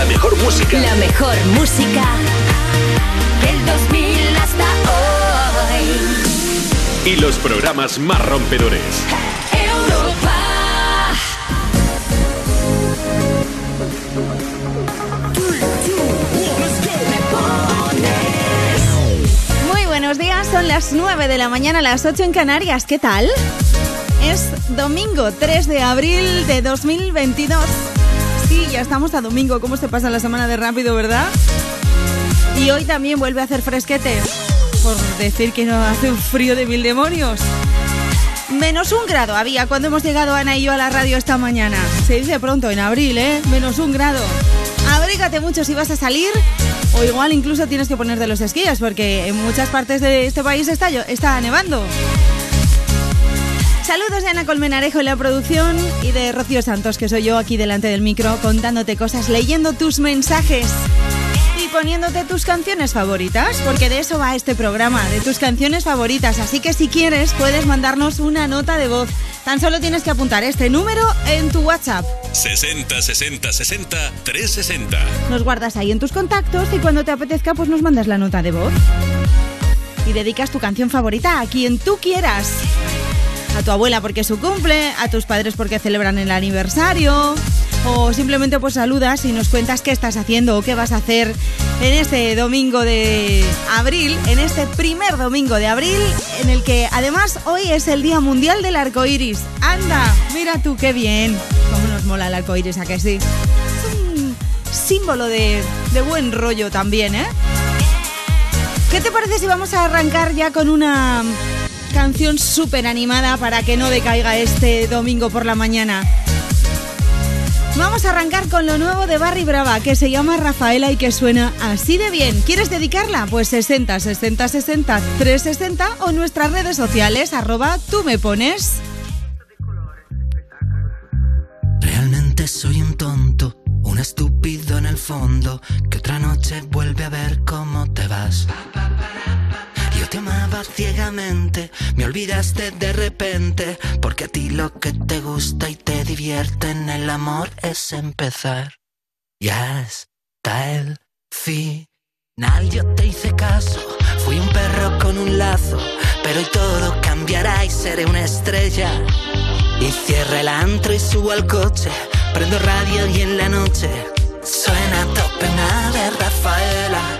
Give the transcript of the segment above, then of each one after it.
La mejor música. La mejor música del 2000 hasta hoy. Y los programas más rompedores. Europa. Muy buenos días, son las 9 de la mañana, las 8 en Canarias. ¿Qué tal? Es domingo 3 de abril de 2022. Sí, ya estamos a domingo. ¿Cómo se pasa la semana de rápido, verdad? Y hoy también vuelve a hacer fresquete. Por decir que no hace un frío de mil demonios. Menos un grado había cuando hemos llegado Ana y yo a la radio esta mañana. Se dice pronto, en abril, ¿eh? Menos un grado. Abrígate mucho si vas a salir. O igual incluso tienes que ponerte los esquíes porque en muchas partes de este país está, está nevando. Saludos de Ana Colmenarejo en la producción y de Rocío Santos, que soy yo aquí delante del micro contándote cosas, leyendo tus mensajes y poniéndote tus canciones favoritas, porque de eso va este programa, de tus canciones favoritas. Así que si quieres puedes mandarnos una nota de voz. Tan solo tienes que apuntar este número en tu WhatsApp. 60 60 60 360. Nos guardas ahí en tus contactos y cuando te apetezca pues nos mandas la nota de voz. Y dedicas tu canción favorita a quien tú quieras. A tu abuela porque es su cumple, a tus padres porque celebran el aniversario. O simplemente pues saludas y nos cuentas qué estás haciendo o qué vas a hacer en este domingo de abril, en este primer domingo de abril, en el que además hoy es el Día Mundial del Arco Iris. ¡Anda! Mira tú qué bien. Cómo nos mola el arco iris, ¿a que sí? Es un símbolo de, de buen rollo también, ¿eh? ¿Qué te parece si vamos a arrancar ya con una canción súper animada para que no decaiga este domingo por la mañana? Vamos a arrancar con lo nuevo de Barry Brava, que se llama Rafaela y que suena así de bien. ¿Quieres dedicarla? Pues 60 60 60 360 o nuestras redes sociales, arroba tú me pones. Realmente soy un tonto, un estúpido en el fondo, que otra noche vuelve a ver cómo te vas. Yo te amaba ciegamente, me olvidaste de repente, porque a ti lo que te gusta y te divierte en el amor es empezar. Ya está el final, yo te hice caso, fui un perro con un lazo, pero hoy todo cambiará y seré una estrella. Y cierro el antro y subo al coche, prendo radio y en la noche suena tope nada de Rafaela.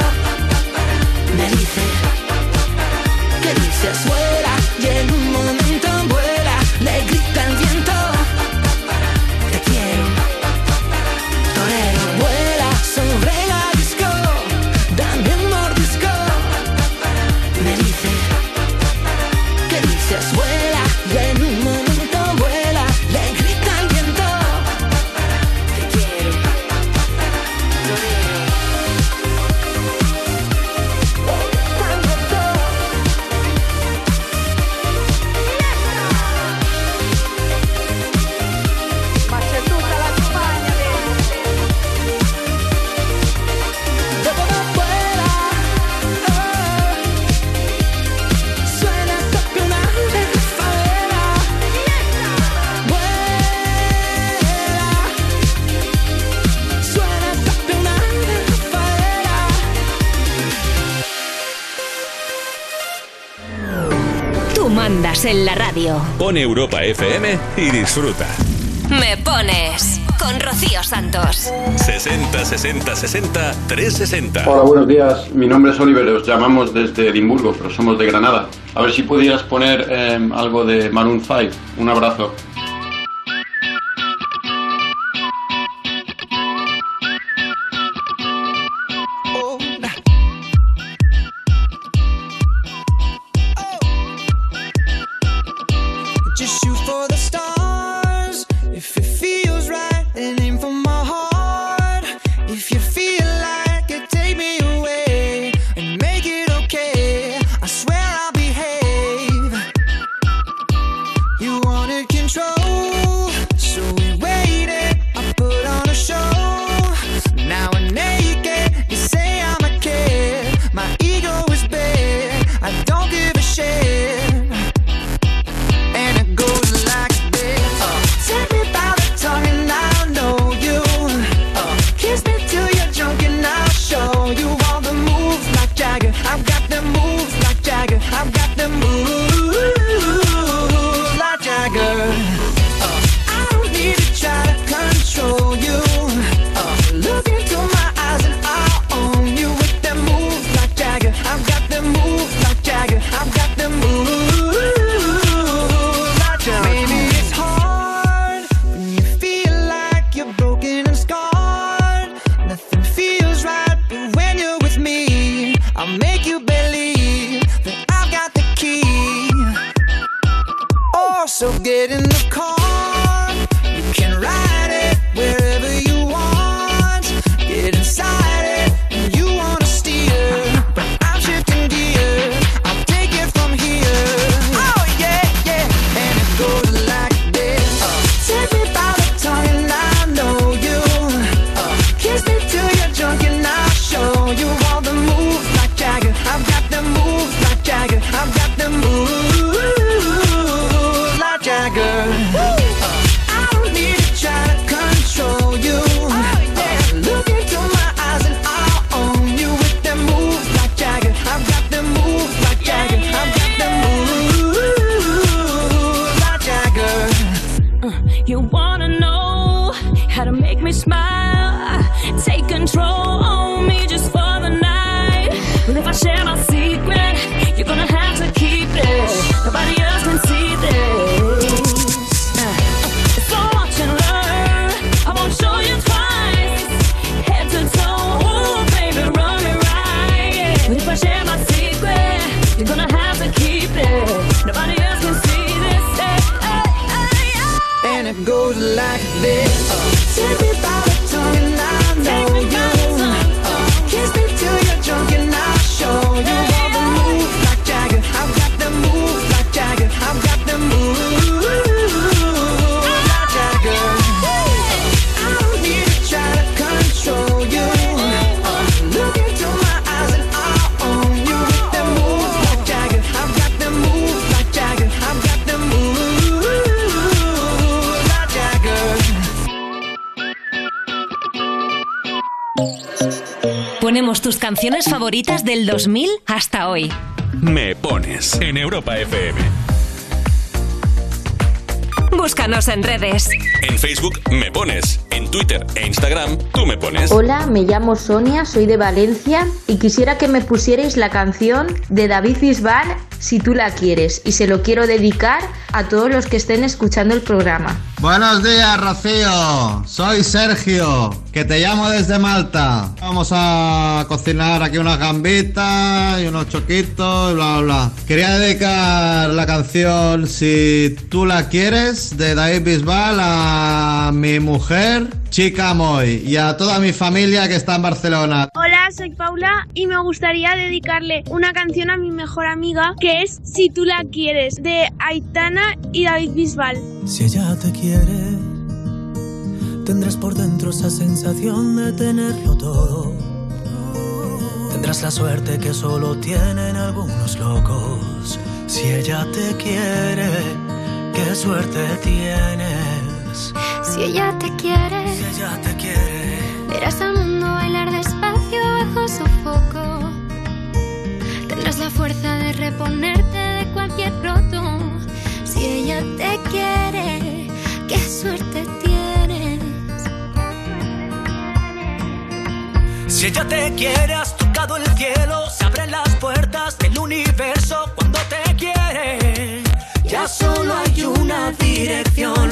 en la radio. Pon Europa FM y disfruta. Me pones con Rocío Santos. 60 60 60 360. Hola, buenos días. Mi nombre es Oliver. Os llamamos desde Edimburgo, pero somos de Granada. A ver si pudieras poner eh, algo de Maroon 5. Un abrazo. Sonia, soy de Valencia y quisiera que me pusierais la canción de David Bisbal, Si tú la quieres, y se lo quiero dedicar a todos los que estén escuchando el programa. Buenos días, Rocío. Soy Sergio, que te llamo desde Malta. Vamos a cocinar aquí unas gambitas y unos choquitos y bla, bla, bla. Quería dedicar la canción Si tú la quieres de David Bisbal a mi mujer Chica Moy y a toda mi familia que está en Barcelona. Hola, soy Paula y me gustaría dedicarle una canción a mi mejor amiga que es Si tú la quieres de Aitana y David Bisbal. Si ella te quiere, tendrás por dentro esa sensación de tenerlo todo. Tendrás la suerte que solo tienen algunos locos. Si ella te quiere, qué suerte tienes. Si ella te quiere Verás al mundo bailar despacio bajo sofoco. Tendrás la fuerza de reponerte de cualquier roto. Si ella te quiere, qué suerte tienes. Si ella te quiere, has tocado el cielo. Se abren las puertas del universo cuando te quiere. Ya solo hay una dirección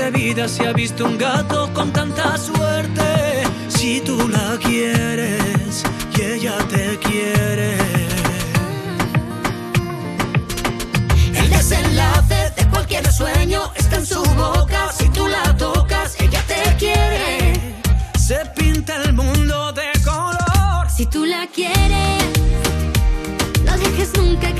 Siete se ha visto un gato con tanta suerte. Si tú la quieres y ella te quiere. El desenlace de cualquier sueño está en su boca. Si tú la tocas, ella te quiere. Se pinta el mundo de color. Si tú la quieres, no dejes nunca que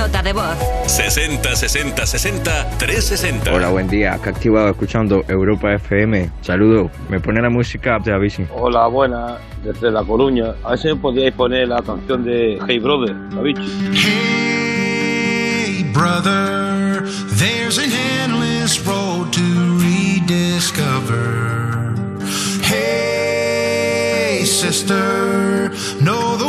Nota de voz. 60 60 60 360. Hola, buen día. Acá activado escuchando Europa FM. Saludo. Me pone la música de Avicii. Hola, buenas, desde La Coruña. A ver si me podíais poner la canción de Hey Brother, Avicii. Hey, brother, there's an endless road to rediscover. Hey, sister, know the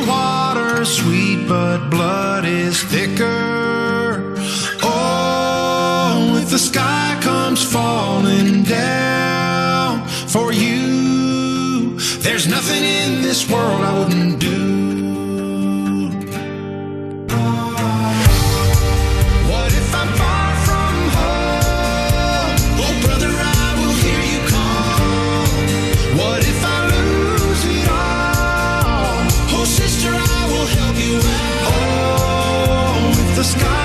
water's sweet, but blood is thicker. Oh, if the sky comes falling down for you, there's nothing in this world I wouldn't do. The sky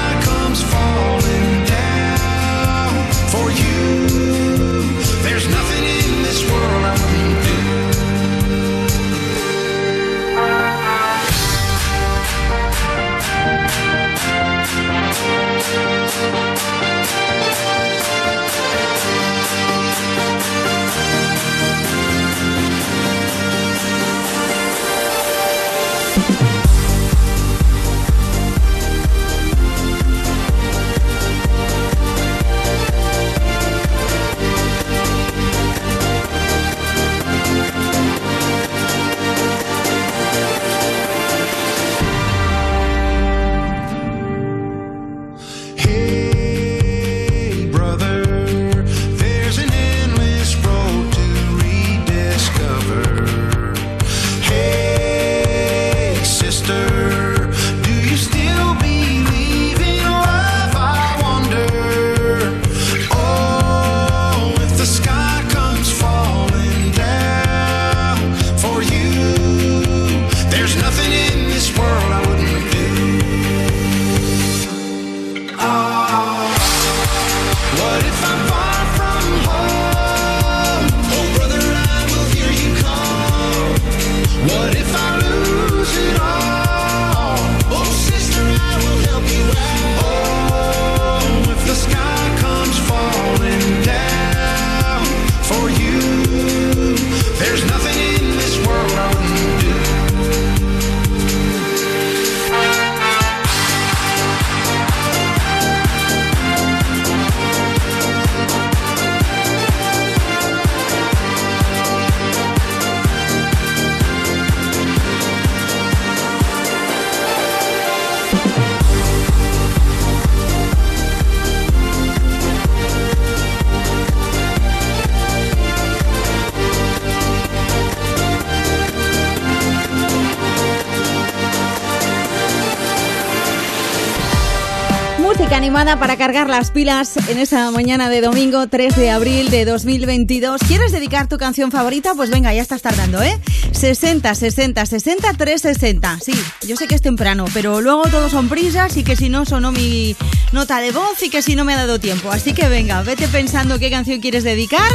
para cargar las pilas en esa mañana de domingo 3 de abril de 2022. ¿Quieres dedicar tu canción favorita? Pues venga, ya estás tardando, ¿eh? 60, 60, 60, 360. Sí, yo sé que es temprano, pero luego todos son prisas y que si no sonó mi nota de voz y que si no me ha dado tiempo. Así que venga, vete pensando qué canción quieres dedicar,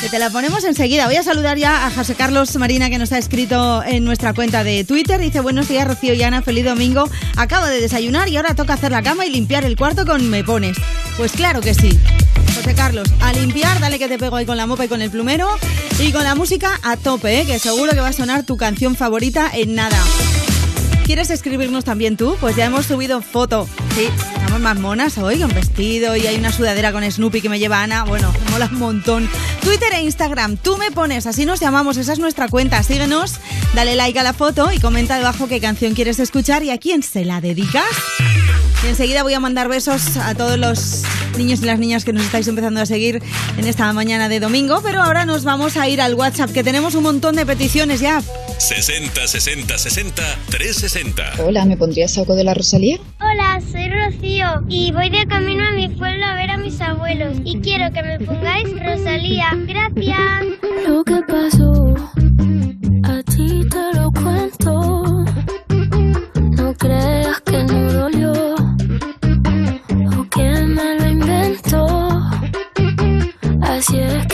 que te la ponemos enseguida. Voy a saludar ya a José Carlos Marina que nos ha escrito en nuestra cuenta de Twitter. Dice, buenos días Rocío y Ana, feliz domingo. Acabo de desayunar y ahora toca hacer la cama y limpiar el cuarto con Me Pones. Pues claro que sí. José Carlos, a limpiar, dale que te pego ahí con la mopa y con el plumero y con la música a tope, ¿eh? que seguro que va a sonar tu canción favorita en nada. ¿Quieres escribirnos también tú? Pues ya hemos subido foto. Sí, más monas hoy, con vestido y hay una sudadera con Snoopy que me lleva Ana. Bueno, mola un montón. Twitter e Instagram, tú me pones, así nos llamamos, esa es nuestra cuenta. Síguenos, dale like a la foto y comenta debajo qué canción quieres escuchar y a quién se la dedicas. Y enseguida voy a mandar besos a todos los niños y las niñas que nos estáis empezando a seguir en esta mañana de domingo, pero ahora nos vamos a ir al WhatsApp, que tenemos un montón de peticiones ya. 60 60 60 360. Hola, ¿me pondrías algo de la Rosalía? Hola, soy Rocío y voy de camino a mi pueblo a ver a mis abuelos y quiero que me pongáis Rosalía. Gracias. Lo que pasó,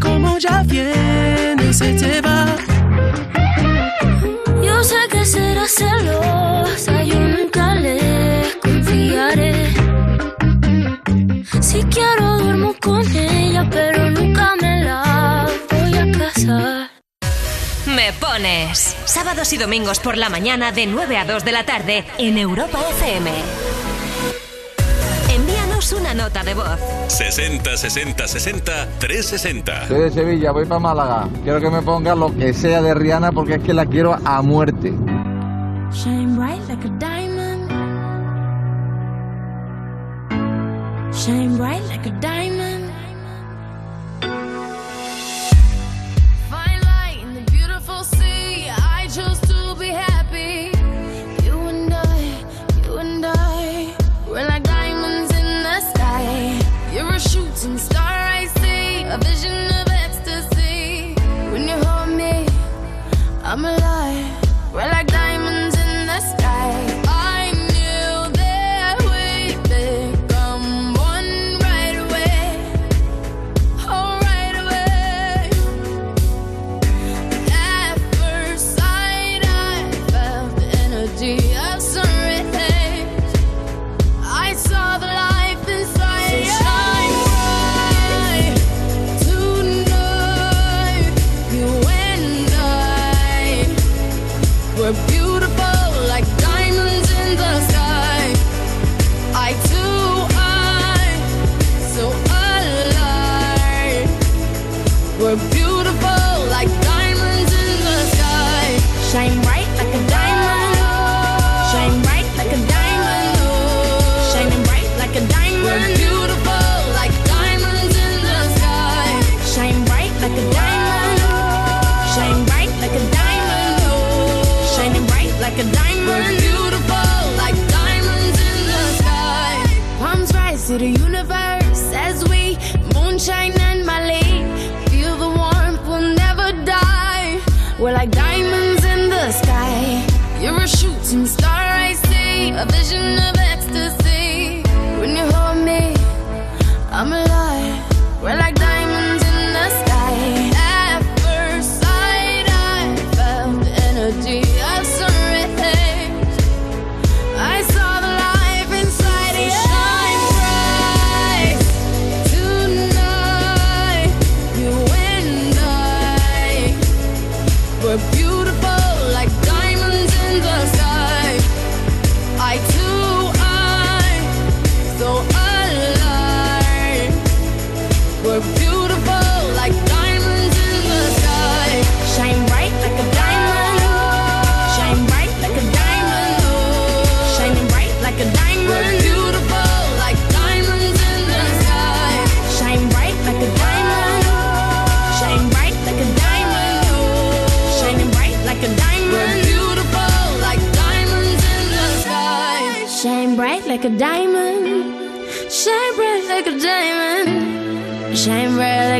Como ya viene se te va. Yo sé que será celosa, yo nunca le confiaré. Si quiero duermo con ella, pero nunca me la voy a casar. Me pones. Sábados y domingos por la mañana de 9 a 2 de la tarde en Europa FM. Envíanos una nota de voz. 60 60 60 360. Soy de Sevilla, voy para Málaga. Quiero que me pongas lo que sea de Rihanna porque es que la quiero a muerte. Shine bright like a diamond. Shine bright like a diamond.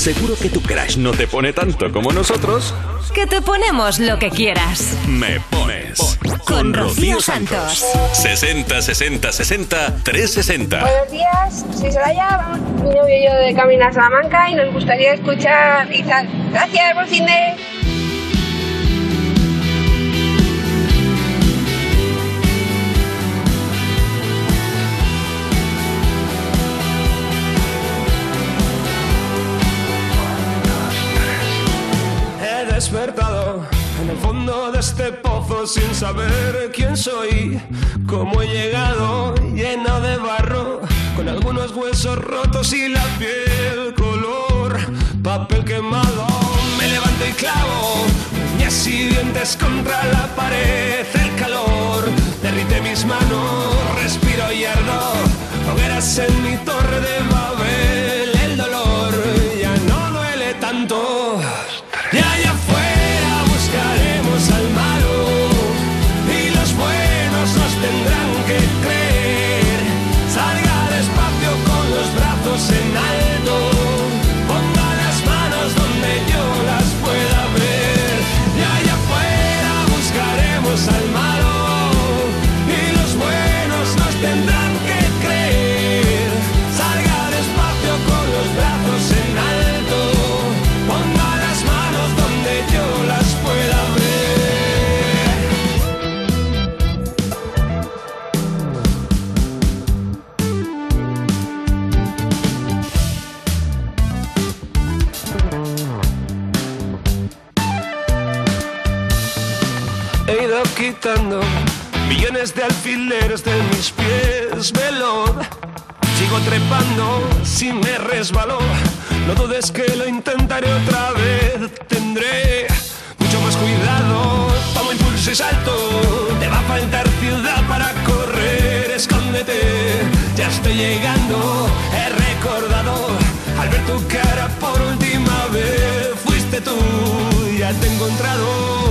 Seguro que tu crash no te pone tanto como nosotros. Que te ponemos lo que quieras. Me pones. Con Rocío Santos. 60 60 60 360. Buenos días, soy Soraya. Vamos, mi novio y yo de camino a Salamanca y nos gustaría escuchar. Gracias, buen. en el fondo de este pozo sin saber quién soy, cómo he llegado lleno de barro, con algunos huesos rotos y la piel color papel quemado. Me levanto y clavo uñas y dientes contra la pared, el calor derrite mis manos, respiro y ardo, hogueras en mi torre de Babel. millones de alfileres de mis pies. Veloz, sigo trepando si me resbaló. No dudes que lo intentaré otra vez. Tendré mucho más cuidado. Tomo impulso y salto. Te va a faltar ciudad para correr. Escóndete, ya estoy llegando. He recordado al ver tu cara por última vez. Fuiste tú, ya te he encontrado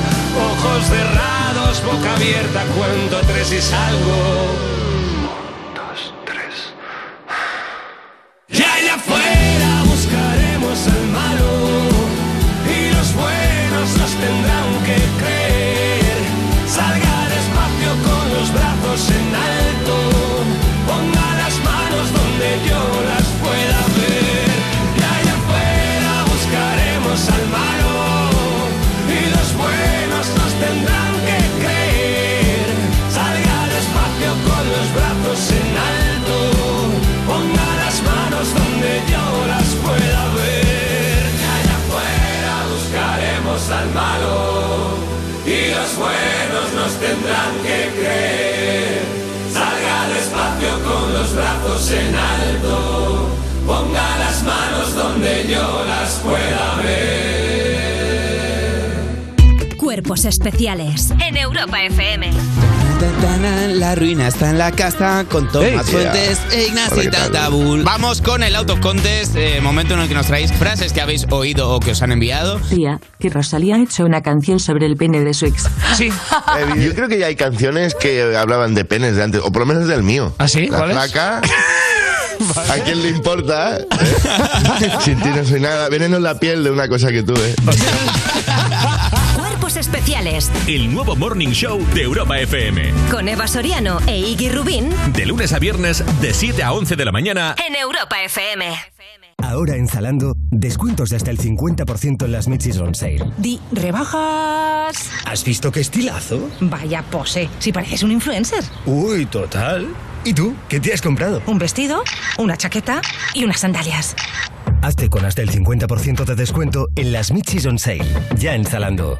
Ojos cerrados, boca abierta, cuento tres y salgo. Cuerpos especiales en Europa FM. La ruina está en la casa con Tomás Hey, tía. Fuentes e Ignacio Hola, ¿qué tal? Tabul. Vamos con el Out of Contest, eh, momento en el que nos traéis frases que habéis oído o que os han enviado. Tía, que Rosalía ha hecho una canción sobre el pene de su ex. Sí. Eh, yo creo que ya hay canciones que hablaban de penes de antes, o por lo menos del mío. ¿Ah, sí? La ¿Cuál es? flaca. ¿A quién le importa? eh? Sin ti no soy nada. Veneno en la piel de una cosa que tuve. El nuevo Morning Show de Europa FM. con Eva Soriano e Iggy Rubín De lunes a viernes, de 7 a 11 de la mañana. en Europa FM. Ahora en Zalando, descuentos de hasta el 50% en las Mid on Sale. Di, rebajas. ¿Has visto qué estilazo? Vaya pose, si pareces un influencer. Uy, total. ¿Y tú? ¿Qué te has comprado? Un vestido, una chaqueta y unas sandalias. Hazte con hasta el 50% de descuento en las Mid on Sale. Ya en Zalando.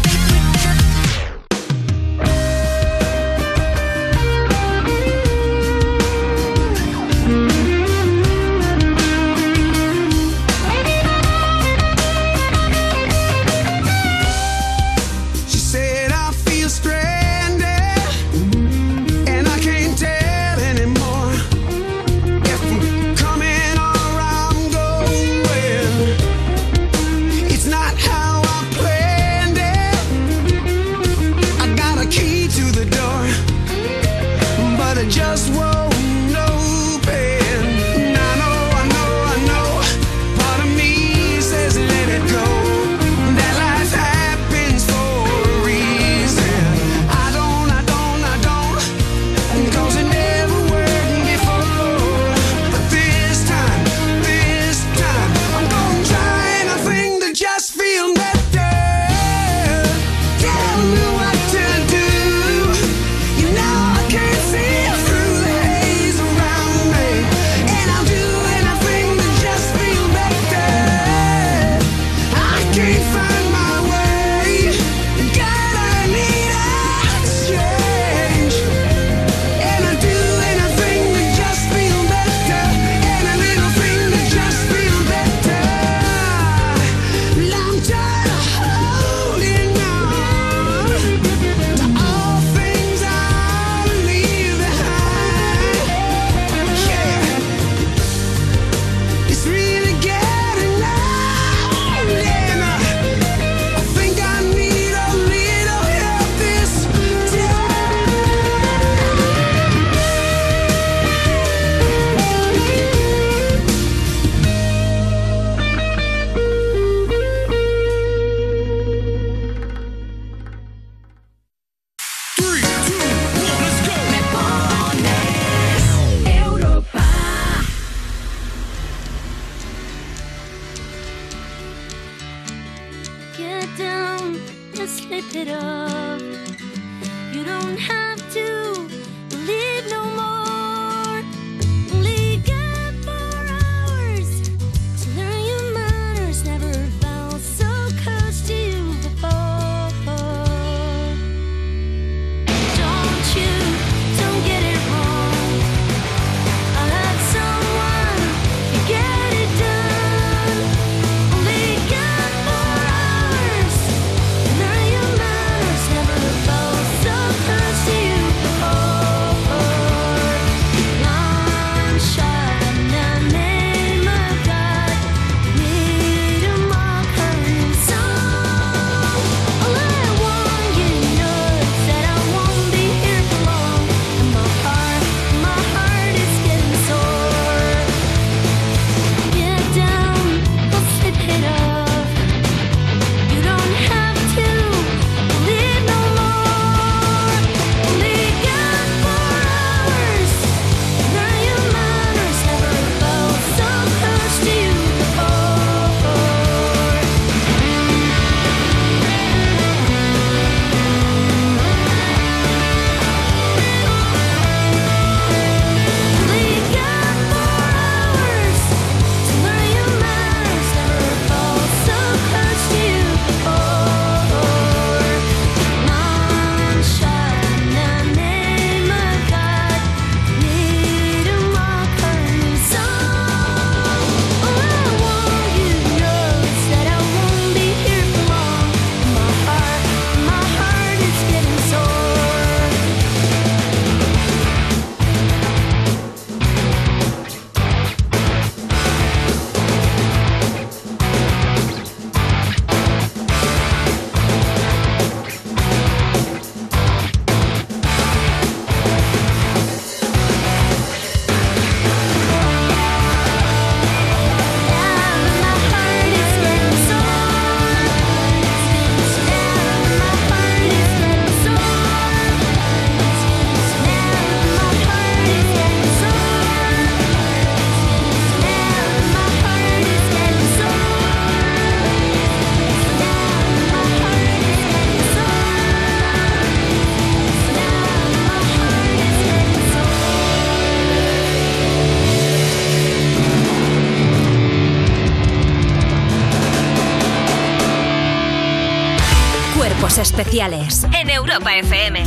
Especiales en Europa FM.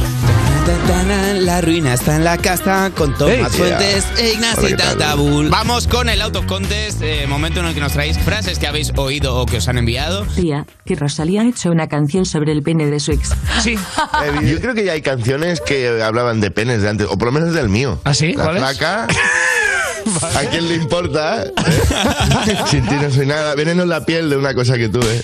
La ruina está en la casa con Tomás Hey, Fuentes yeah. e Ignacio. Tatabul. Vamos con el Out of Contest, eh, momento en el que nos traéis frases que habéis oído o que os han enviado. Tía, que Rosalía ha hecho una canción sobre el pene de su ex. Sí. Eh, Yo creo que ya hay canciones que hablaban de penes de antes, o por lo menos del mío. ¿Ah, sí? La ¿Cuál es? flaca. ¿A quién le importa? eh? Sin ti no soy nada. Veneno en la piel de una cosa que tuve.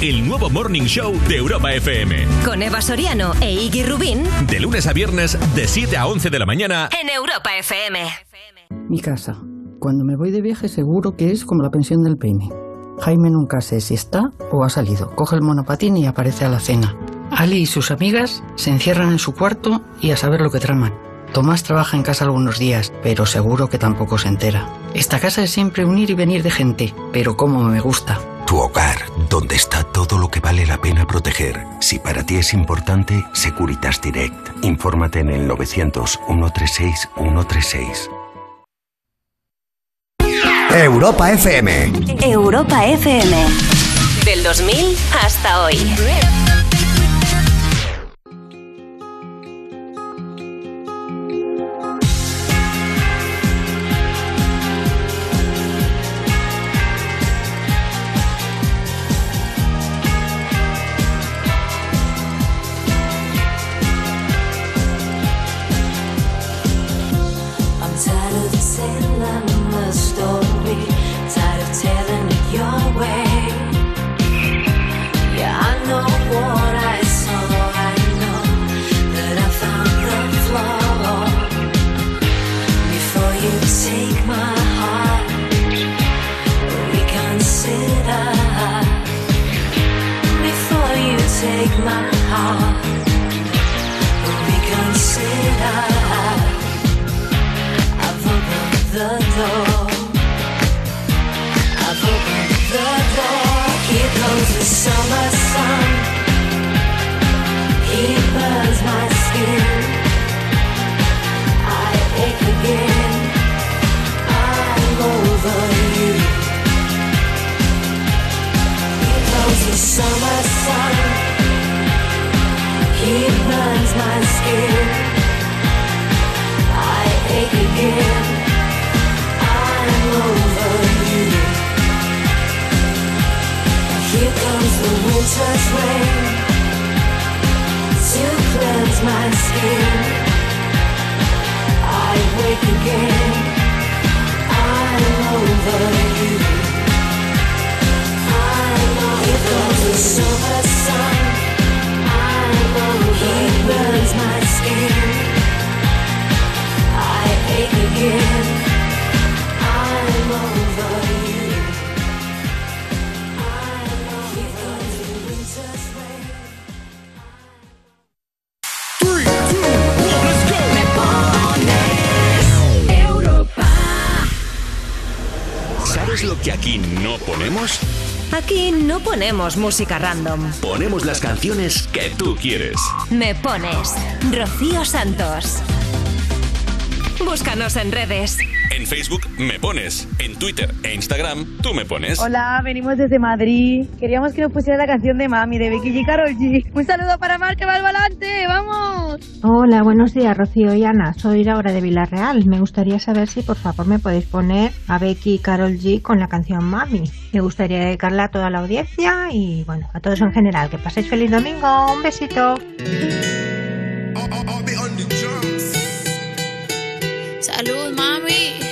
El nuevo Morning Show de Europa FM. con Eva Soriano e Iggy Rubín De lunes a viernes, de 7 a 11 de la mañana. en Europa FM. Mi casa. Cuando me voy de viaje seguro que es como la pensión del peine. Jaime nunca sé si está o ha salido. Coge el monopatín y aparece a la cena. Ali y sus amigas se encierran en su cuarto y a saber lo que traman. Tomás trabaja en casa algunos días, pero seguro que tampoco se entera. Esta casa es siempre un ir y venir de gente, pero como me gusta. Tu hogar, donde está todo lo que vale la pena proteger. Si para ti es importante, Securitas Direct. Infórmate en el 900-136-136. Europa FM. Europa FM. Del 2000 hasta hoy. Winter's rain to cleanse my skin. I wake again. I'm over you. I'm over the summer sun. I'm over He burns my skin. I ache again. Aquí no ponemos? Aquí no ponemos música random. Ponemos las canciones que tú quieres. Me pones Rocío Santos. Búscanos en redes. Facebook me pones. En Twitter e Instagram tú me pones. Hola, venimos desde Madrid. Queríamos que nos pusiera la canción de Mami de Becky G y Karol G. Un saludo para Mar que va al volante. ¡Vamos! Hola, buenos días, Rocío y Ana. Soy Laura de Villarreal. Me gustaría saber si por favor me podéis poner a Becky y Carol G con la canción Mami. Me gustaría dedicarla a toda la audiencia y bueno, a todos en general. Que paséis feliz domingo. Un besito. Salud, mami.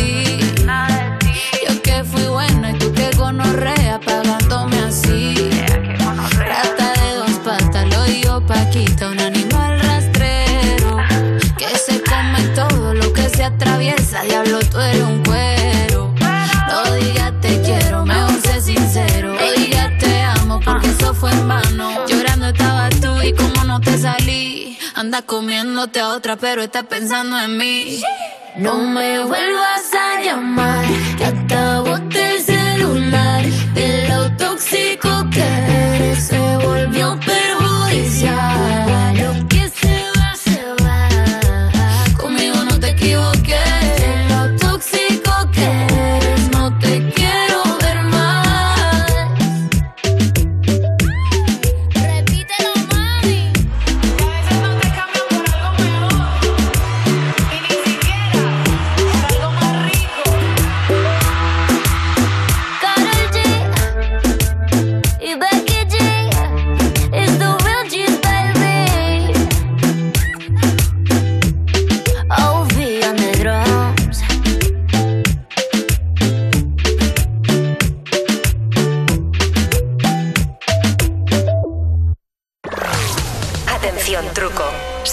Anda comiéndote a otra, pero estás pensando en mí. No me vuelvas a llamar, que boté el celular. De lo tóxico que eres se volvió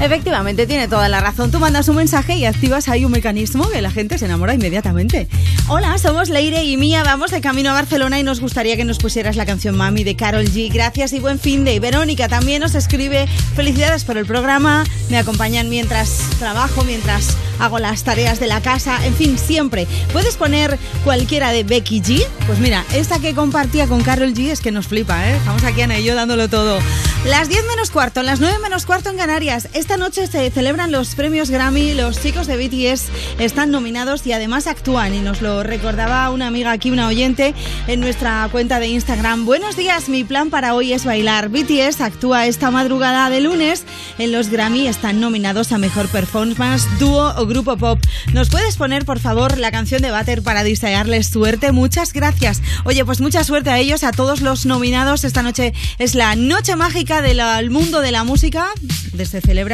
Efectivamente, tiene toda la razón. Tú mandas un mensaje y activas ahí un mecanismo que la gente se enamora inmediatamente. Hola, somos Leire y Mía, vamos de camino a Barcelona y nos gustaría que nos pusieras la canción Mami de Carol G. Gracias y buen fin de. Y Verónica también nos escribe felicidades por el programa, me acompañan mientras trabajo, mientras hago las tareas de la casa, en fin, siempre. ¿Puedes poner cualquiera de Becky G? Pues mira, esta que compartía con Carol G es que nos flipa, ¿eh? Estamos aquí Ana y yo dándolo todo. Las 10 menos cuarto, las 9 menos cuarto en Canarias. Esta noche se celebran los premios Grammy. Los chicos de BTS están nominados y además actúan. Y nos lo recordaba una amiga aquí, una oyente, en nuestra cuenta de Instagram. Buenos días, mi plan para hoy es bailar. BTS actúa esta madrugada de lunes. En los Grammy están nominados a Mejor Performance, Dúo o Grupo Pop. ¿Nos puedes poner, por favor, la canción de Butter para desearles suerte? Muchas gracias. Oye, pues mucha suerte a ellos, a todos los nominados. Esta noche es la noche mágica del mundo de la música. Se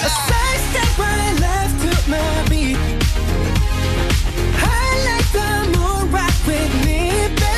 A side step right. I like the moon with me, baby.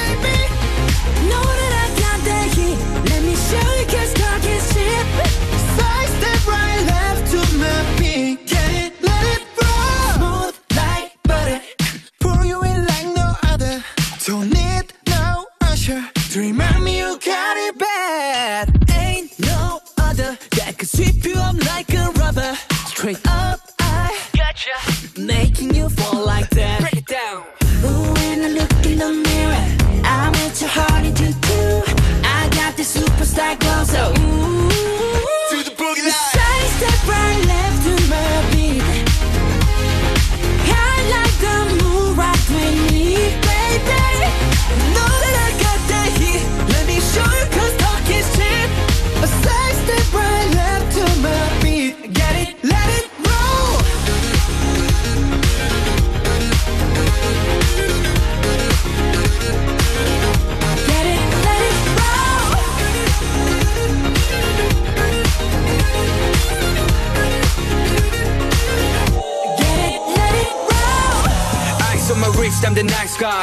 The nice guy.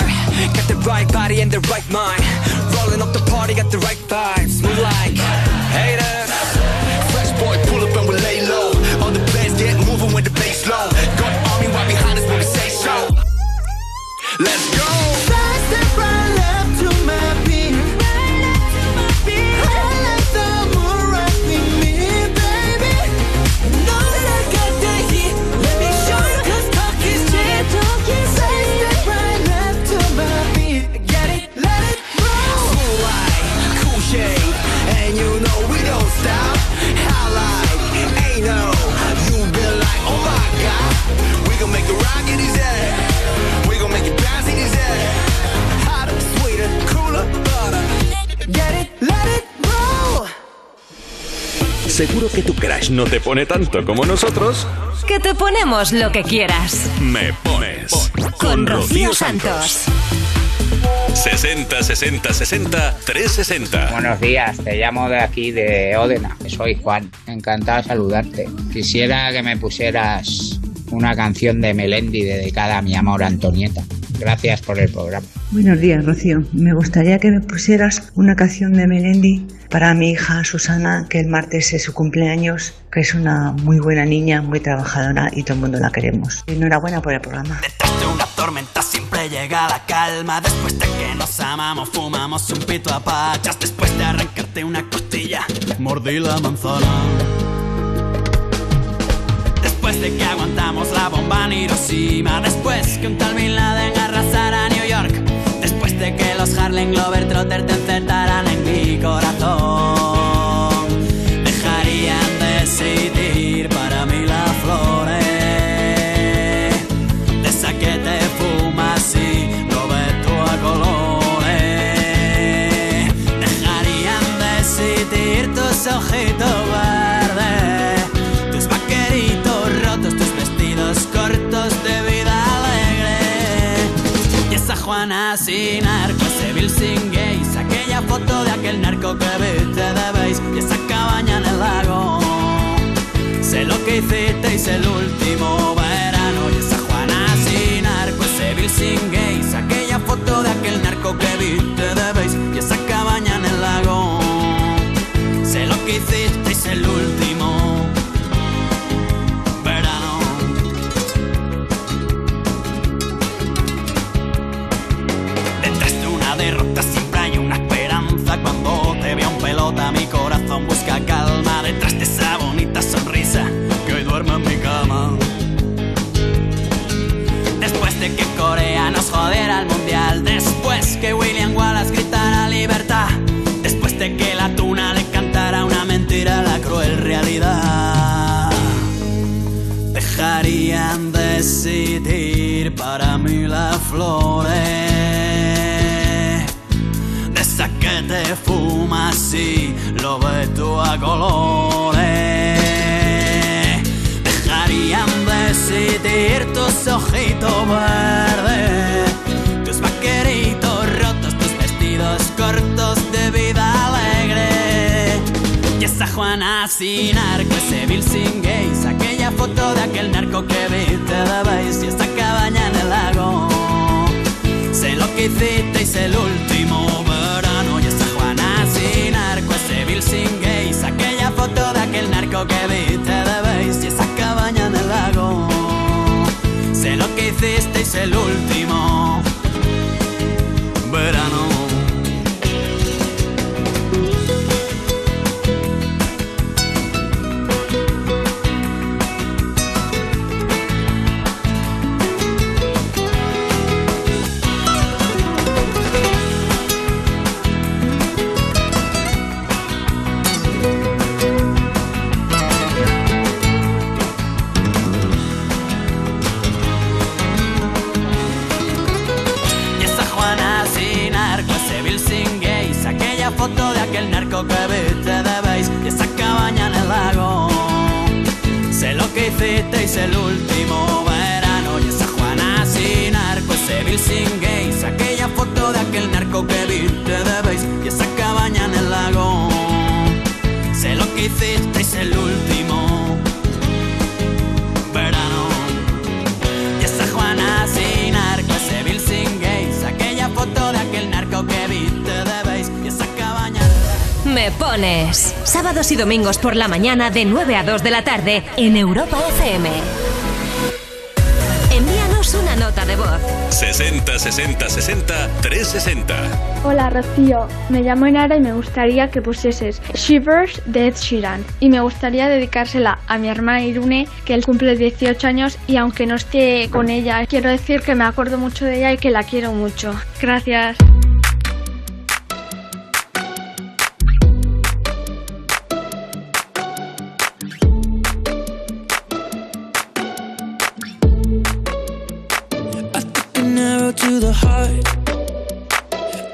Got the right body and the right mind. Rolling up the party, got the right vibes. Seguro que tu crush no te pone tanto como nosotros. Que te ponemos lo que quieras. Me pones. Con Rocío Santos. 60 60 60 360. Buenos días, te llamo de aquí de Ódena, soy Juan, encantado de saludarte. Quisiera que me pusieras una canción de Melendi dedicada a mi amor Antonieta. Gracias por el programa. Buenos días, Rocío. Me gustaría que me pusieras una canción de Melendi para mi hija Susana, que el martes es su cumpleaños, que es una muy buena niña, muy trabajadora y todo el mundo la queremos. Enhorabuena por el programa. Detrás de una tormenta siempre llega la calma. Después de que nos amamos, fumamos un pito a pachas. Después de arrancarte una costilla, mordí la manzana. Después de que aguantamos la bomba en Hiroshima. Después que un tal Bin Laden los Harlem Globetrotter te encerrarán en mi corazón. Dejarían de existir para mí las flores. De esa te fumas y lo ves tú a colores. Dejarían de existir tus ojitos verdes. Tus vaqueritos rotos, tus vestidos cortos de vida alegre. Y esa Juana sin arcos gays, aquella foto de aquel narco que viste de base y esa cabaña en el lago. Sé lo que hiciste y sé el último verano y esa Juana sin narco, ese Bill sin gays, aquella foto de aquel narco que viste de base y esa cabaña en el lago. Sé lo que hiciste y sé el último calma. Detrás de esa bonita sonrisa que hoy duerme en mi cama. Después de que Corea nos jodiera el mundial. Después que William Wallace gritara libertad. Después de que la tuna le cantara una mentira a la cruel realidad. Dejarían decidir para mí las flores te fumas y lo ves tú a colores. Dejarían decidir tus ojitos verdes, tus vaqueritos rotos, tus vestidos cortos de vida alegre. Y esa Juana sin narco, ese Bill sin gays, aquella foto de aquel narco que viste de y esa cabaña en el lago. Sé lo que hiciste sé el último foto de aquel narco que viste de base y esa cabaña en el lago. Sé lo que hiciste sé el último sé el último verano. Y esa Juana sin narco, ese Bill sin gays, aquella foto de aquel narco que viste de base y esa cabaña en el lago. Sé lo que hiciste y sé el último Me pones. Sábados y domingos por la mañana de 9 a 2 de la tarde en Europa FM. Envíanos una nota de voz. 60 60 60 360. Hola Rocío, me llamo Enara y me gustaría que pusieses Shivers de Ed Sheeran y me gustaría dedicársela a mi hermana Irune que él cumple 18 años y aunque no esté con ella quiero decir que me acuerdo mucho de ella y que la quiero mucho. Gracias.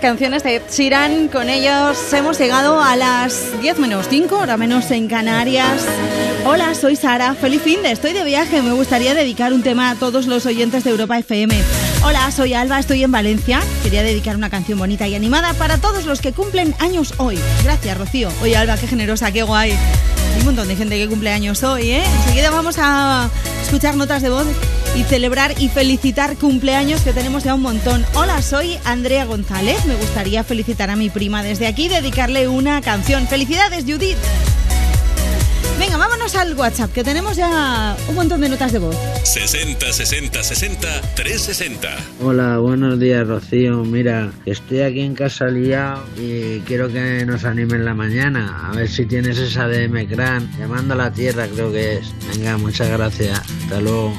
canciones de Sheeran. Con ellos hemos llegado a las 10 menos 5, hora menos en Canarias. Hola, soy Sara. Feliz fin de. Estoy de viaje. Me gustaría dedicar un tema a todos los oyentes de Europa FM. Hola, soy Alba. Estoy en Valencia. Quería dedicar una canción bonita y animada para todos los que cumplen años hoy. Gracias, Rocío. Oye, Alba, qué generosa, qué guay. Hay un montón de gente que cumple años hoy, ¿eh? Enseguida vamos a escuchar notas de voz y celebrar y felicitar cumpleaños que tenemos ya un montón. Hola, soy Andrea González. Me gustaría felicitar a mi prima desde aquí y dedicarle una canción. Felicidades, Judith. Venga, vámonos al WhatsApp, que tenemos ya un montón de notas de voz. 60 60 60 360. Hola, buenos días Rocío. Mira, estoy aquí en casa liado y quiero que nos animen la mañana. A ver si tienes esa de Mecran, llamando a la tierra creo que es. Venga, muchas gracias. Hasta luego.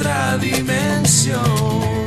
otra dimensión.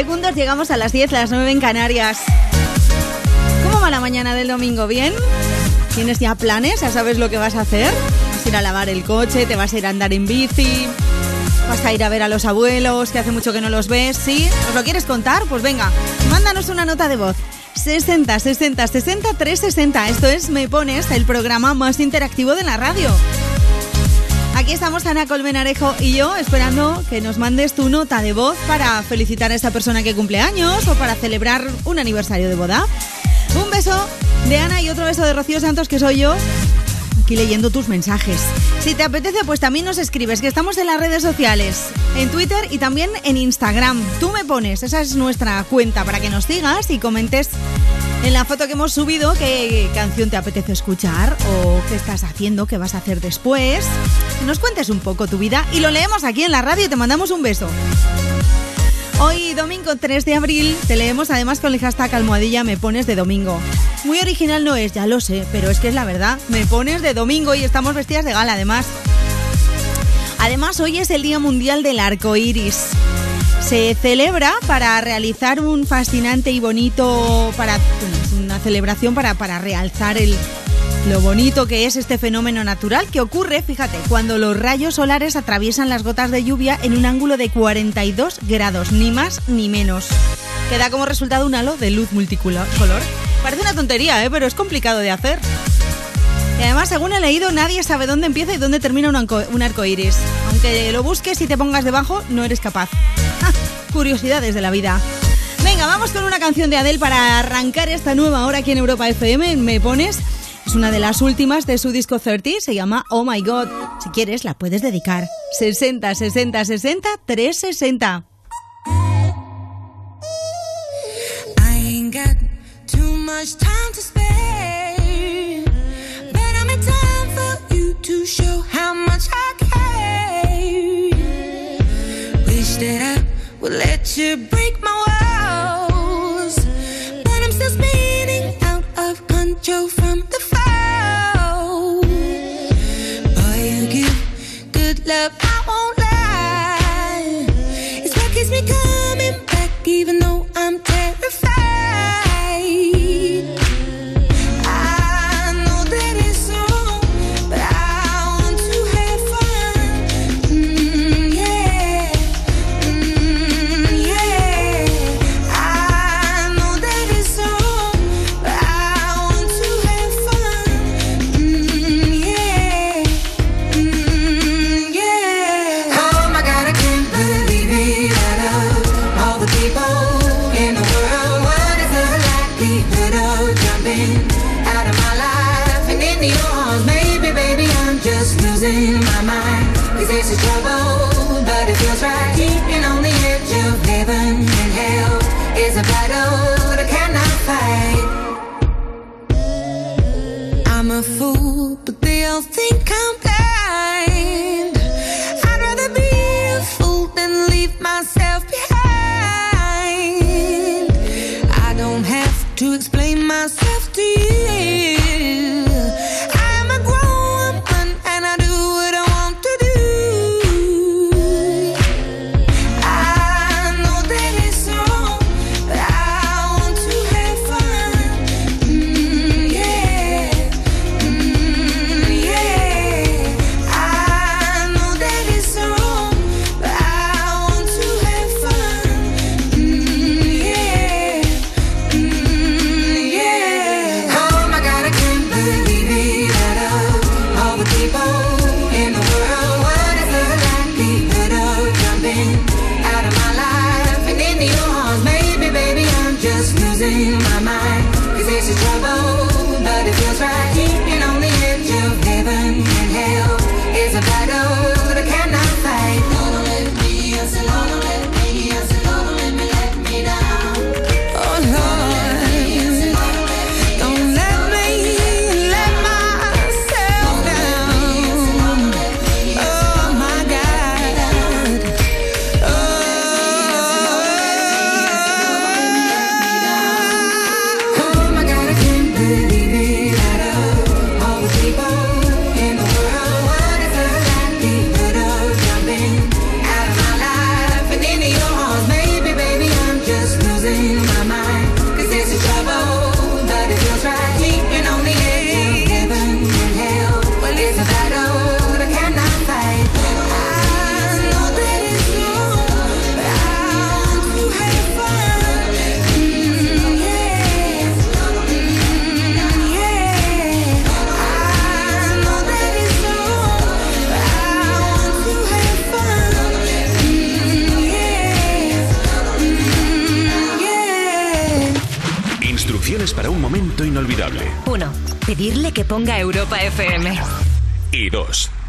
Segundos llegamos a las 10, las 9 en Canarias. ¿Cómo va la mañana del domingo? ¿Bien? ¿Tienes ya planes? ¿Ya sabes lo que vas a hacer? ¿Vas a ir a lavar el coche? ¿Te vas a ir a andar en bici? ¿Vas a ir a ver a los abuelos que hace mucho que no los ves? ¿Sí? ¿Nos lo quieres contar? Pues venga, mándanos una nota de voz. 60 60 60 360. Esto es Me Pones, el programa más interactivo de la radio. Aquí estamos Ana Colmenarejo y yo esperando que nos mandes tu nota de voz para felicitar a esta persona que cumple años o para celebrar un aniversario de boda. Un beso de Ana y otro beso de Rocío Santos que soy yo aquí leyendo tus mensajes. Si te apetece, pues también nos escribes, que estamos en las redes sociales, en Twitter y también en Instagram. Tú me pones, esa es nuestra cuenta para que nos sigas y comentes en la foto que hemos subido qué canción te apetece escuchar o qué estás haciendo, qué vas a hacer después. Nos cuentes un poco tu vida y lo leemos aquí en la radio y te mandamos un beso. Hoy, domingo 3 de abril, te leemos además con el hashtag almohadilla me pones de domingo. Muy original no es, ya lo sé, pero es que es la verdad. Me pones de domingo y estamos vestidas de gala además. Además, hoy es el Día Mundial del Arco Iris. Se celebra para realizar un fascinante y bonito, para una celebración para, para realzar el, lo bonito que es este fenómeno natural que ocurre, fíjate, cuando los rayos solares atraviesan las gotas de lluvia en un ángulo de 42 grados, ni más ni menos. Que da como resultado un halo de luz multicolor. Parece una tontería, ¿eh? pero es complicado de hacer. Y además, según he leído, nadie sabe dónde empieza y dónde termina un, un arco iris. Aunque lo busques y te pongas debajo, no eres capaz. Ah, Curiosidades de la vida. Venga, vamos con una canción de Adele para arrancar esta nueva hora aquí en Europa FM. Me pones. Es una de las últimas de su disco 30, se llama Oh My God. Si quieres, la puedes dedicar. 60, 60, 60, 360. I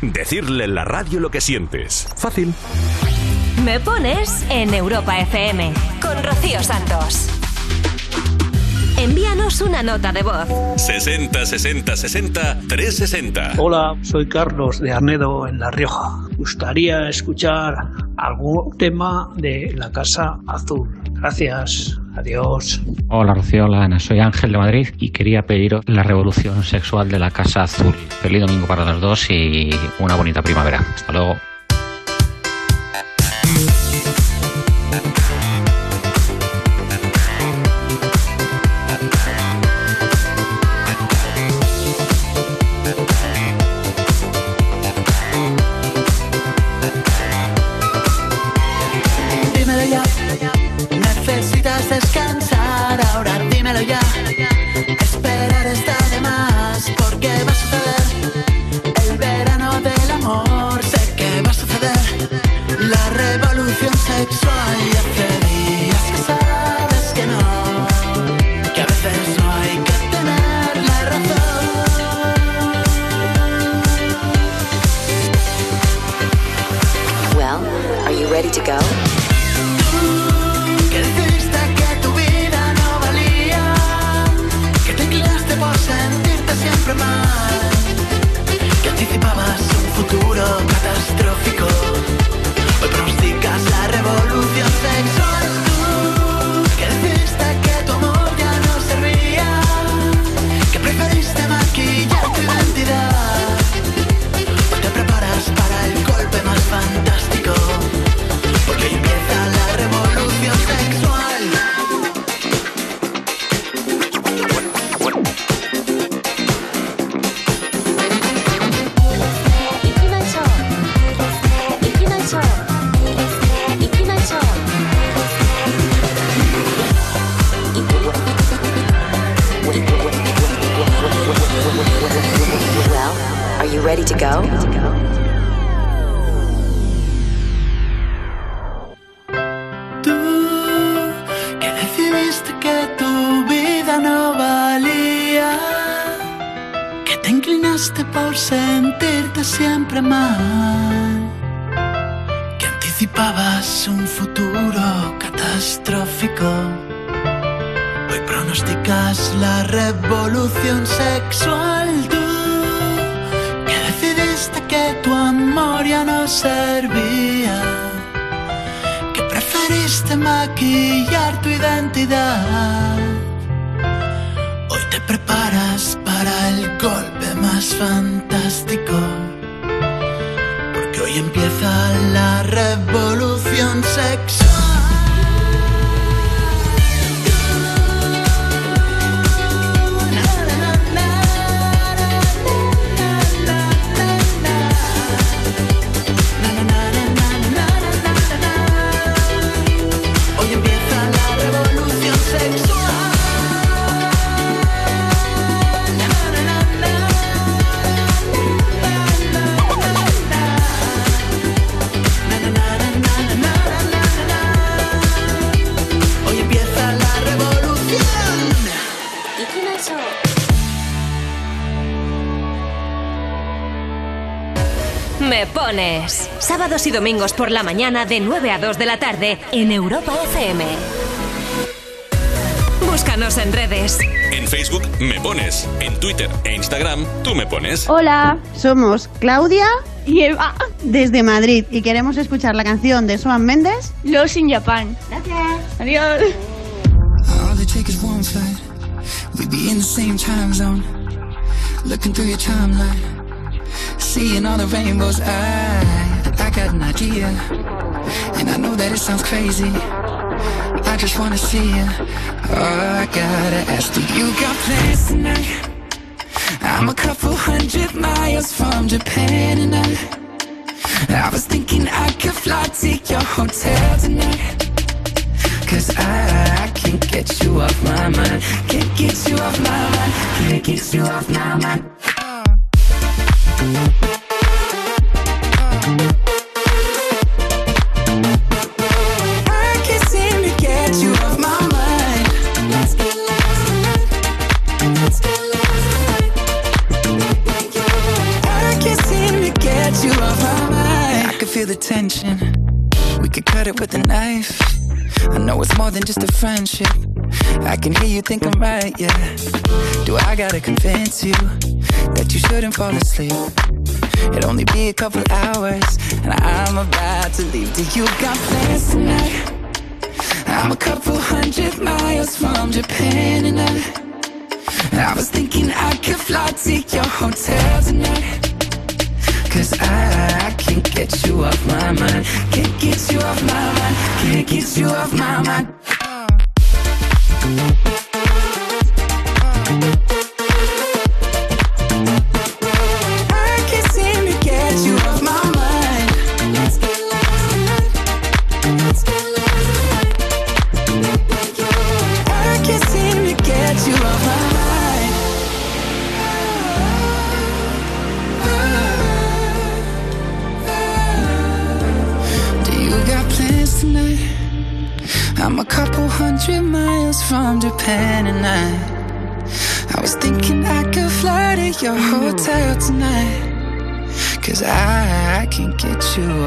Decirle en la radio lo que sientes. Fácil. Me pones en Europa FM con Rocío Santos. Envíanos una nota de voz. 60 60 60 360. Hola, soy Carlos de Arnedo en La Rioja. Gustaría escuchar algún tema de La Casa Azul. Gracias. Adiós. Hola Rocío, hola Ana, soy Ángel de Madrid y quería pediros la revolución sexual de la Casa Azul. Feliz domingo para los dos y una bonita primavera. Hasta luego. Y domingos por la mañana de 9 a 2 de la tarde en Europa FM. Búscanos en redes. En Facebook me pones. En Twitter e Instagram tú me pones. Hola, somos Claudia y Eva desde Madrid y queremos escuchar la canción de Suan Méndez, Los in Japan. Gracias. Adiós. All they take is one flight. We'd be in the same time zone. Looking through your timeline. Seeing all the rainbows. I, And I know that it sounds crazy. I just wanna see you. Oh, I gotta ask, do you got plans tonight? I'm a couple hundred miles from Japan and I, I was thinking I could fly to your hotel tonight. Cause I, I can't get you off my mind. Can't get you off my mind. Can't get you off my mind. Friendship. I can hear you think I'm right, yeah. Do I gotta convince you that you shouldn't fall asleep? It'll only be a couple hours, and I'm about to leave. Do you got plans tonight? I'm a couple hundred miles from Japan, and I, I was thinking I could fly to your hotel tonight. Cause I, I can't get you off my mind. Can't get you off my mind. Can't get you off my mind.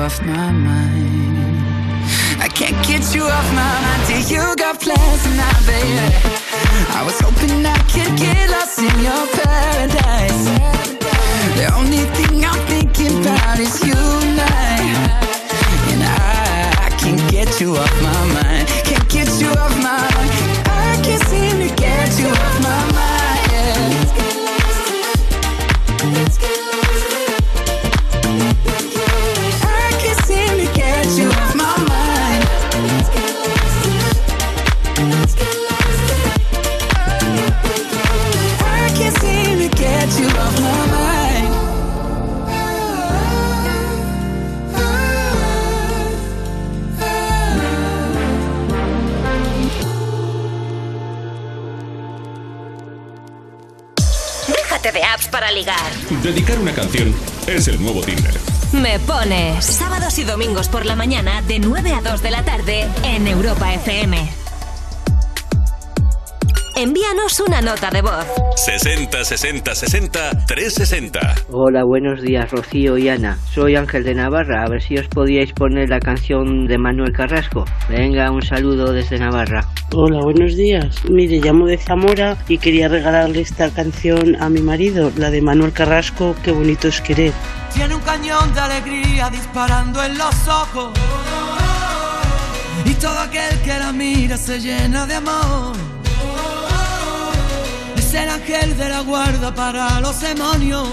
Off my mind. I can't get you off my mind till you got plans tonight, baby. I was hoping I could get lost in your paradise. The only thing I'm thinking about is you and I. And I, I can't get you off my mind Dedicar una canción es el nuevo Tinder. Me pones sábados y domingos por la mañana de 9 a 2 de la tarde en Europa FM. Envíanos una nota de voz. 60 60 60 360. Hola, buenos días, Rocío y Ana. Soy Ángel de Navarra. A ver si os podíais poner la canción de Manuel Carrasco. Venga, un saludo desde Navarra. Hola, buenos días. Mire, llamo de Zamora y quería regalarle esta canción a mi marido, la de Manuel Carrasco, Qué bonito es querer. Tiene un cañón de alegría disparando en los ojos. Y todo aquel que la mira se llena de amor. Es el ángel de la guarda para los demonios.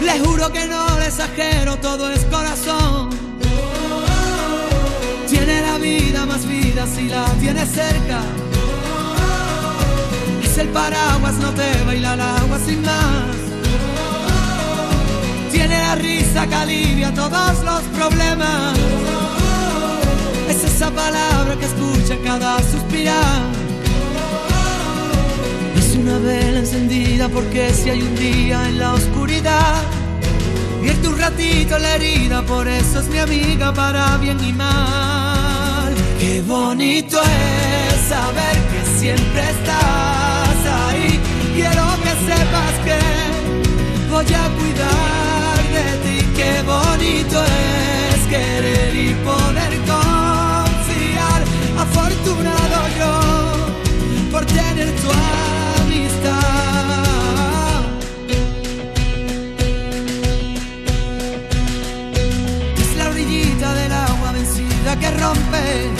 Le juro que no le exagero, todo es corazón. La vida más vida si la tiene cerca. Es el paraguas, no te baila el agua sin más. Tiene la risa que alivia todos los problemas. Es esa palabra que escucha cada suspirar. Es una vela encendida porque si hay un día en la oscuridad, vierte un ratito la herida, por eso es mi amiga para bien y mal. Qué bonito es saber que siempre estás ahí. Quiero que sepas que voy a cuidar de ti. Qué bonito es querer y poder confiar. Afortunado yo por tener tu amistad. Es la orillita del agua vencida que rompe.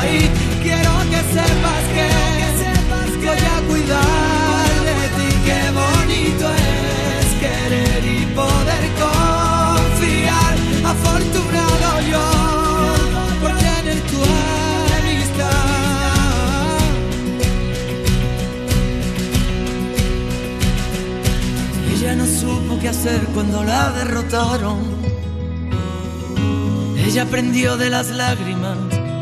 ahí. Quiero que sepas que, voy a cuidar de ti. Qué bonito es querer y poder confiar. Afortunado yo por tener tu amistad. Ella no supo qué hacer cuando la derrotaron. Ella aprendió de las lágrimas,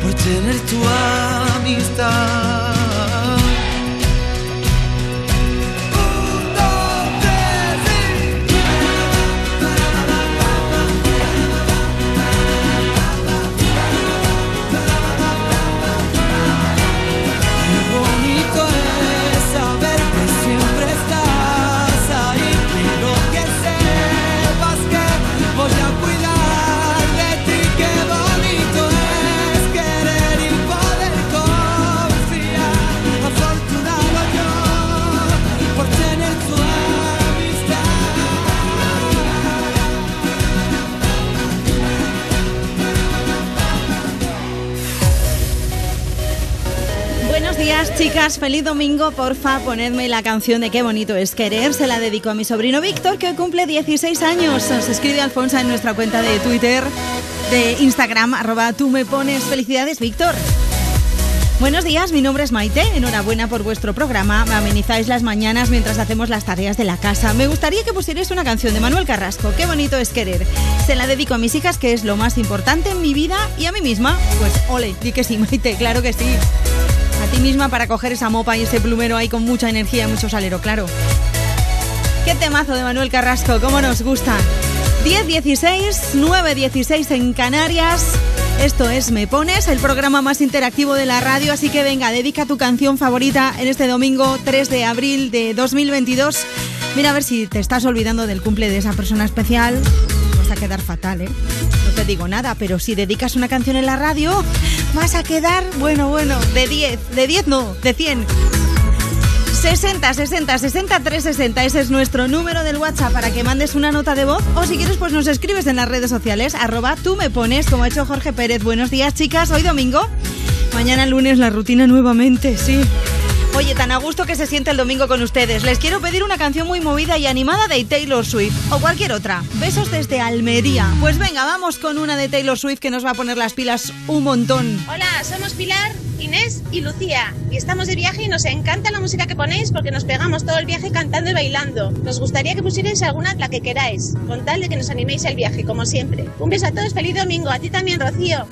por tener tu amistad. Chicas. Feliz domingo. Porfa, ponedme la canción de Qué bonito es querer. Se la dedico a mi sobrino Víctor, que hoy cumple 16 años. Nos escribe Alfonso en nuestra cuenta de Twitter, de Instagram, arroba tú me pones. Felicidades, Víctor. Buenos días, mi nombre es Maite. Enhorabuena por vuestro programa. Me amenizáis las mañanas mientras hacemos las tareas de la casa. Me gustaría que pusierais una canción de Manuel Carrasco. Qué bonito es querer. Se la dedico a mis hijas, que es lo más importante en mi vida, y a mí misma. Pues ole, di que sí, Maite, claro que sí. Ti misma para coger esa mopa y ese plumero ahí con mucha energía y mucho salero, claro. Qué temazo de Manuel Carrasco, cómo nos gusta. 10-16, 9-16 en Canarias. Esto es Me Pones, el programa más interactivo de la radio, así que venga, dedica tu canción favorita en este domingo 3 de abril de 2022. Mira a ver si te estás olvidando del cumple de esa persona especial. Vas a quedar fatal, ¿eh? No te digo nada, pero si dedicas una canción en la radio, vas a quedar, bueno, bueno, de 10, de 10 no, de 100. 60 60 60 360 ese es nuestro número del WhatsApp para que mandes una nota de voz. O si quieres pues nos escribes en las redes sociales arroba tú me pones como ha hecho Jorge Pérez. Buenos días chicas hoy domingo. Mañana lunes la rutina nuevamente sí Oye, tan a gusto que se siente el domingo con ustedes. Les quiero pedir una canción muy movida y animada de Taylor Swift o cualquier otra. Besos desde Almería. Pues venga, vamos con una de Taylor Swift que nos va a poner las pilas un montón. Hola, somos Pilar, Inés y Lucía y estamos de viaje y nos encanta la música que ponéis porque nos pegamos todo el viaje cantando y bailando. Nos gustaría que pusierais alguna la que queráis, con tal de que nos animéis el viaje, como siempre. Un beso a todos, feliz domingo, a ti también, Rocío.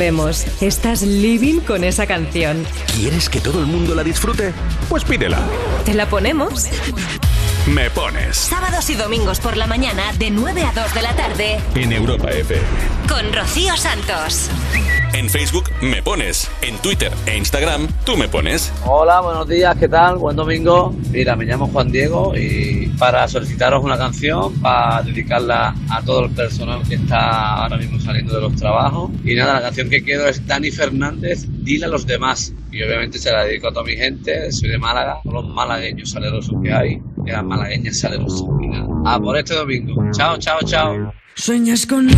estás living con esa canción. ¿Quieres que todo el mundo la disfrute? Pues pídela. ¿Te la ponemos? Me pones. Sábados y domingos por la mañana de 9 a 2 de la tarde. En Europa F. Con Rocío Santos. En Facebook me pones. En Twitter e Instagram tú me pones. Hola, buenos días, ¿qué tal? Buen domingo. Mira, me llamo Juan Diego y para solicitaros una canción, para dedicarla a todo el personal que está ahora mismo saliendo de los trabajos. Y nada, la canción que quiero es Dani Fernández, Dile a los demás. Y obviamente se la dedico a toda mi gente, soy de Málaga, los malagueños salerosos que hay, y las malagueñas salerosas. A ah, por este domingo. Chao, chao, chao. Sueñas con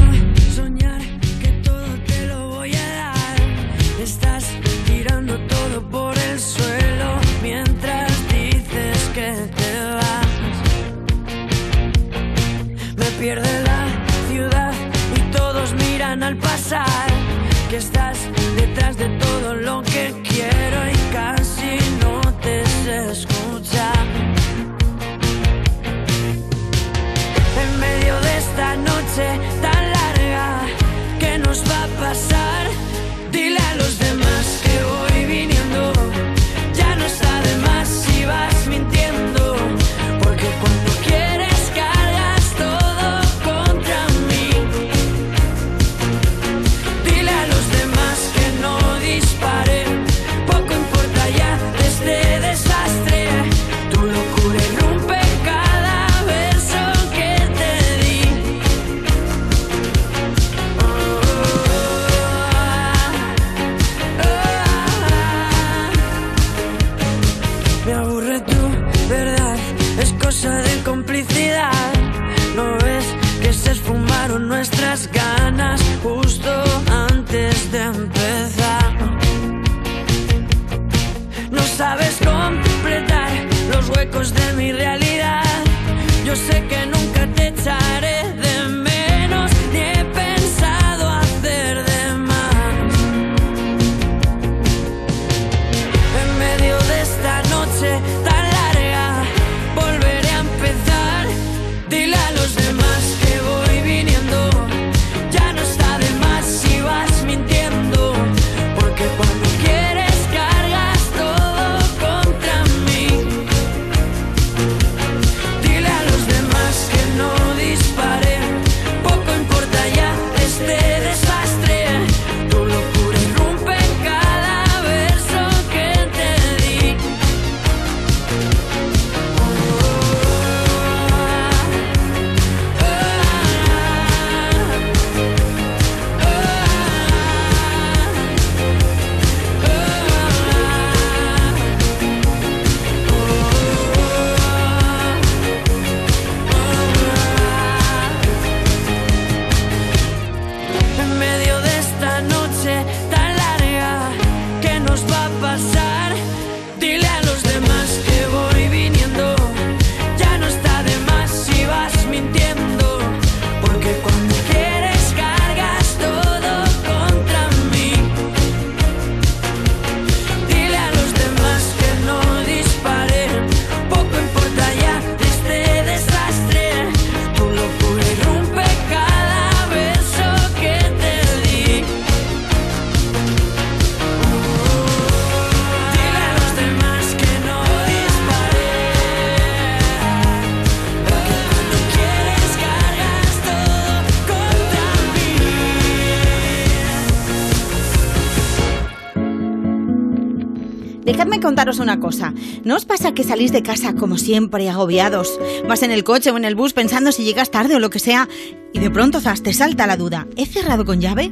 contaros una cosa. ¿No os pasa que salís de casa como siempre, agobiados? Vas en el coche o en el bus pensando si llegas tarde o lo que sea y de pronto zas, te salta la duda. ¿He cerrado con llave?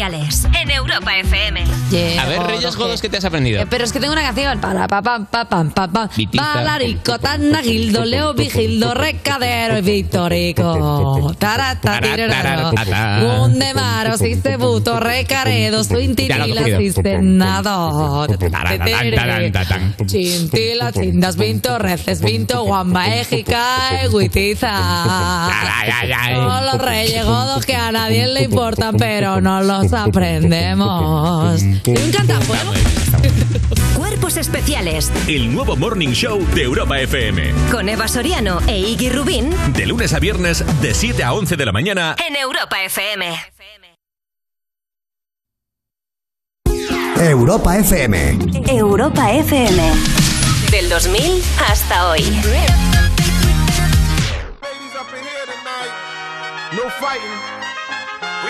en Europa FM. A ver, Reyes Godos, ¿qué te has aprendido? Eh, pero es que tengo una canción. Para pa pam pa pam pa pam. Vitita. Balarico, Tana, Gildo, Leo, Vigildo, Recadero y Victorico. Taratatirero. Gundemaro, Sistebuto, Recaredo, Ya lo he Suintirila, cogido. Sistenado. Chintila, Chindas, Vinto, Reces, Vinto, Guamba, Éjica, Eguitiza. Son los reyes godos que a nadie le importan, pero no los aprendemos. Soy un. Cuerpos especiales El nuevo Morning Show de Europa FM. con Eva Soriano e Iggy Rubín De lunes a viernes, de 7 a 11 de la mañana. en Europa FM. Europa FM. Europa FM. Del 2000 hasta hoy. No fighting.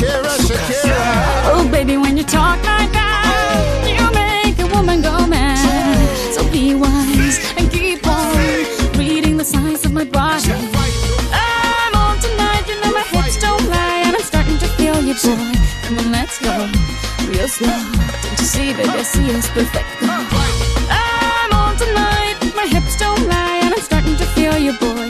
Shakira, Shakira. Oh, baby, when you talk like that, you make a woman go mad. So be wise and keep on reading the signs of my body. I'm on tonight, you know my hips don't lie, and I'm starting to feel you, boy. Come on, let's go real slow. Don't you see, baby, I see it's perfect. I'm on tonight, my hips don't lie, and I'm starting to feel you, boy.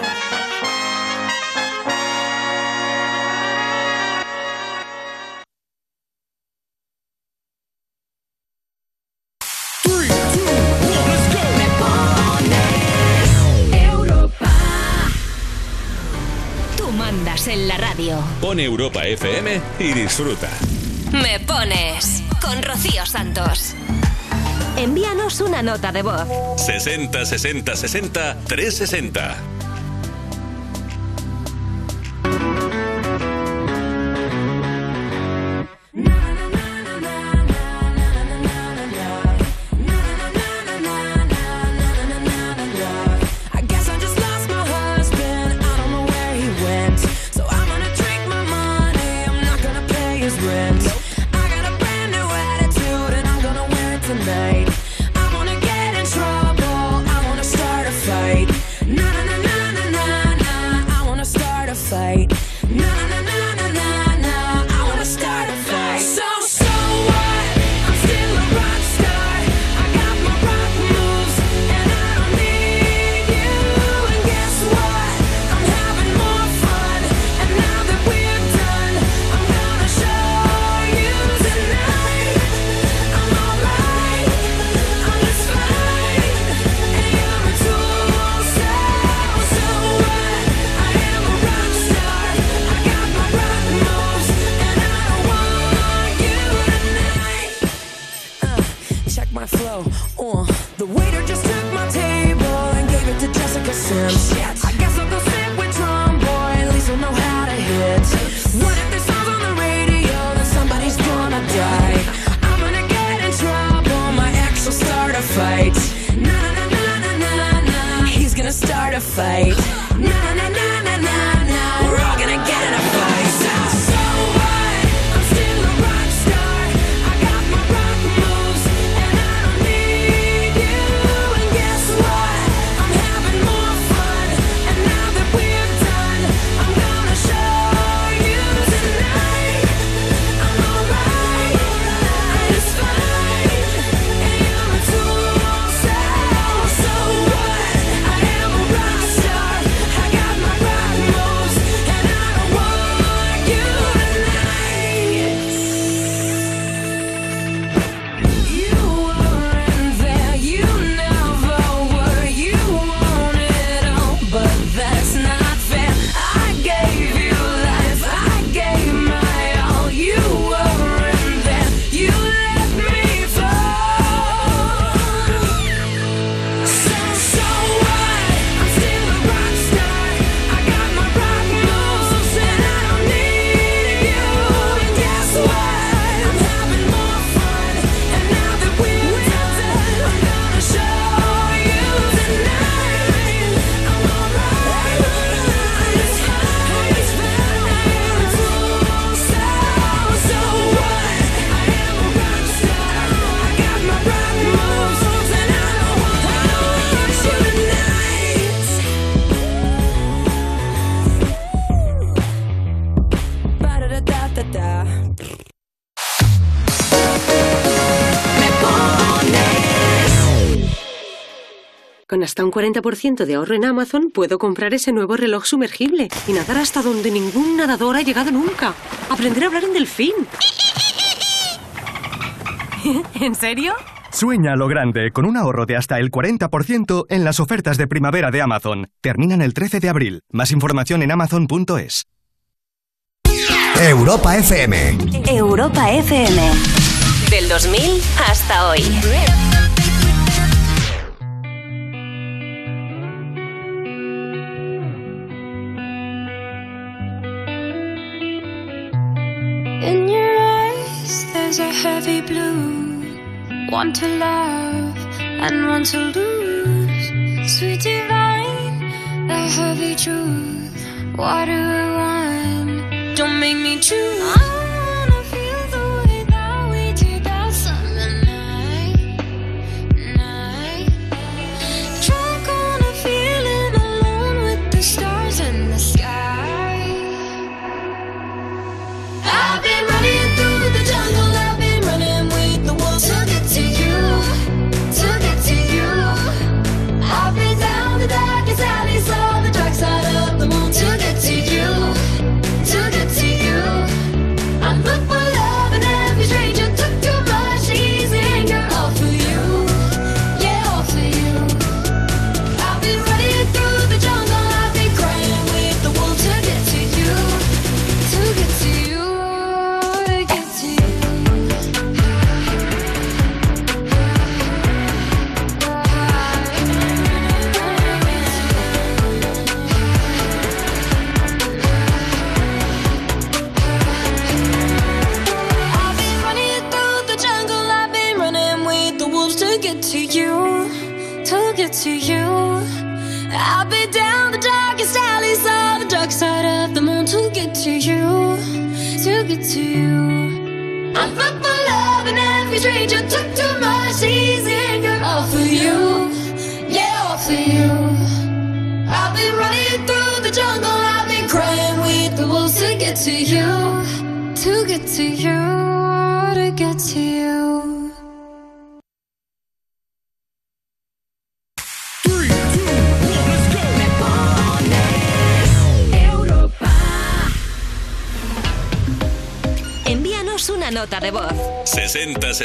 Tú radio. Pon Europa FM y disfruta. Me pones con Rocío Santos. Envíanos una nota de voz. 60 60 60 360. I fight. Con hasta un 40% de ahorro en Amazon puedo comprar ese nuevo reloj sumergible y nadar hasta donde ningún nadador ha llegado nunca. Aprender a hablar en delfín. ¿En serio? Sueña lo grande con un ahorro de hasta el 40% en las ofertas de primavera de Amazon. Terminan el 13 de abril. Más información en amazon.es. Europa FM. Europa FM. Del 2000 hasta hoy. In your eyes, there's a heavy blue. One to love and one to lose. Sweet divine, the heavy truth. Water do I want? Don't make me choose.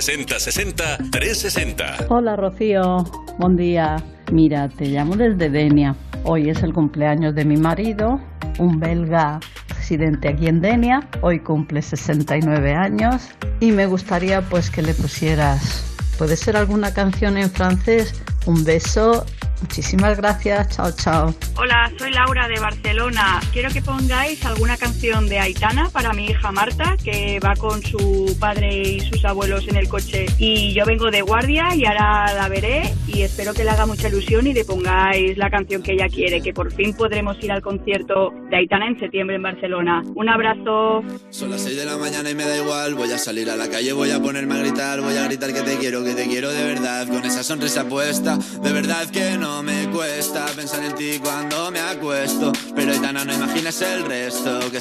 6060 360. Hola Rocío, buen día. Mira, te llamo desde Denia. Hoy es el cumpleaños de mi marido, un belga residente aquí en Denia. Hoy cumple 69 años y me gustaría pues que le pusieras, puede ser alguna canción en francés, un beso Muchísimas gracias, chao, chao. Hola, soy Laura de Barcelona. Quiero que pongáis alguna canción de Aitana para mi hija Marta, que va con su padre y sus abuelos en el coche. Y yo vengo de guardia y ahora la veré y espero que le haga mucha ilusión y le pongáis la canción que ella quiere, que por fin podremos ir al concierto de Aitana en septiembre en Barcelona. Un abrazo. Son las 6 de la mañana y me da igual. Voy a salir a la calle, voy a ponerme a gritar. Voy a gritar que te quiero, que te quiero de verdad. Con esa sonrisa puesta, de verdad que no me cuesta pensar en ti cuando me acuesto. Pero Aitana, no imaginas el resto, que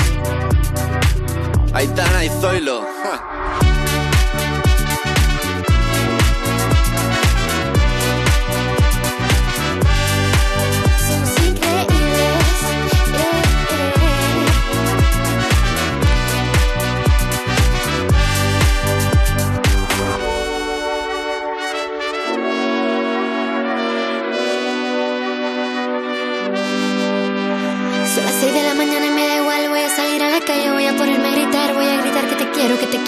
Aitana y Zoilo.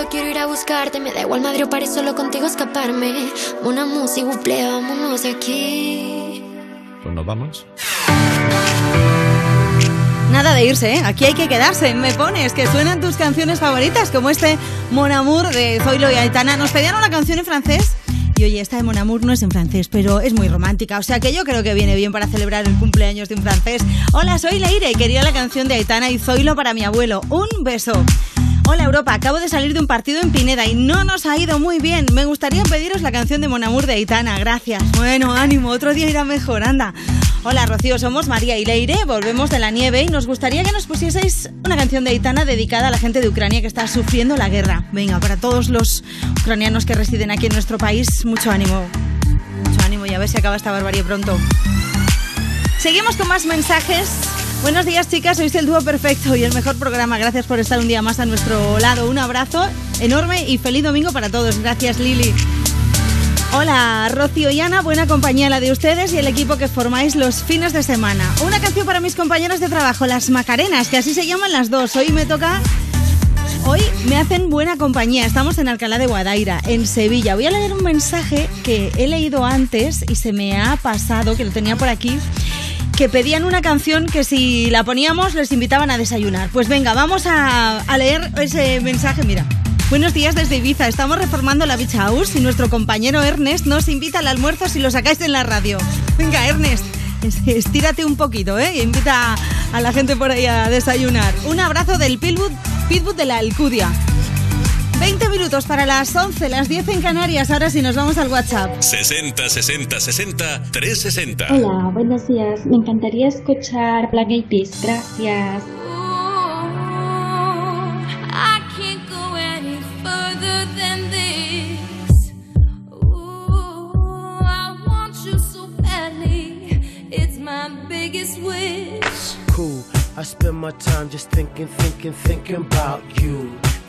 Solo quiero ir a buscarte, me da igual Madrid o París, solo contigo escaparme. Una música, buple, vámonos de aquí. Pues nos vamos. Nada de irse, ¿eh? Aquí hay que quedarse. Me pones que suenan tus canciones favoritas, como este Mon Amour de Zoilo y Aitana. Nos pedían una canción en francés. Y oye, esta de Mon Amour no es en francés, pero es muy romántica. O sea que yo creo que viene bien para celebrar el cumpleaños de un francés. Hola, soy Leire y quería la canción de Aitana y Zoilo para mi abuelo. Un beso. Hola Europa, acabo de salir de un partido en Pineda y no nos ha ido muy bien. Me gustaría pediros la canción de Mon Amour de Aitana, gracias. Bueno, ánimo, otro día irá mejor, anda. Hola Rocío, somos María y Leire, volvemos de la nieve y nos gustaría que nos pusieseis una canción de Aitana dedicada a la gente de Ucrania que está sufriendo la guerra. Venga, para todos los ucranianos que residen aquí en nuestro país, mucho ánimo. Mucho ánimo y a ver si acaba esta barbarie pronto. Seguimos con más mensajes. Buenos días, chicas. Sois el dúo perfecto y el mejor programa. Gracias por estar un día más a nuestro lado. Un abrazo enorme y feliz domingo para todos. Gracias, Lili. Hola, Rocío y Ana, buena compañía la de ustedes y el equipo que formáis los fines de semana. Una canción para mis compañeros de trabajo, las Macarenas, que así se llaman las dos. Hoy me toca Hoy me hacen buena compañía. Estamos en Alcalá de Guadaira, en Sevilla. Voy a leer un mensaje que he leído antes y se me ha pasado, que lo tenía por aquí, que pedían una canción que si la poníamos les invitaban a desayunar. Pues venga, vamos a, leer ese mensaje. Mira. Buenos días desde Ibiza. Estamos reformando la Beach House y nuestro compañero Ernest nos invita al almuerzo si lo sacáis en la radio. Venga, Ernest, es- estírate un poquito, ¿eh? Invita a la gente por ahí a desayunar. Un abrazo del Pitbull, Pitbull de la Alcudia. 20 minutos para las 11, las 10 en Canarias. Ahora sí nos vamos al WhatsApp. 60 60 60 360. Hola, buenos días. Me encantaría escuchar Black Eyed Peas. Gracias. I can't go any further than this. Ooh, I want you so badly. It's my biggest wish. cool. I spend my time just thinking, thinking, thinking about you.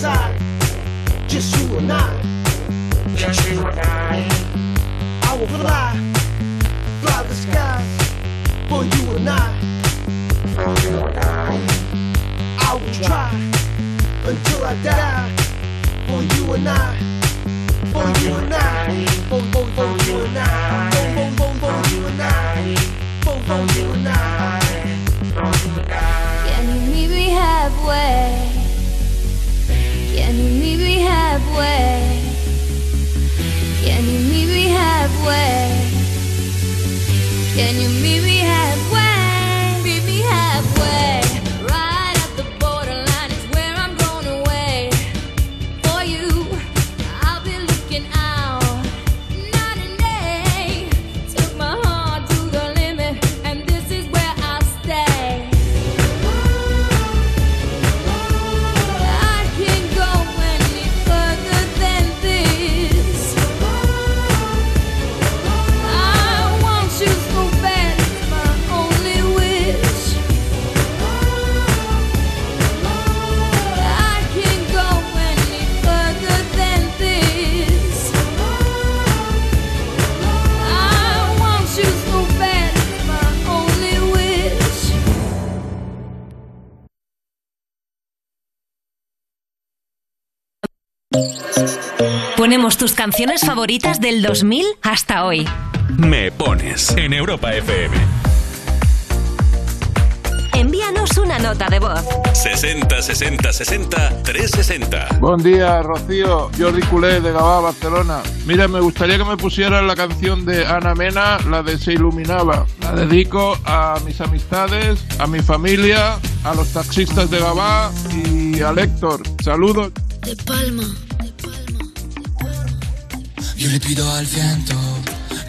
Side. Just you and I. Just you and I. I will fly, fly the skies for you and I. For you and I. I will try until I die for you and I. For you and I. For, for, for you and I. Tus canciones favoritas del 2000 hasta hoy. Me pones en Europa FM. Envíanos una nota de voz. 60 60 60 360. Buen día, Rocío. Jordi Culé de Gabá, Barcelona. Mira, me gustaría que me pusieran la canción de Ana Mena, la de Se Iluminaba. La dedico a mis amistades, a mi familia, a los taxistas de Gabá y a Héctor. Saludos. De Palma. Yo le pido al viento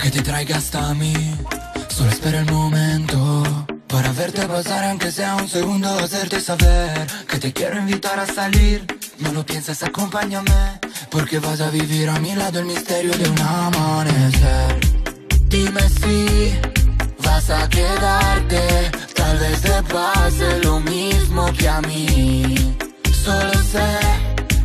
que te traiga hasta mí. Solo espera el momento para verte pasar, aunque sea un segundo, hacerte saber que te quiero invitar a salir. No lo pienses, acompáñame, porque vas a vivir a mi lado el misterio de un amanecer. Dime si vas a quedarte, tal vez te pase lo mismo que a mí. Solo sé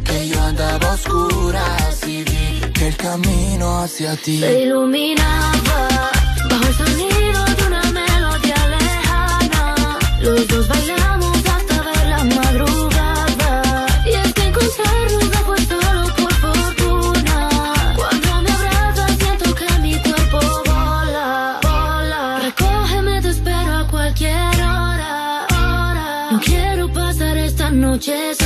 que yo andaba a oscuras y vi que el camino hacia ti Se iluminaba bajo el sonido de una melodía lejana. Los dos bailamos hasta ver la madrugada. Y es que encontrarnos no fue solo por fortuna. Cuando me abrazas siento que mi cuerpo vola, vola. Recógeme, te espero a cualquier hora, hora. No quiero pasar esta noche sola.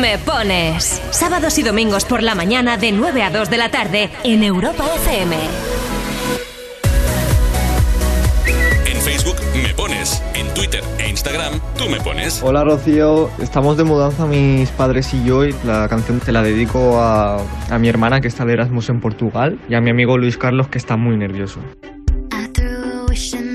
Me pones. Sábados y domingos por la mañana de 9 a 2 de la tarde en Europa FM. En Facebook me pones. En Twitter e Instagram tú me pones. Hola Rocío, estamos de mudanza mis padres y yo y la canción te la dedico a, a mi hermana que está de Erasmus en Portugal y a mi amigo Luis Carlos que está muy nervioso. I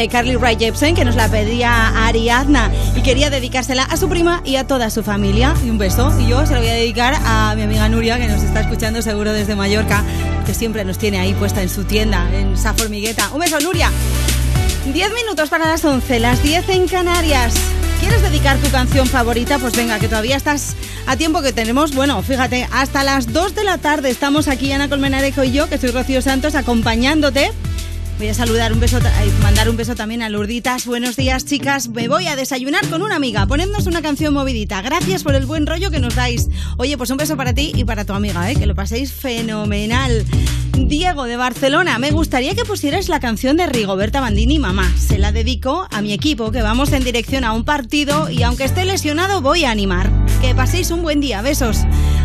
de Carly Rae Jepsen, que nos la pedía Ariadna y quería dedicársela a su prima y a toda su familia. Y un beso. Y yo se lo voy a dedicar a mi amiga Nuria, que nos está escuchando seguro desde Mallorca, que siempre nos tiene ahí puesta en su tienda, en Sa Formigueta. Un beso, Nuria. 10 minutos para las 11, las 10 en Canarias. ¿Quieres dedicar tu canción favorita? Pues venga, que todavía estás a tiempo que tenemos. Bueno, fíjate, hasta las 2 de la tarde estamos aquí, Ana Colmenarejo y yo, que soy Rocío Santos, acompañándote. Voy a saludar un beso, mandar un beso también a Lurditas. Buenos días, chicas. Me voy a desayunar con una amiga. Ponednos una canción movidita. Gracias por el buen rollo que nos dais. Oye, pues un beso para ti y para tu amiga, ¿eh? que lo paséis fenomenal. Diego de Barcelona, me gustaría que pusieras la canción de Rigoberta Bandini, mamá. Se la dedico a mi equipo, que vamos en dirección a un partido y aunque esté lesionado, voy a animar. Que paséis un buen día. Besos.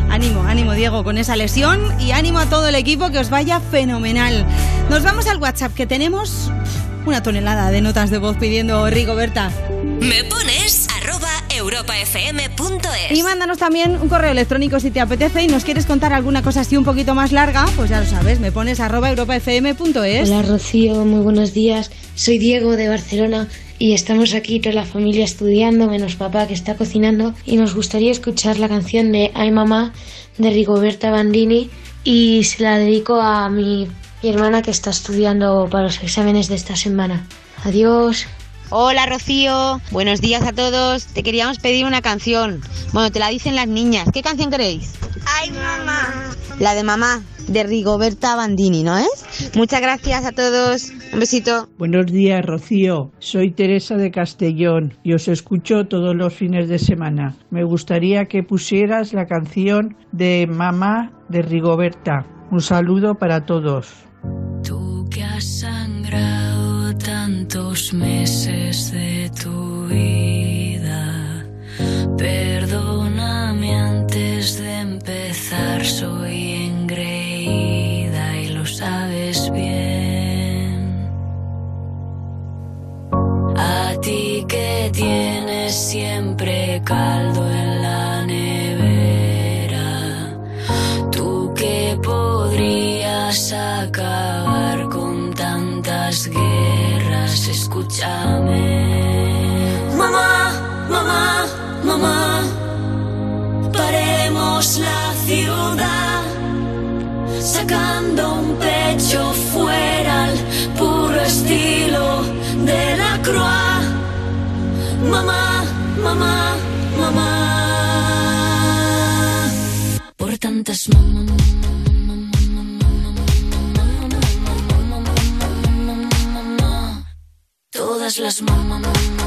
Ánimo, ánimo Diego con esa lesión y ánimo a todo el equipo que os vaya fenomenal. Nos vamos al WhatsApp que tenemos una tonelada de notas de voz pidiendo Rigoberta. Me pones arroba europafm.es. Y mándanos también un correo electrónico si te apetece y nos quieres contar alguna cosa así un poquito más larga, pues ya lo sabes, me pones arroba europafm.es. Hola Rocío, muy buenos días. Soy Diego de Barcelona y estamos aquí toda la familia estudiando, menos papá que está cocinando y nos gustaría escuchar la canción de Ay Mamá de Rigoberta Bandini y se la dedico a mi, mi hermana que está estudiando para los exámenes de esta semana. Adiós. Hola Rocío, buenos días a todos. Te queríamos pedir una canción. Bueno, te la dicen las niñas. ¿Qué canción queréis? Ay, mamá. La de mamá, de Rigoberta Bandini, ¿no es? Muchas gracias a todos. Un besito. Buenos días, Rocío. Soy Teresa de Castellón y os escucho todos los fines de semana. Me gustaría que pusieras la canción de Mamá de Rigoberta. Un saludo para todos. Has sangrado tantos meses de tu vida, perdóname antes de empezar, soy engreída y lo sabes bien. A ti que tienes siempre caldo en la nevera, tú que podrías acabar guerras, escúchame. Mamá, mamá, mamá, paremos la ciudad, sacando un pecho fuera al puro estilo de la croix. Mamá, mamá, mamá, por tantas mamás. Todas las mamás. Tú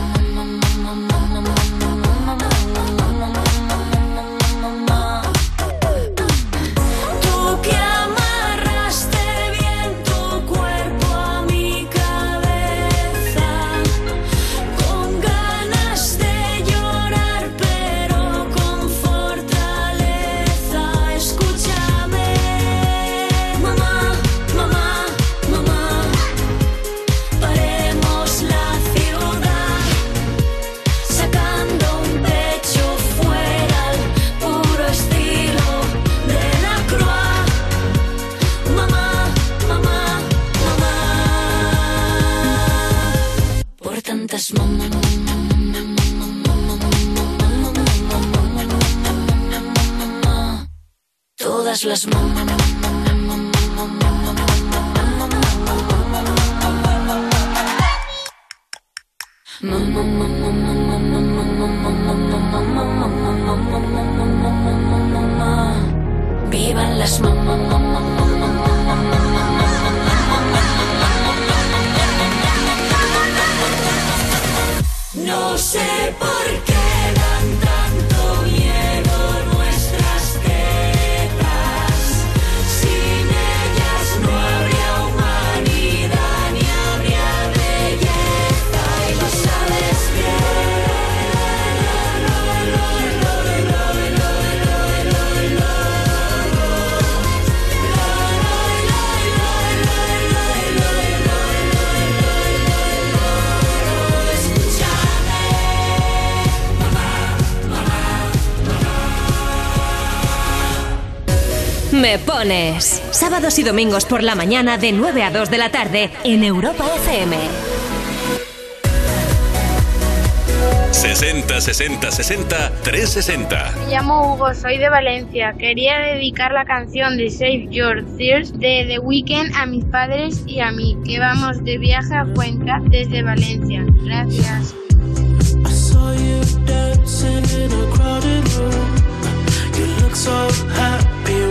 tantas mamás. Todas las mamás. Vivan las No sé por qué. Me pones. Sábados y domingos por la mañana de 9 a 2 de la tarde en Europa FM. 60 60 60 360. Me llamo Hugo, soy de Valencia. Quería dedicar la canción de Save Your Tears de The Weeknd a mis padres y a mí, que vamos de viaje a Cuenca desde Valencia. Gracias. I saw you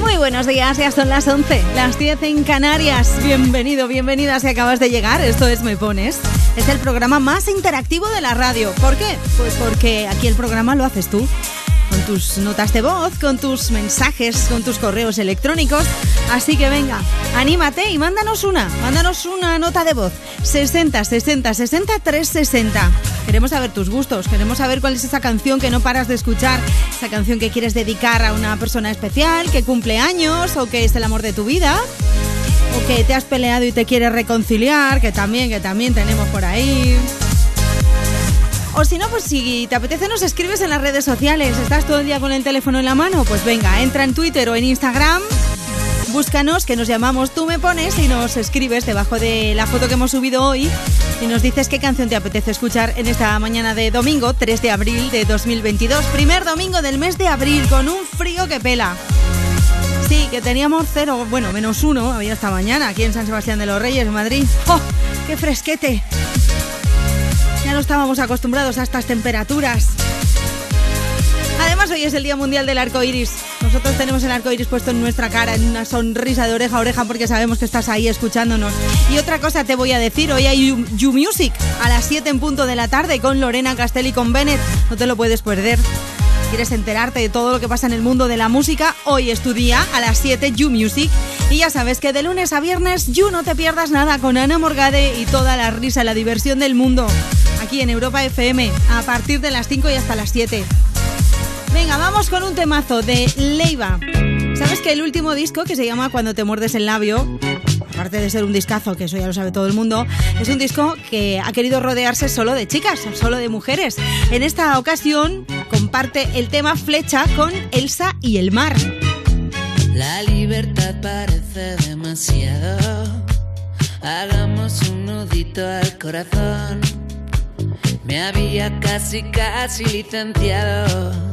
Muy buenos días, ya son las 11, las 10 en Canarias. Bienvenido, bienvenida si acabas de llegar, esto es Me Pones. Es el programa más interactivo de la radio. ¿Por qué? Pues porque aquí el programa lo haces tú. Con tus notas de voz, con tus mensajes, con tus correos electrónicos. Así que venga, anímate y mándanos una. Mándanos una nota de voz. 60 60 60 360. Queremos saber tus gustos, queremos saber cuál es esa canción que no paras de escuchar, esa canción que quieres dedicar a una persona especial, que cumple años o que es el amor de tu vida, o que te has peleado y te quieres reconciliar, que también, que también tenemos por ahí. O si no, pues si te apetece nos escribes en las redes sociales, estás todo el día con el teléfono en la mano, pues venga, entra en Twitter o en Instagram, búscanos que nos llamamos Tú me pones y nos escribes debajo de la foto que hemos subido hoy y nos dices qué canción te apetece escuchar en esta mañana de domingo 3 de abril de 2022, primer domingo del mes de abril con un frío que pela. Sí, que teníamos cero, bueno, menos uno, había esta mañana aquí en San Sebastián de los Reyes, Madrid. ¡Oh, qué fresquete! Ya no estábamos acostumbrados a estas temperaturas. Además, hoy es el Día Mundial del Arco Iris. Nosotros tenemos el arco iris puesto en nuestra cara, en una sonrisa de oreja a oreja, porque sabemos que estás ahí escuchándonos. Y otra cosa te voy a decir: hoy hay You, Music a las 7 en punto de la tarde con Lorena Castelli y con Bennett. No te lo puedes perder. ¿Quieres enterarte de todo lo que pasa en el mundo de la música? Hoy es tu día, a las 7, You Music. Y ya sabes que de lunes a viernes, You no te pierdas nada con Ana Morgade y toda la risa, la diversión del mundo. Aquí en Europa FM, a partir de las 5 y hasta las 7. Venga, vamos con un temazo de Leiva. ¿Sabes que el último disco, que se llama Cuando te muerdes el labio, aparte de ser un discazo, que eso ya lo sabe todo el mundo, es un disco que ha querido rodearse solo de chicas, solo de mujeres. En esta ocasión comparte el tema Flecha con Elsa y el mar. La libertad parece demasiado. Hagamos un nudito al corazón. Me había casi, casi licenciado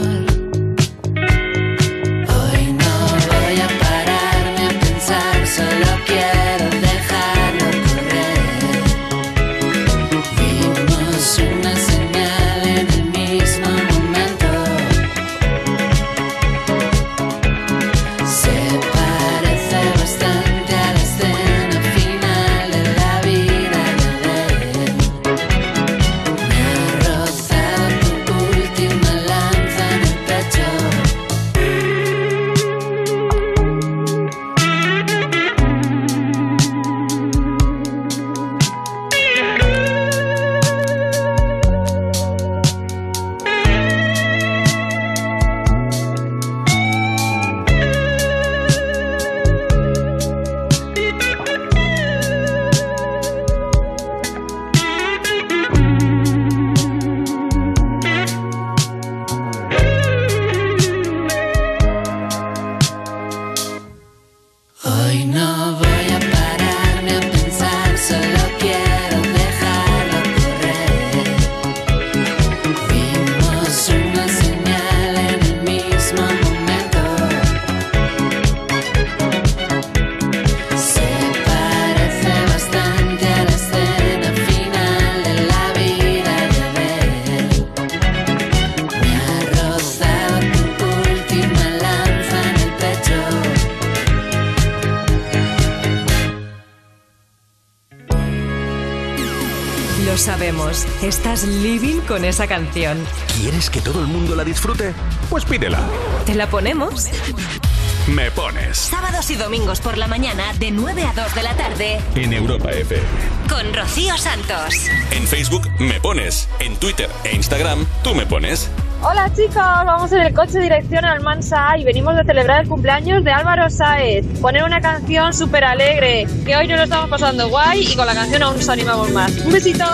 Con esa canción. ¿Quieres que todo el mundo la disfrute? Pues pídela. ¿Te la ponemos? Me pones Sábados y domingos por la mañana de 9 a 2 de la tarde En Europa FM. con Rocío Santos. En Facebook me pones. En Twitter e Instagram tú me pones. Hola chicos, vamos en el coche dirección al Mansa y venimos de celebrar el cumpleaños de Álvaro Sáez. Poner una canción súper alegre, que hoy nos lo estamos pasando guay y con la canción aún nos animamos más. Un besito.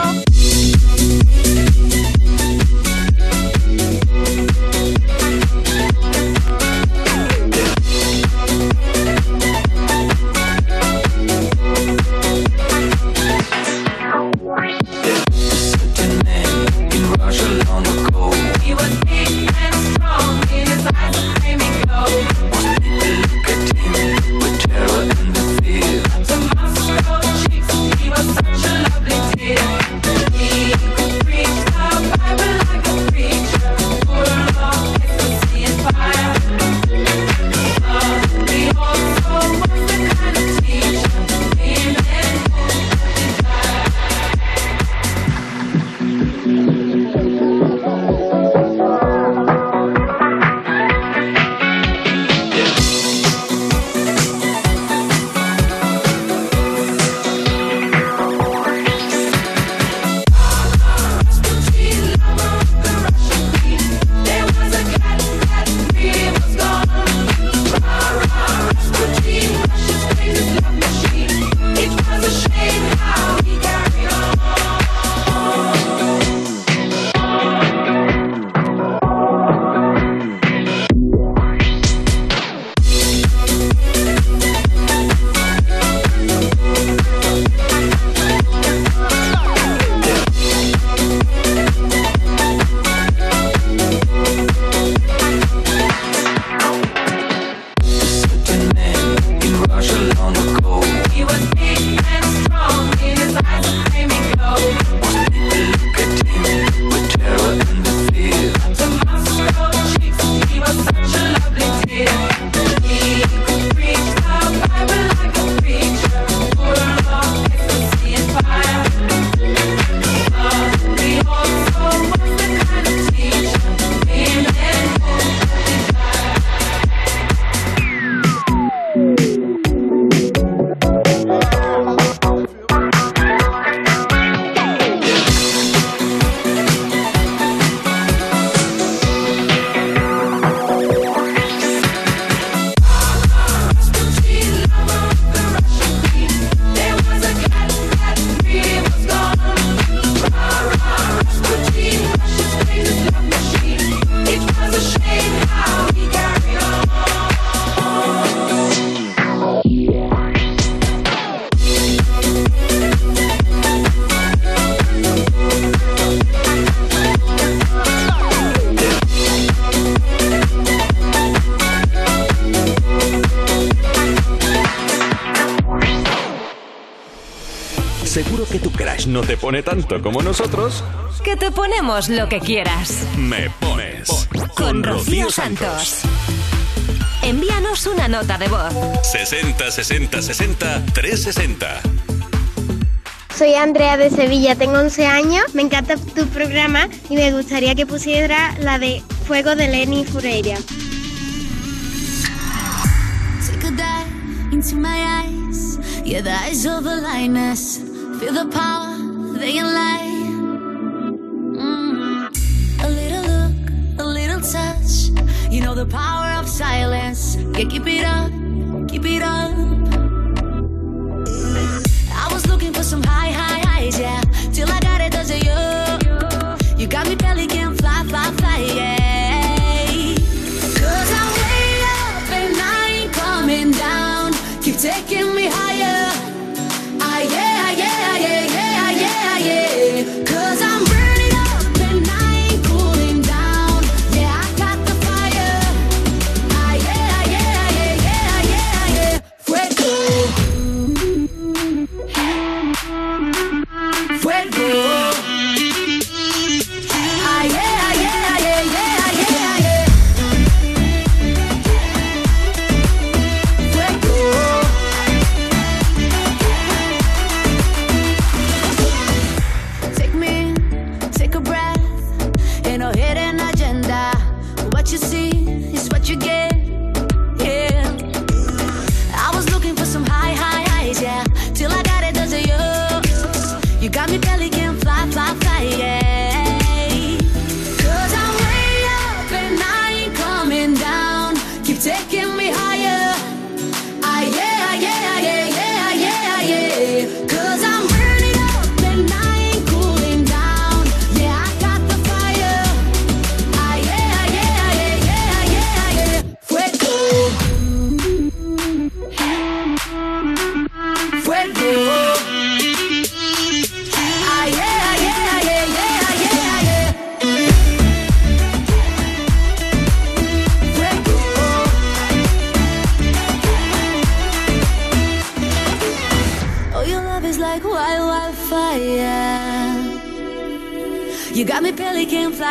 Pone tanto como nosotros. Que te ponemos lo que quieras. Me pones Con Rocío Santos. Envíanos una nota de voz. 60 60 60 360. Soy Andrea de Sevilla, tengo 11 años, me encanta tu programa y me gustaría que pusiera la de Fuego de Lenny Fureira. Take a dive into my eyes. Yeah, the eyes of lioness.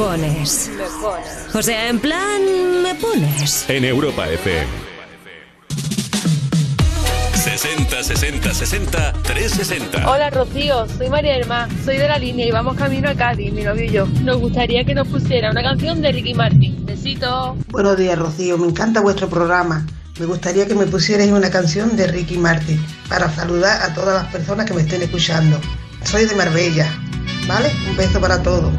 pones. O sea, en plan, me pones. En Europa FM. 60 60 60 360. Hola Rocío, soy María Hermá, soy de la línea y vamos camino a Cádiz, mi novio y yo. Nos gustaría que nos pusiera una canción de Ricky Martin. Besito. Buenos días Rocío, me encanta vuestro programa. Me gustaría que me pusierais una canción de Ricky Martin para saludar a todas las personas que me estén escuchando. Soy de Marbella, ¿vale? Un beso para todos.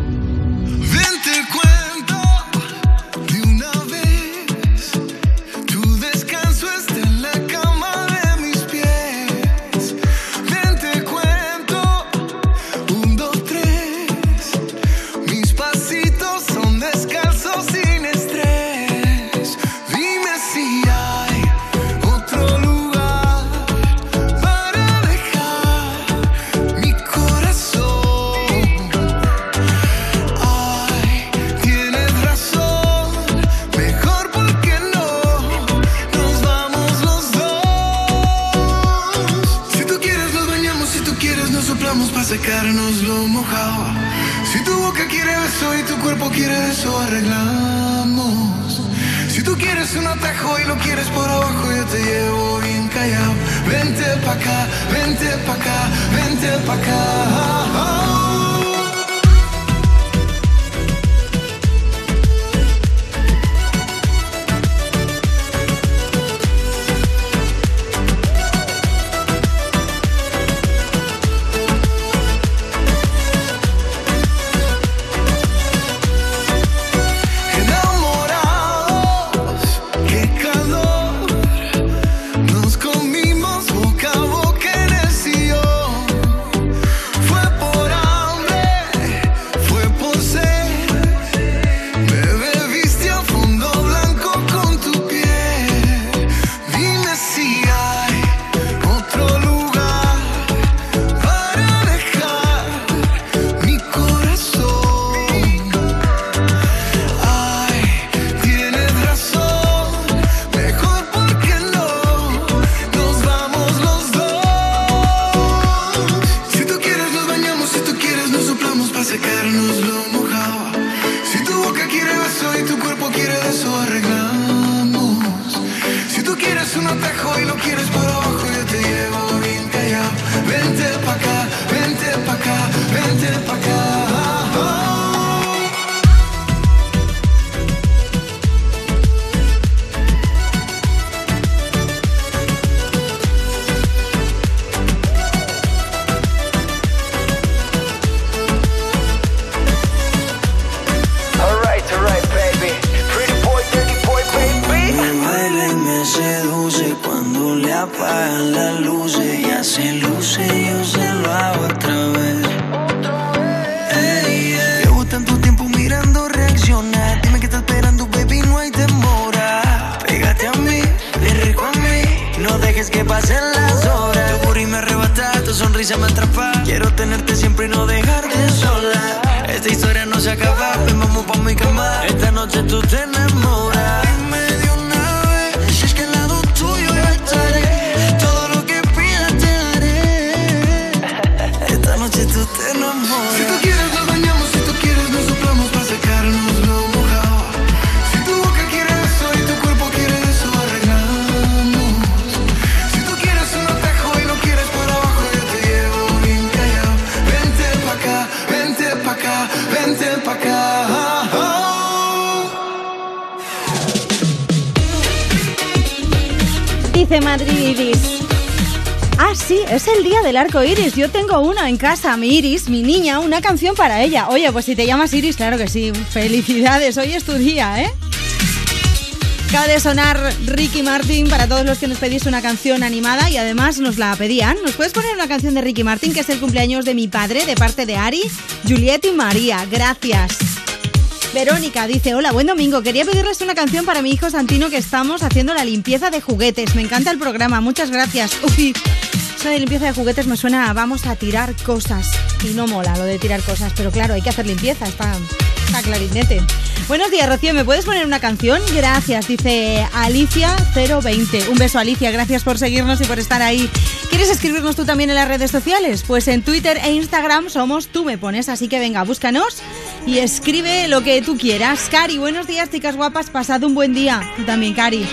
Iris. Yo tengo uno en casa, mi Iris, mi niña, una canción para ella. Oye, pues si te llamas Iris, claro que sí. Felicidades, hoy es tu día, ¿eh? Acaba de sonar Ricky Martin para todos los que nos pedís una canción animada y además nos la pedían. ¿Nos puedes poner una canción de Ricky Martin que es el cumpleaños de mi padre de parte de Ari, Juliet y María? Gracias. Verónica dice, hola, buen domingo. Quería pedirles una canción para mi hijo Santino que estamos haciendo la limpieza de juguetes. Me encanta el programa, muchas gracias. Uy, eso de limpieza de juguetes me suena a vamos a tirar cosas. Y no mola lo de tirar cosas, pero claro, hay que hacer limpieza, está, está clarinete. Buenos días, Rocío, ¿me puedes poner una canción? Gracias, dice Alicia020. Un beso, Alicia, gracias por seguirnos y por estar ahí. ¿Quieres escribirnos tú también en las redes sociales? Pues en Twitter e Instagram somos tú me pones, así que venga, búscanos y escribe lo que tú quieras. Cari, buenos días, chicas guapas, pasad un buen día. Tú también, Cari.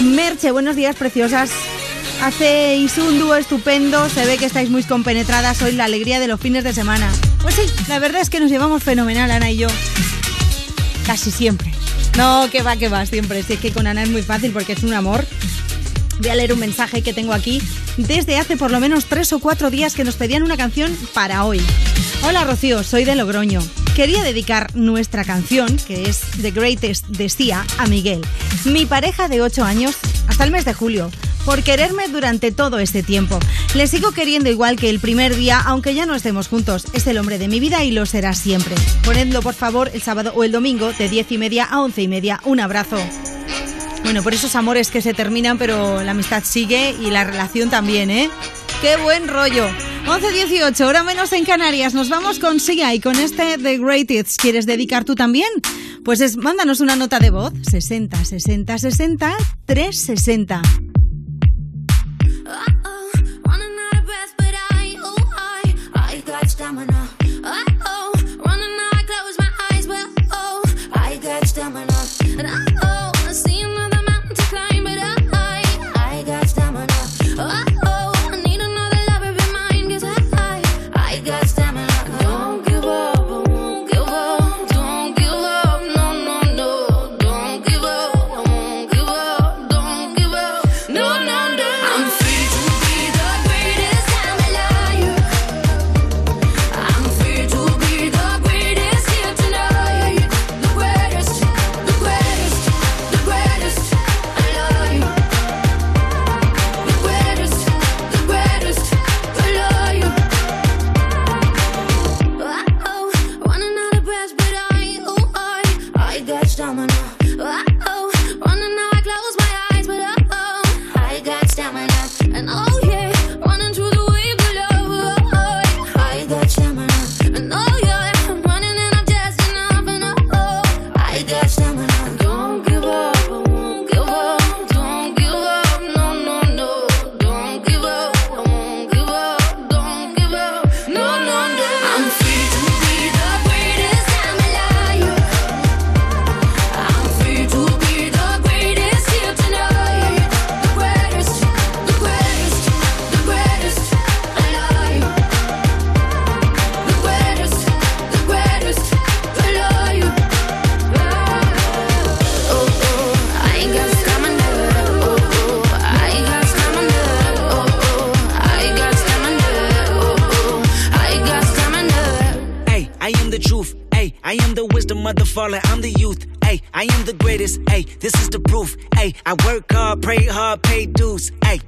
Merche, buenos días, preciosas. Hacéis un dúo estupendo, se ve que estáis muy compenetradas, sois la alegría de los fines de semana. Pues sí, la verdad es que nos llevamos fenomenal, Ana y yo. Casi siempre. No, que va, que va, siempre. Si es que con Ana es muy fácil porque es un amor. Voy a leer un mensaje que tengo aquí desde hace por lo menos tres o cuatro días que nos pedían una canción para hoy. Hola Rocío, soy de Logroño. Quería dedicar nuestra canción, que es The Greatest de a Miguel, mi pareja de 8 años hasta el mes de julio, por quererme durante todo este tiempo. Le sigo queriendo igual que el primer día, aunque ya no estemos juntos. Es el hombre de mi vida y lo será siempre. Ponedlo por favor el sábado o el domingo de 10 y media a 11 y media. Un abrazo. Bueno, por esos amores que se terminan, pero la amistad sigue y la relación también, ¿eh? ¡Qué buen rollo! 11.18, hora menos en Canarias. Nos vamos con Sia y con este The Greatest. ¿Quieres dedicar tú también? Pues es, mándanos una nota de voz. 60 60 60 360.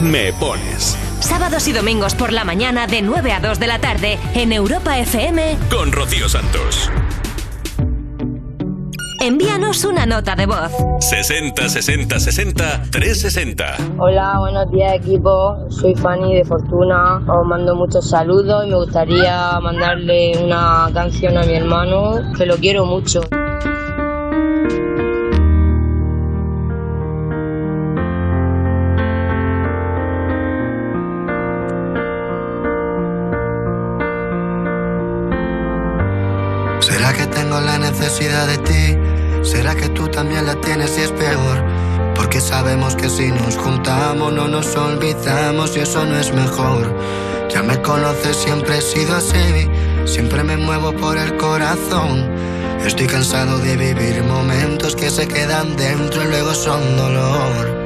Me Pones. Sábados y domingos por la mañana de 9 a 2 de la tarde en Europa FM. Con Rocío Santos. Envíanos una nota de voz. 60 60 60 360. Hola, buenos días equipo. Soy Fanny de Fortuna. Os mando muchos saludos y me gustaría mandarle una canción a mi hermano, que lo quiero mucho. Si nos juntamos no nos olvidamos y eso no es mejor. Ya me conoces, siempre he sido así, siempre me muevo por el corazón. Estoy cansado de vivir momentos que se quedan dentro y luego son dolor.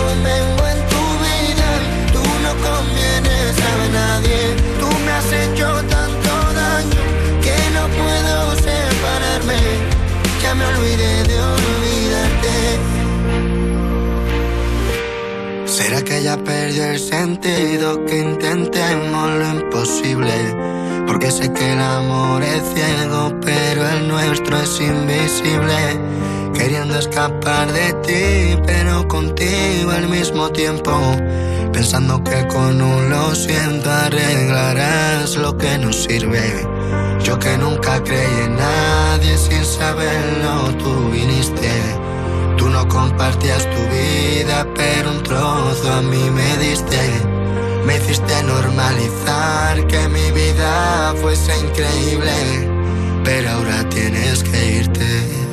Convengo en tu vida, tú no convienes a nadie. Tú me has hecho tanto daño que no puedo separarme. Ya me olvidé de olvidarte. ¿Será que ya perdió el sentido que intentemos lo imposible? Porque sé que el amor es ciego, pero el nuestro es invisible. Queriendo escapar de ti, pero contigo al mismo tiempo. Pensando que con un lo siento arreglarás lo que nos sirve. Yo que nunca creí en nadie sin saberlo, tú viniste. Tú no compartías tu vida, pero un trozo a mí me diste. Me hiciste normalizar que mi vida fuese increíble, pero ahora tienes que irte.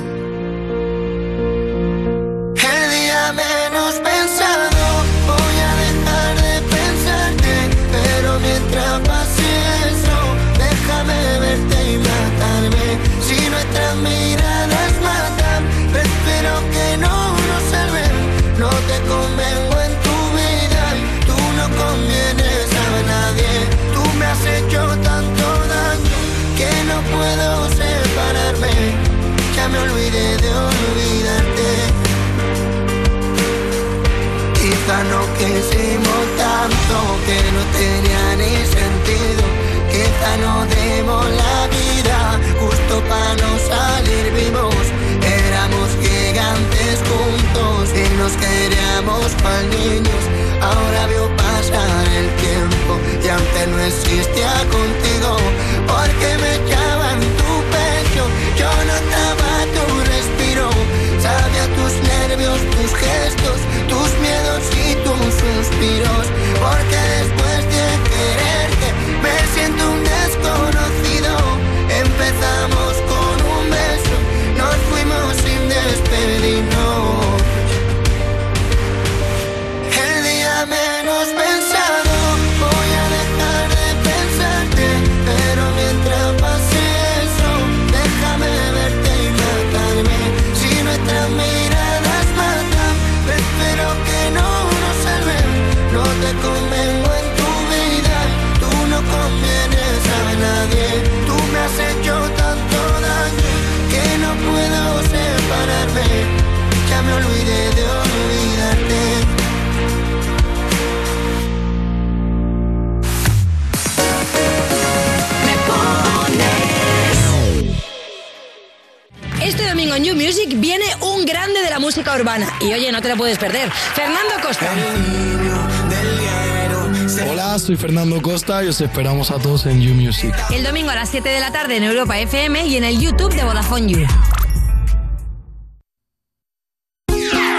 No quisimos tanto que no tenía ni sentido. Quizá no demos la vida justo para no salir vivos. Éramos gigantes juntos y nos queríamos cual niños. Ahora veo pasar el tiempo y antes no existía contigo. Porque me echaba en tu pecho, yo notaba tu respiro. Sabía tus nervios, tus gestos, Porque después viene un grande de la música urbana. Y oye, no te lo puedes perder. Fernando Costa. Hola, soy Fernando Costa y os esperamos a todos en You Music. El domingo a las 7 de la tarde en Europa FM y en el YouTube de Vodafone You.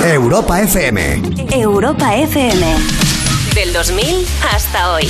Europa FM. Europa FM. Del 2000 hasta hoy.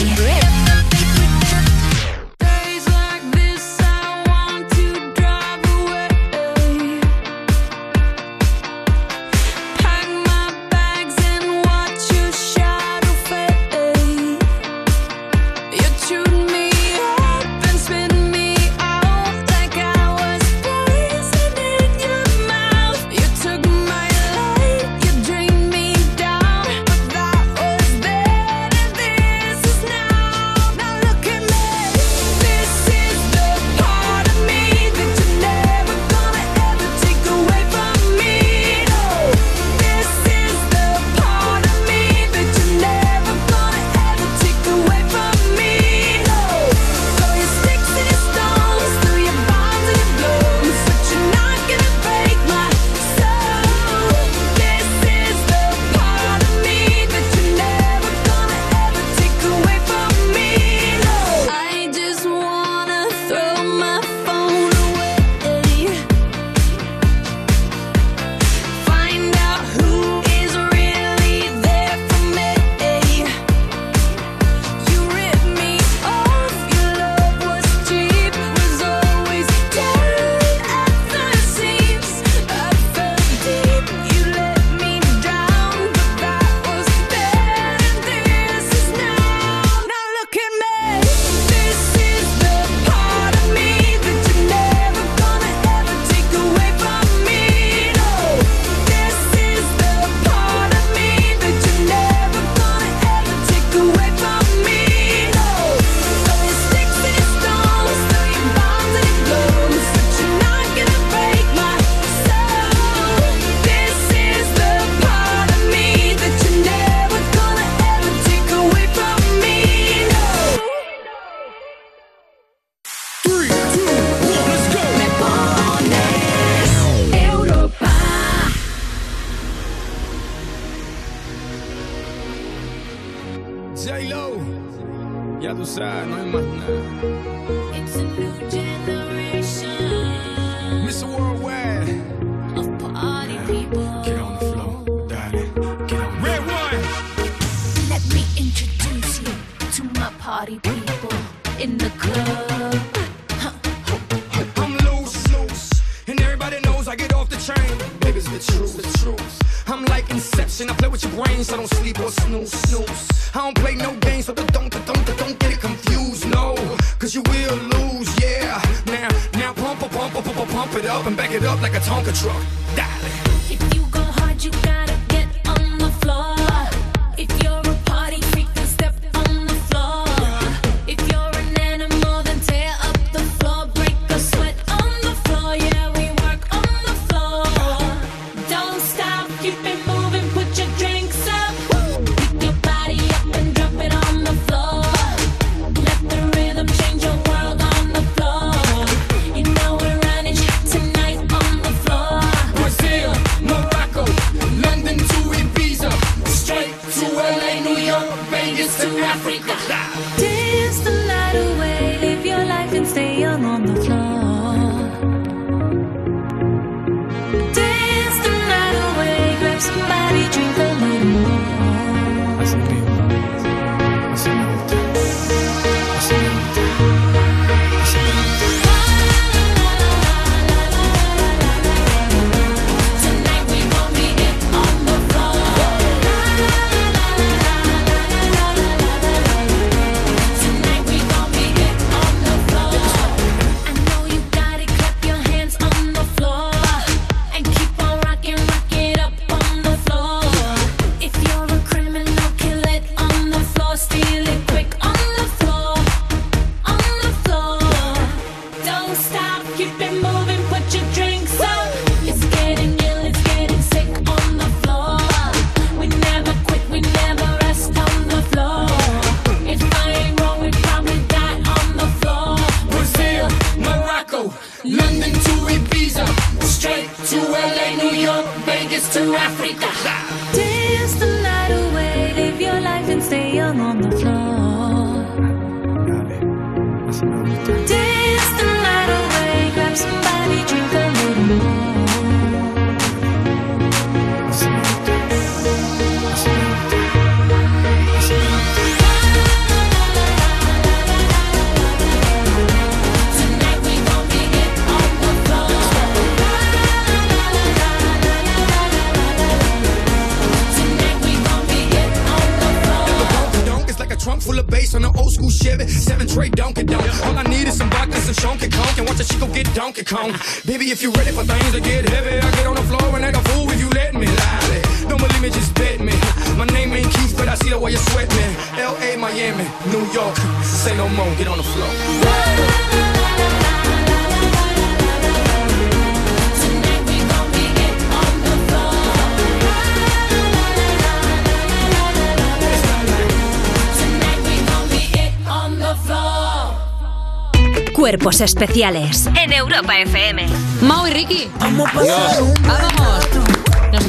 especiales en Europa FM. Mau y Ricky. Vamos.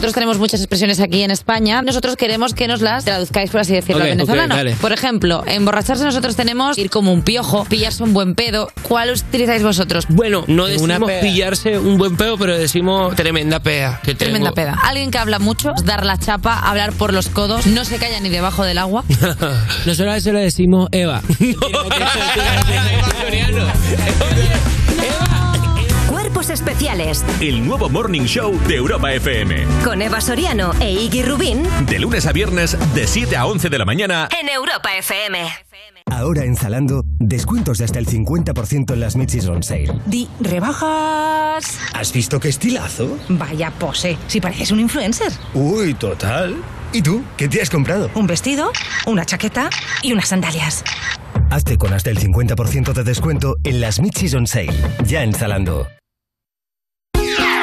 Nosotros tenemos muchas expresiones aquí en España. Nosotros queremos que nos las traduzcáis, por así decirlo, al venezolano. por ejemplo, emborracharse nosotros tenemos ir como un piojo, pillarse un buen pedo. ¿Cuál utilizáis vosotros? Bueno, no decimos pillarse un buen pedo, pero decimos tremenda peda. que Tremenda tengo. peda. Alguien que habla mucho, dar la chapa, hablar por los codos, no se calla ni debajo del agua. Nosotros a eso le decimos Eva. Especiales. El nuevo Morning Show de Europa FM. Con Eva Soriano e Iggy Rubín. De lunes a viernes, de 7 a 11 de la mañana. En Europa FM. Ahora en Zalando, descuentos de hasta el 50% en las Michis on sale. Di, rebajas. ¿Has visto qué estilazo? Vaya pose, si pareces un influencer. Uy, total. ¿Y tú? ¿Qué te has comprado? Un vestido, una chaqueta y unas sandalias. Hazte con hasta el 50% de descuento en las Michis on Sale, ya en Zalando.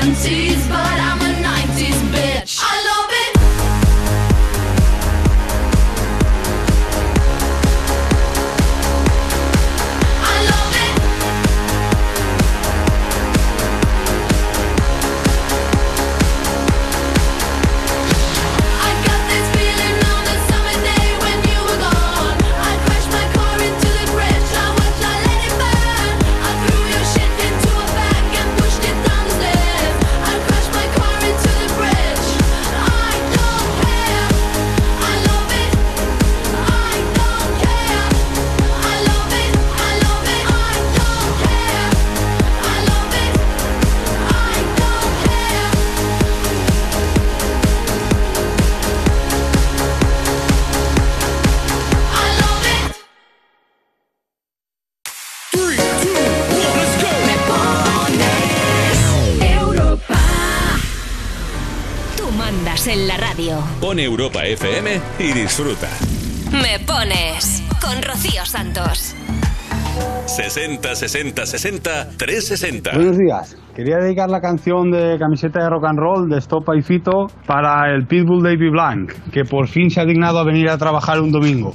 70s, but radio. Pon Europa FM y disfruta. Me pones con Rocío Santos. 60 60 60 360. Buenos días. Quería dedicar la canción de camiseta de rock and roll de Stopa y Fito para el Pitbull Davy Blanc, que por fin se ha dignado a venir a trabajar un domingo.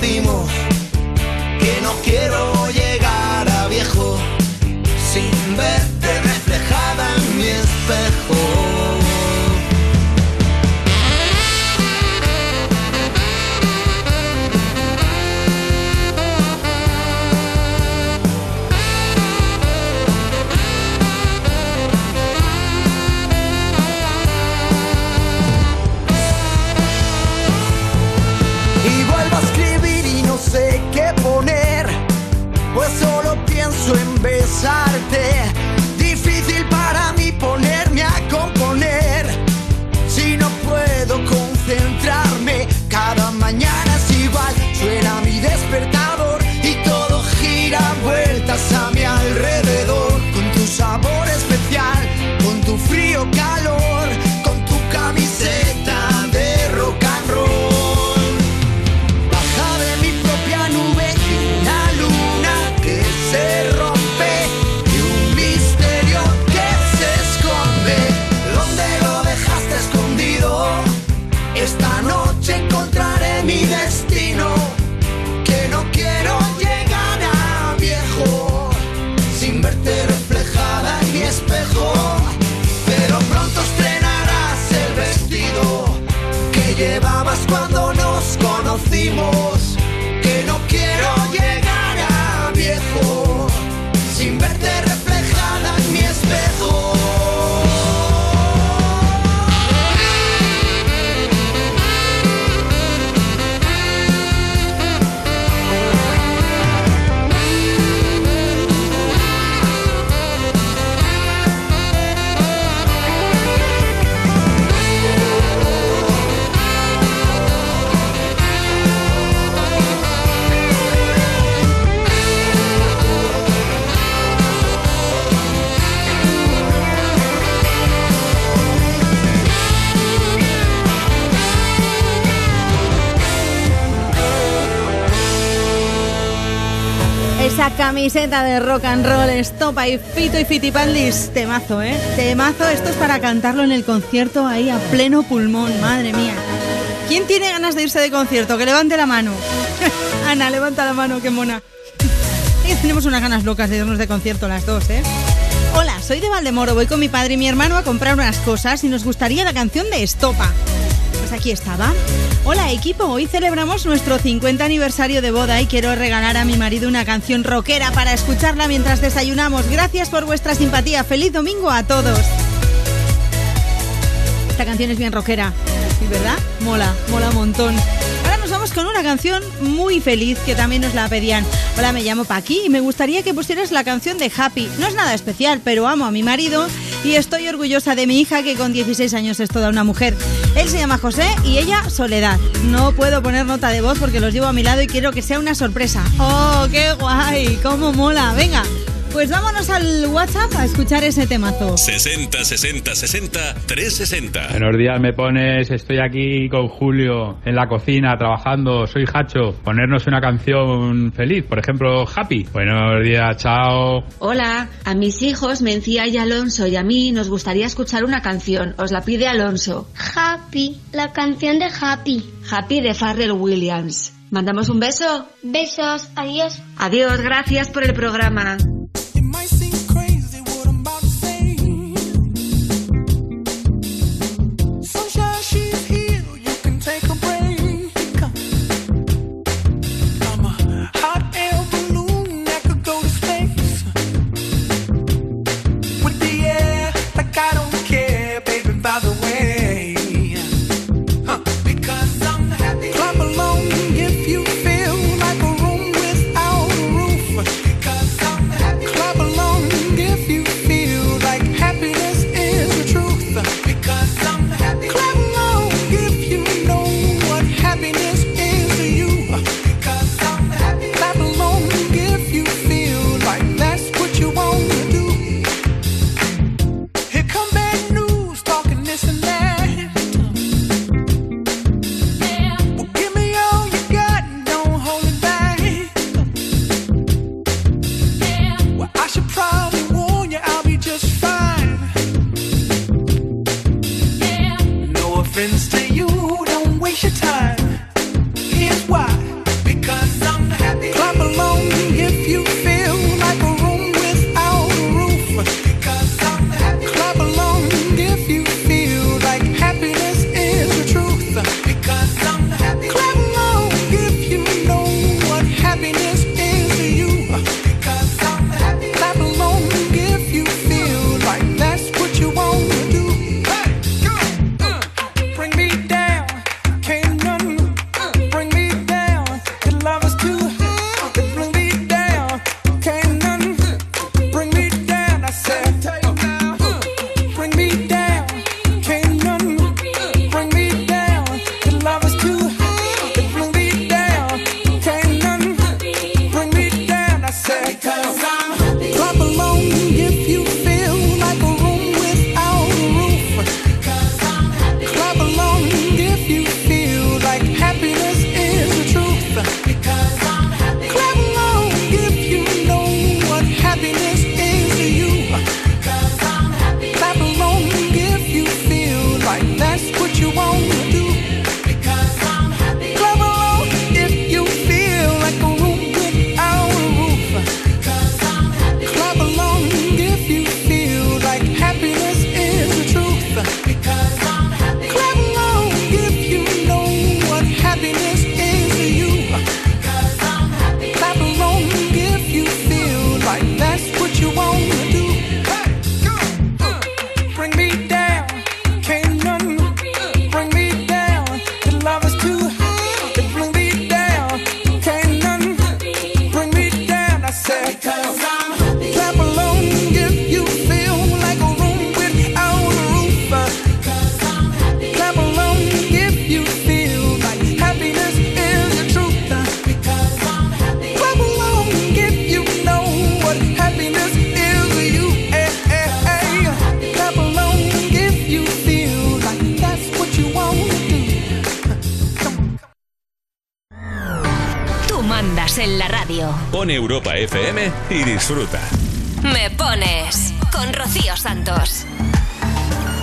Que no quiero llegar a viejo sin verte camiseta de rock and roll, estopa y fito y fitipaldis. Temazo, ¿eh? Temazo. Esto es para cantarlo en el concierto ahí a pleno pulmón. Madre mía. ¿Quién tiene ganas de irse de concierto? Que levante la mano. Ana, levanta la mano, qué mona. Tenemos unas ganas locas de irnos de concierto las dos, ¿eh? Hola, soy de Valdemoro. Voy con mi padre y mi hermano a comprar unas cosas y nos gustaría la canción de Estopa. Pues aquí estaba. Hola equipo, hoy celebramos nuestro 50 aniversario de boda y quiero regalar a mi marido una canción rockera para escucharla mientras desayunamos. Gracias por vuestra simpatía. Feliz domingo a todos. Esta canción es bien rockera, ¿sí, verdad? Mola, mola un montón. Ahora nos vamos con una canción muy feliz que también nos la pedían. Hola, me llamo Paqui y me gustaría que pusieras la canción de Happy. No es nada especial, pero amo a mi marido y estoy orgullosa de mi hija que con 16 años es toda una mujer. Él se llama José y ella Soledad. No puedo poner nota de voz porque los llevo a mi lado y quiero que sea una sorpresa. ¡Oh, qué guay! ¡Cómo mola! Venga, pues vámonos al WhatsApp a escuchar ese temazo. 60 60 60 360. Buenos días, me pones. Estoy aquí con Julio en la cocina trabajando. Soy Hacho. Ponernos una canción feliz, por ejemplo, Happy. Buenos días, chao. Hola, a mis hijos, Mencía y Alonso, y a mí nos gustaría escuchar una canción. Os la pide Alonso. Happy, la canción de Happy. Happy de Farrell Williams. ¿Mandamos un beso? Besos, adiós. Adiós, gracias por el programa. FM y disfruta. Me pones con Rocío Santos.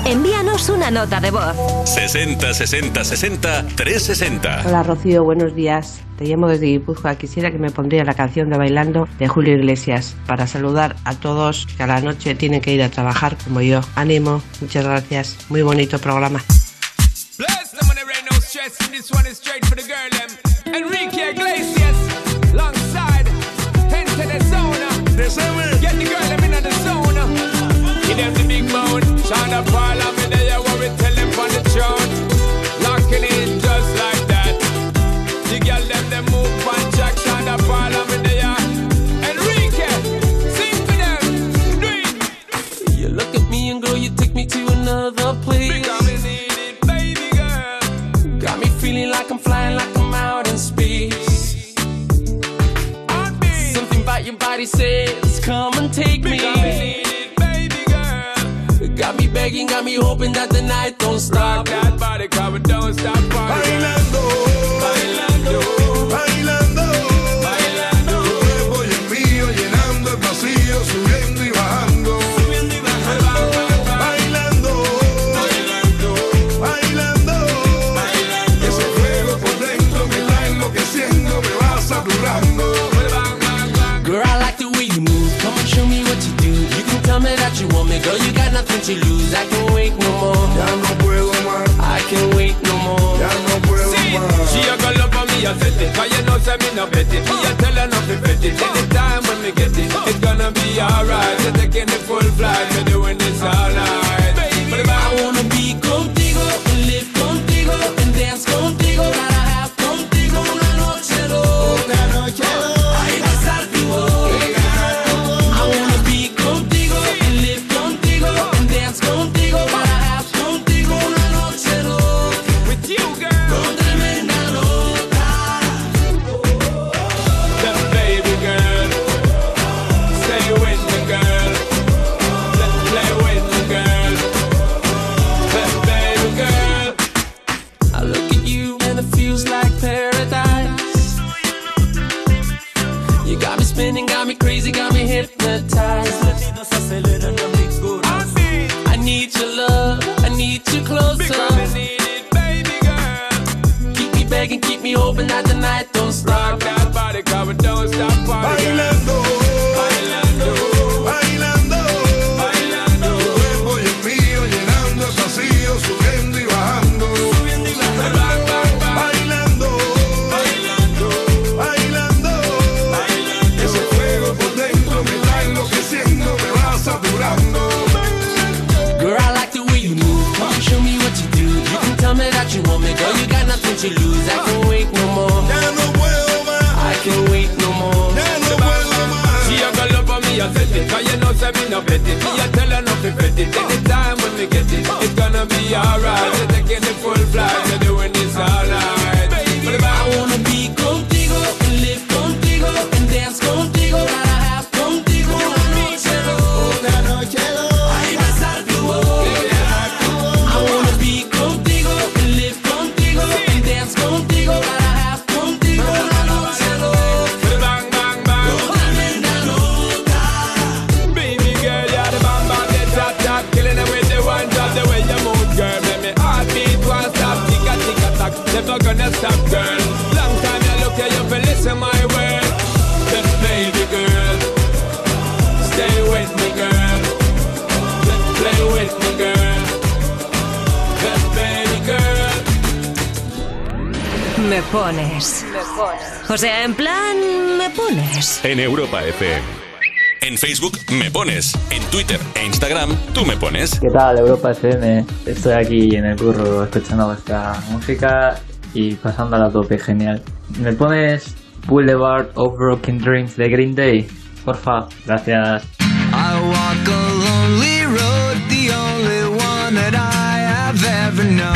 Envíanos una nota de voz. 60 60 60 360. Hola Rocío, buenos días. Te llamo desde Guipúzcoa. Quisiera que me pondría la canción de Bailando de Julio Iglesias para saludar a todos que a la noche tienen que ir a trabajar como yo. Ánimo, muchas gracias. Muy bonito programa. tal? Europa FM. Estoy aquí en el curro escuchando vuestra música y pasando a la tope, genial. ¿Me pones Boulevard of Broken Dreams de Green Day? Porfa, gracias. I walk a lonely road, the only one that I have ever known.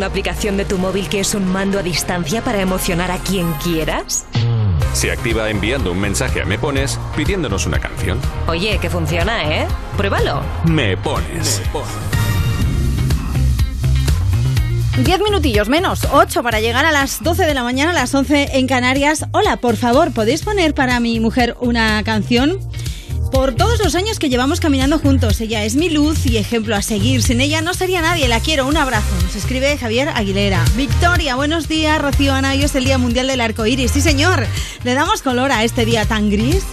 Una aplicación de tu móvil que es un mando a distancia para emocionar a quien quieras? Se activa enviando un mensaje a Me Pones pidiéndonos una canción. Oye, que funciona, ¿eh? Pruébalo. Me Pones. Diez minutillos menos, ocho para llegar a las 12 de la mañana, a las 11 en Canarias. Hola, por favor, ¿podéis poner para mi mujer una canción? Por todos los años que llevamos caminando juntos, ella es mi luz y ejemplo a seguir. Sin ella no sería nadie, la quiero. Un abrazo. Nos escribe Javier Aguilera. Victoria, buenos días, Rocío Ana. Hoy es el Día Mundial del Arco Iris. Sí, señor. Le damos color a este día tan gris.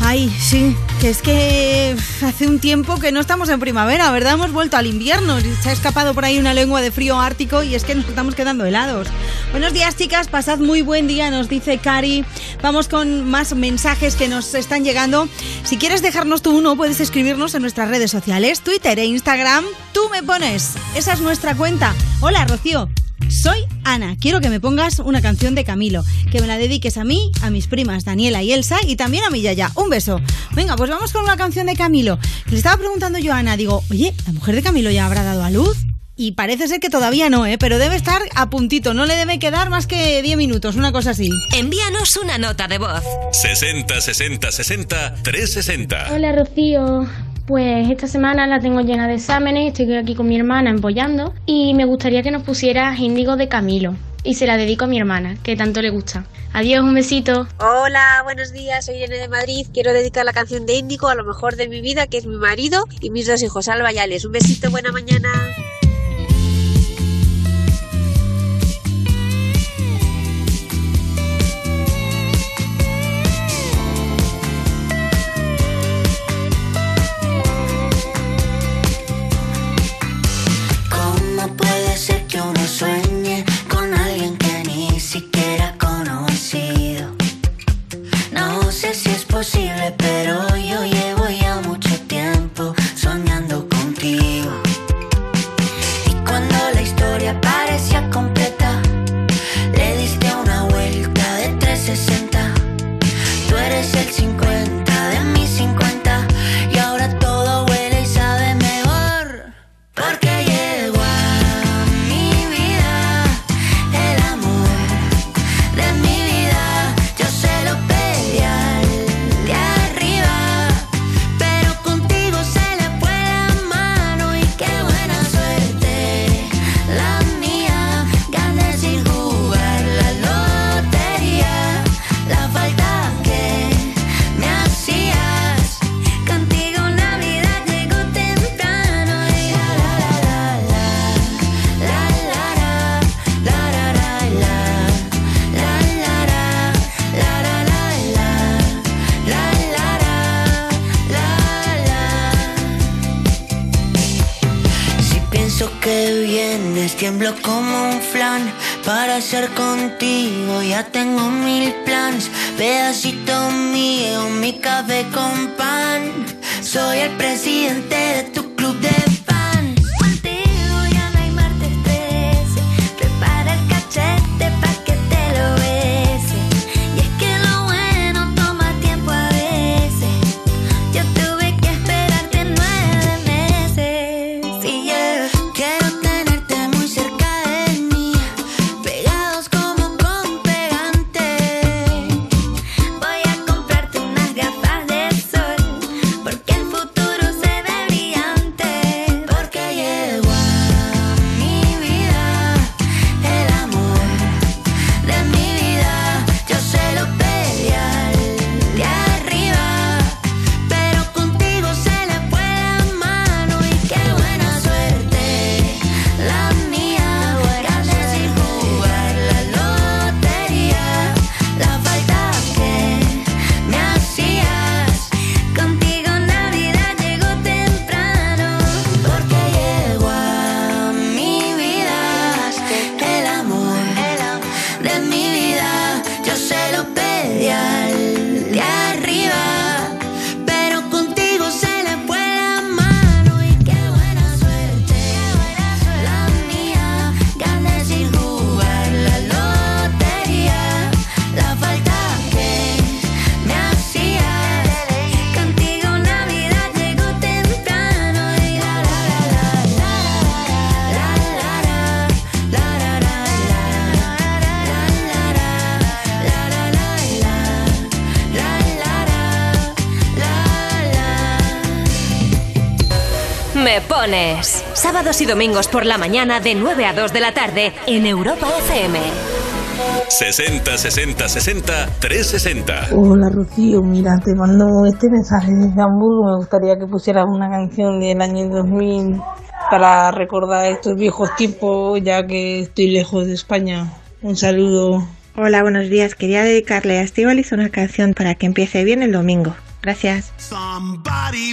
Ay, sí, que es que hace un tiempo que no estamos en primavera, ¿verdad? Hemos vuelto al invierno. Se ha escapado por ahí una lengua de frío ártico y es que nos estamos quedando helados. Buenos días, chicas. Pasad muy buen día, nos dice Cari. Vamos con más mensajes que nos están llegando. Si quieres dejarnos tú uno, puedes escribirnos en nuestras redes sociales, Twitter e Instagram. Tú me pones. Esa es nuestra cuenta. Hola, Rocío. Soy Ana. Quiero que me pongas una canción de Camilo, que me la dediques a mí, a mis primas Daniela y Elsa y también a mi Yaya. Un beso. Venga, pues vamos con una canción de Camilo. Le estaba preguntando yo a Ana, digo, oye, ¿la mujer de Camilo ya habrá dado a luz? Y parece ser que todavía no, ¿eh? Pero debe estar a puntito. No le debe quedar más que 10 minutos, una cosa así. Envíanos una nota de voz. 60 60 60 360. Hola Rocío, pues esta semana la tengo llena de exámenes, estoy aquí con mi hermana empollando y me gustaría que nos pusieras Índigo de Camilo y se la dedico a mi hermana, que tanto le gusta. Adiós, un besito. Hola, buenos días, soy Irene de Madrid. Quiero dedicar la canción de Índigo a lo mejor de mi vida, que es mi marido y mis dos hijos, Alba. Un besito, buena mañana. Sábados y domingos por la mañana de 9 a 2 de la tarde en Europa FM. 60 60 60 360. Hola Rocío, mira, te mando este mensaje desde Hamburgo. Me gustaría que pusieras una canción del año 2000 para recordar estos viejos tiempos, ya que estoy lejos de España. Un saludo. Hola, buenos días. Quería dedicarle a Estivaliz una canción para que empiece bien el domingo. Gracias. Somebody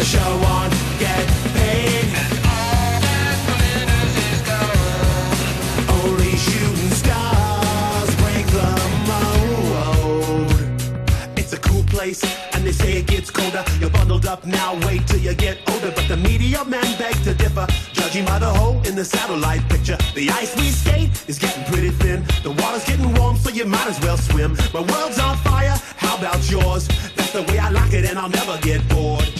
The show on, get paid. And all planners is. Only shooting stars break the mold. It's a cool place, and they say it gets colder. You're bundled up now, wait till you get older. But the media men beg to differ, judging by the hole in the satellite picture. The ice we skate is getting pretty thin. The water's getting warm, so you might as well swim. My world's on fire, how about yours? That's the way I like it, and I'll never get bored.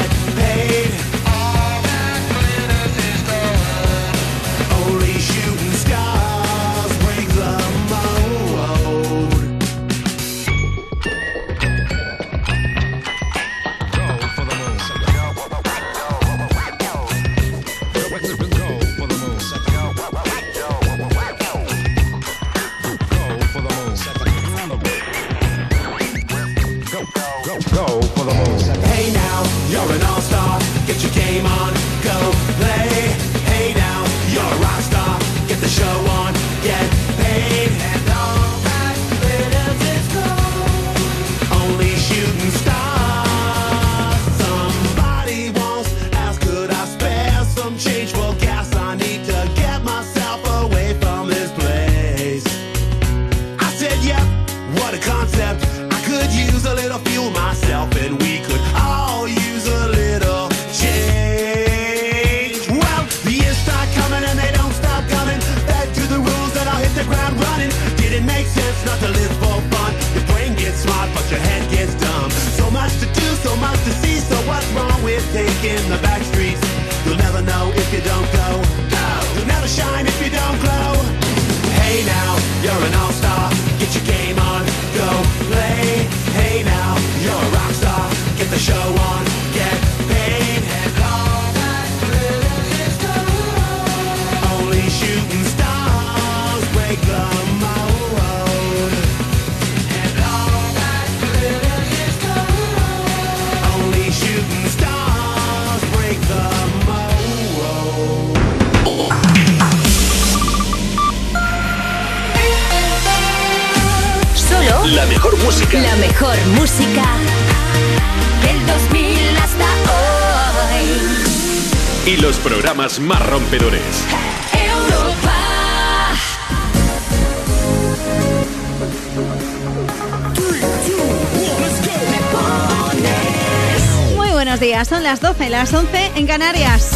las 12, las 11 en Canarias.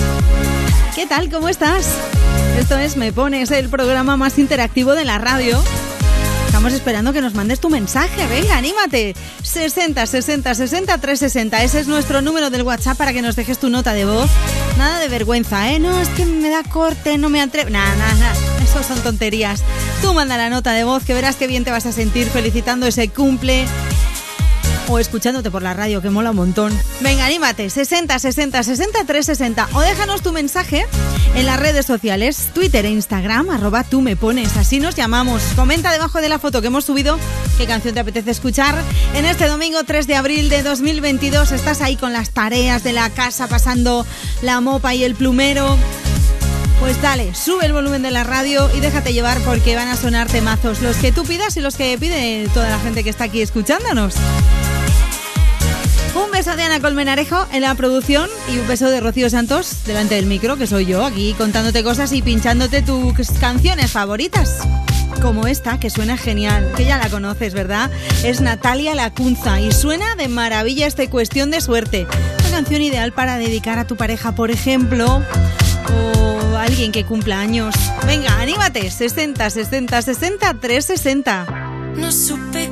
¿Qué tal? ¿Cómo estás? Esto es Me Pones, el programa más interactivo de la radio. Estamos esperando que nos mandes tu mensaje, venga, anímate. 60 60 60 360, ese es nuestro número del WhatsApp para que nos dejes tu nota de voz. Nada de vergüenza, ¿eh? No, es que me da corte, no me atrevo. Nada, nada, nada. Eso son tonterías. Tú manda la nota de voz que verás qué bien te vas a sentir felicitando ese cumple o escuchándote por la radio, que mola un montón. Venga, anímate, 60 60 60 360 o déjanos tu mensaje en las redes sociales, Twitter e Instagram, arroba tú me pones, así nos llamamos. Comenta debajo de la foto que hemos subido qué canción te apetece escuchar. En este domingo 3 de abril de 2022 estás ahí con las tareas de la casa, pasando la mopa y el plumero. Pues dale, sube el volumen de la radio y déjate llevar porque van a sonar temazos, los que tú pidas y los que pide toda la gente que está aquí escuchándonos. De Ana Colmenarejo en la producción y un beso de Rocío Santos delante del micro, que soy yo, aquí contándote cosas y pinchándote tus canciones favoritas. Como esta, que suena genial, que ya la conoces, ¿verdad? Es Natalia Lacunza y suena de maravilla esta cuestión de suerte. Una canción ideal para dedicar a tu pareja, por ejemplo, o a alguien que cumpla años. Venga, anímate, 60, 60, 60, 360. No supe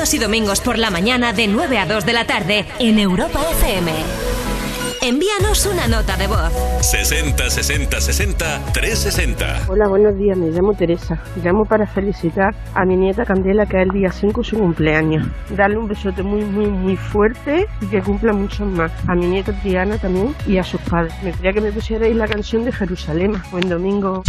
Sábados y domingos por la mañana de 9 a 2 de la tarde en Europa FM. Envíanos una nota de voz. 60 60 60 360. Hola, buenos días, me llamo Teresa. Llamo para felicitar a mi nieta Candela, que es el día 5 su cumpleaños. Darle un besote muy, muy, muy fuerte y que cumpla muchos más. A mi nieta Triana también y a sus padres. Me gustaría que me pusierais la canción de Jerusalén. Buen domingo.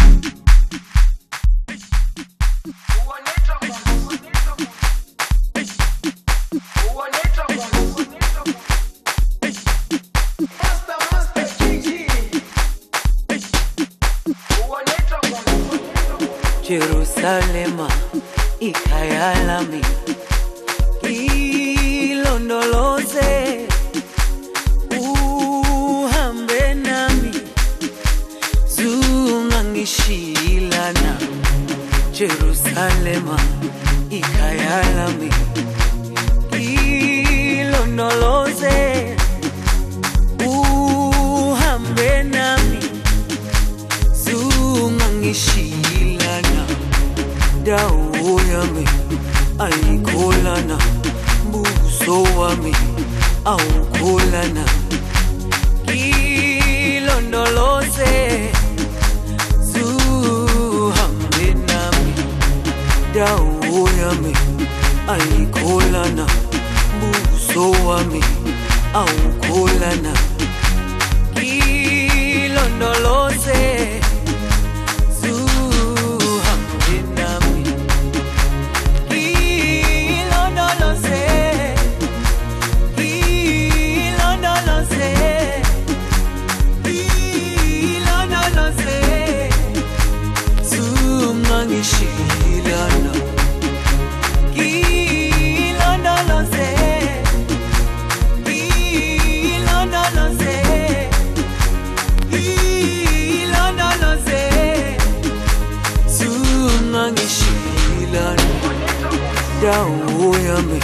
Dawo yami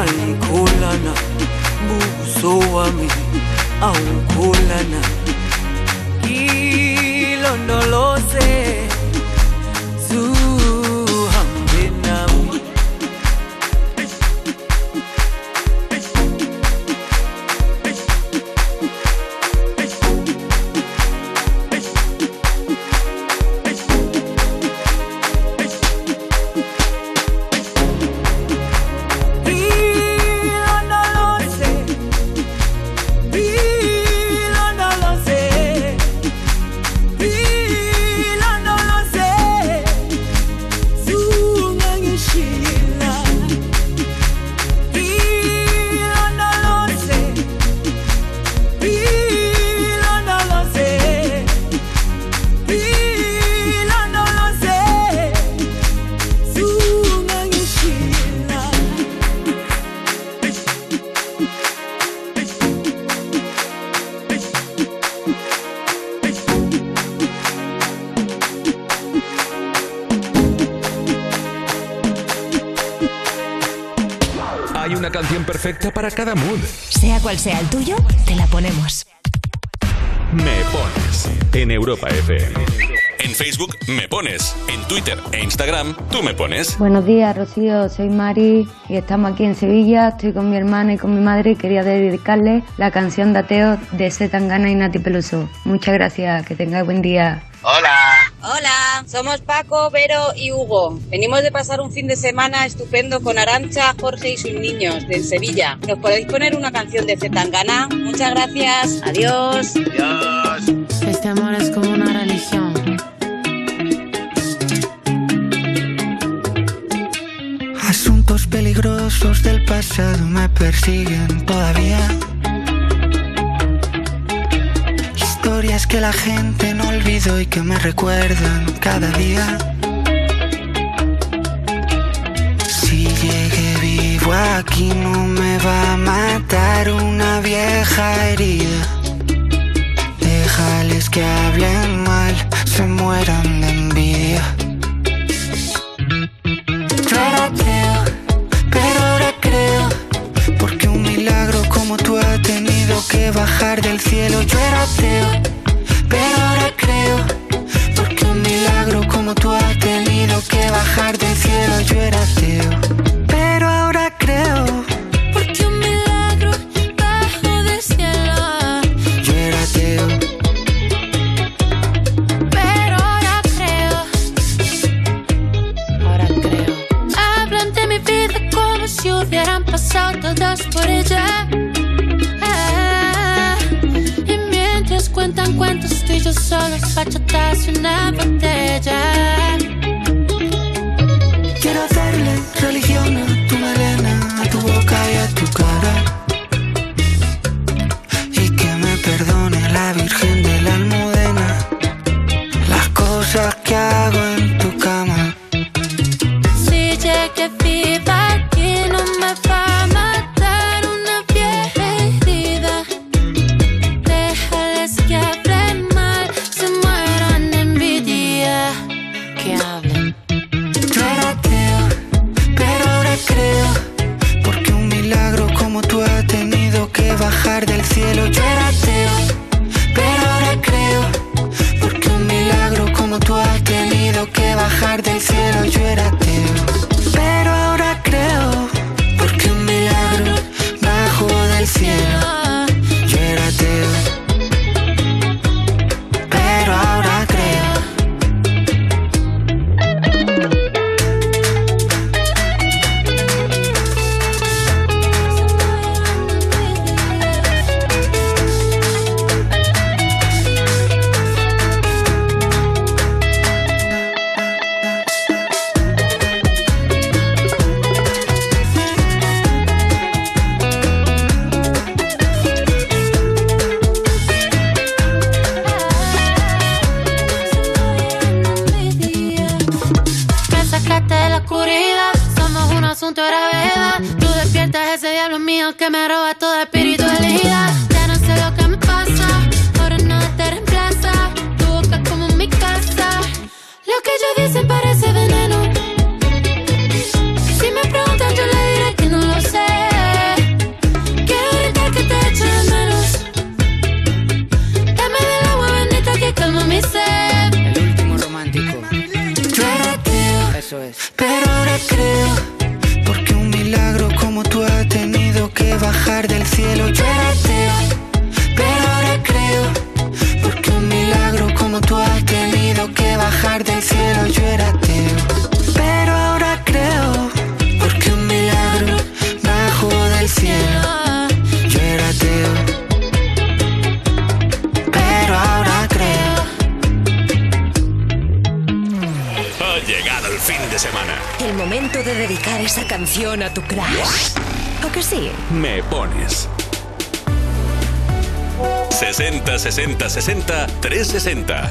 ayikholana buso wami awukholana. Ilondoloze cada mood. Sea cual sea el tuyo, te la ponemos. Me pones en Europa FM. En Facebook me pones, en Twitter e Instagram tú me pones. Buenos días, Rocío. Soy Mari y estamos aquí en Sevilla. Estoy con mi hermana y con mi madre y quería dedicarle la canción de Ateo de Setangana y Nati Peluso. Muchas gracias. Que tengáis buen día. Hola. Hola, somos Paco, Vero y Hugo. Venimos de pasar un fin de semana estupendo con Arancha, Jorge y sus niños de Sevilla. ¿Nos podéis poner una canción de Zetangana? Muchas gracias. Adiós. Adiós. Este amor es como una religión. Asuntos peligrosos del pasado me persiguen todavía. Historias que la gente no olvidó y que me recuerdan cada día. Si llegué vivo aquí no me va a matar una vieja herida. Déjales que hablen mal, se mueran de envidia. Yo pero ahora creo. Porque un milagro como tú ha tenido que bajar del cielo. Yo era ateo, pero ahora creo. Porque un milagro como tú ha tenido que bajar del cielo. Yo era ateo, solos, bachatas y una botella. quiero hacerle religión a tu melena, a tu boca y a tu cara.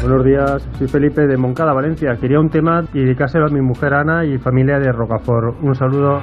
Buenos días, soy Felipe de Moncada, Valencia. Quería un tema y dedicárselo a mi mujer Ana y familia de Rocafort. Un saludo.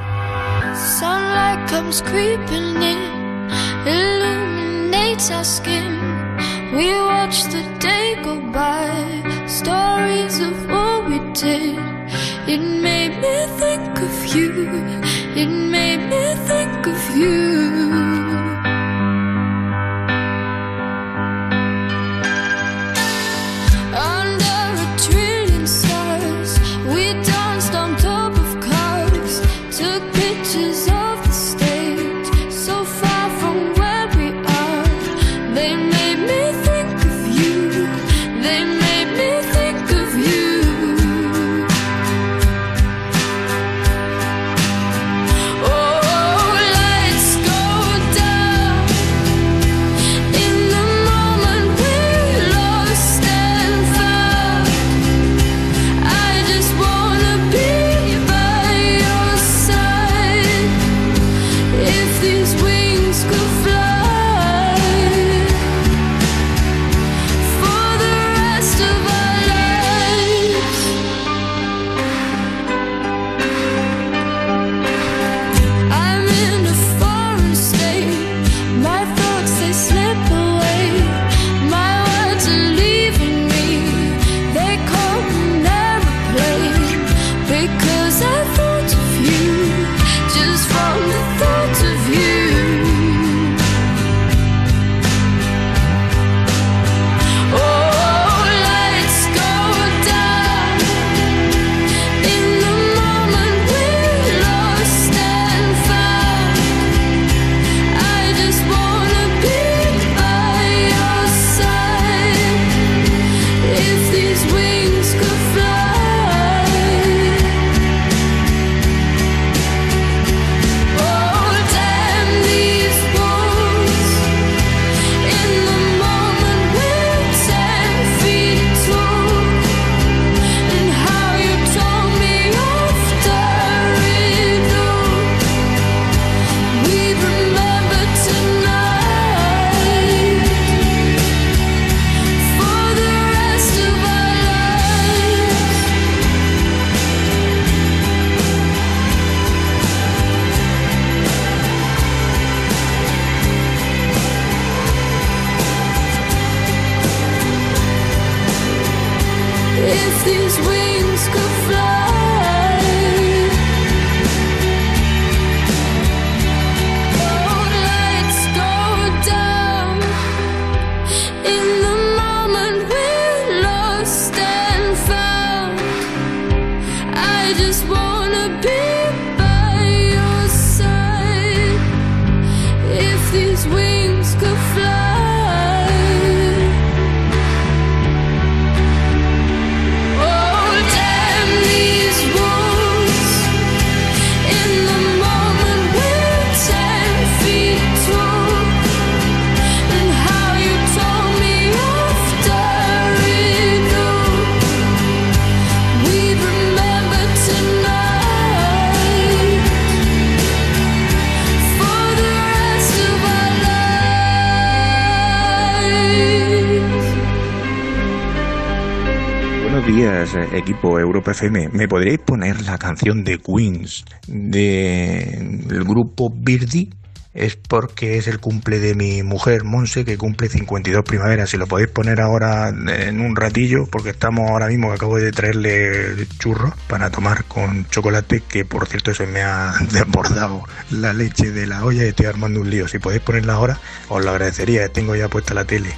Equipo Europa FM. ¿Me podríais poner la canción de Queens del grupo Birdie? Es porque es el cumple de mi mujer, Monse, que cumple 52 primaveras. Si lo podéis poner ahora en un ratillo, porque estamos ahora mismo que acabo de traerle churros para tomar con chocolate, que por cierto se me ha desbordado la leche de la olla y estoy armando un lío. Si podéis ponerla ahora, os lo agradecería. Tengo ya puesta la tele.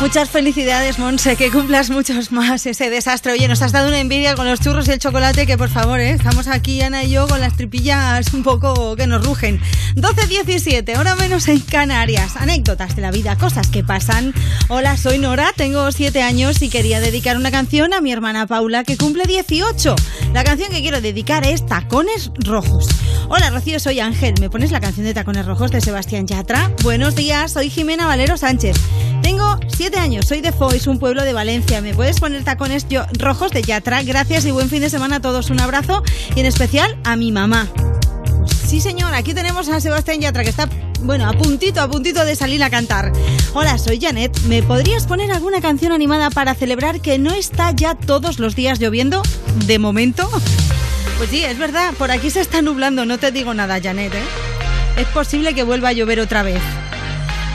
Muchas felicidades, Monse, que cumplas muchos más ese desastre. Oye, nos has dado una envidia con los churros y el chocolate, que por favor, ¿eh? estamos aquí, Ana y yo, con las tripillas un poco que nos rugen. 12.17, hora menos en Canarias. Anécdotas de la vida, cosas que pasan. Hola, soy Nora, tengo 7 años y quería dedicar una canción a mi hermana Paula, que cumple 18. La canción que quiero dedicar es Tacones Rojos. Hola, Rocío, soy Ángel. ¿Me pones la canción de Tacones Rojos de Sebastián Yatra? Buenos días, soy Jimena Valero Sánchez. Tengo 7 años, soy de Foix, un pueblo de Valencia. ¿Me puedes poner tacones yo- rojos de Yatra? Gracias y buen fin de semana a todos. Un abrazo y en especial a mi mamá. Sí, señor, aquí tenemos a Sebastián Yatra que está, bueno, a puntito, a puntito de salir a cantar. Hola, soy Janet. ¿Me podrías poner alguna canción animada para celebrar que no está ya todos los días lloviendo? De momento. Pues sí, es verdad, por aquí se está nublando, no te digo nada, Janet, ¿eh? Es posible que vuelva a llover otra vez.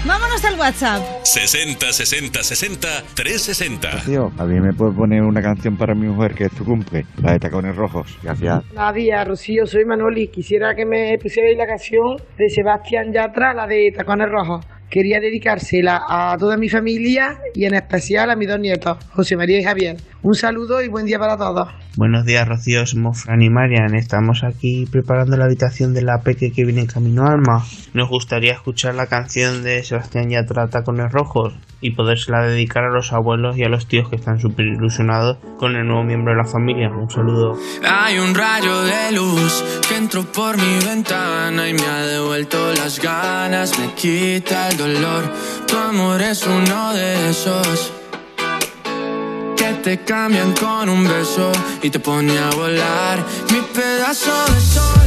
Vámonos al WhatsApp. 60 60 60 360. Tío, a mí me puedes poner una canción para mi mujer que es tu cumple, la de tacones rojos. Gracias. Días, Rocío, soy Manoli. Quisiera que me pusierais la canción de Sebastián Yatra, la de Tacones Rojos. Quería dedicársela a toda mi familia y en especial a mis dos nietos, José María y Javier. Un saludo y buen día para todos. Buenos días, Rocío. Somos Fran y Marian. Estamos aquí preparando la habitación de la peque que viene en camino Alma. Nos gustaría escuchar la canción de Sebastián Yatra, Tacones Rojos, y podérsela dedicar a los abuelos y a los tíos que están súper ilusionados con el nuevo miembro de la familia. Un saludo. Hay un rayo de luz que entró por mi ventana y me ha devuelto las ganas, me quita el dolor. Tu amor es uno de esos que te cambian con un beso y te pone a volar. Mi pedazo de sol,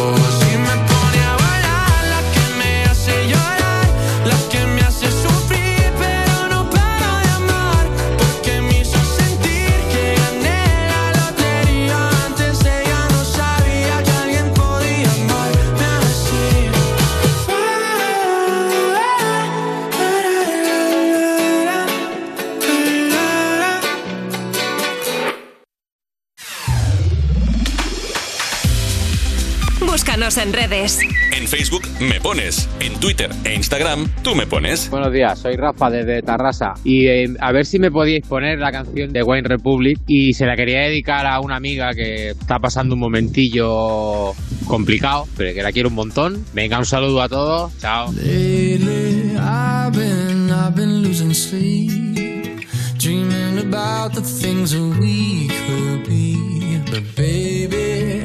Síguenos en redes. En Facebook me pones, en Twitter e Instagram tú me pones. Buenos días, soy Rafa desde Tarrasa y eh, a ver si me podíais poner la canción de Wayne Republic y se la quería dedicar a una amiga que está pasando un momentillo complicado, pero que la quiero un montón. Venga, un saludo a todos, chao. Lately, I've been, I've been losing sleep, dreaming about the things that we could be. But baby,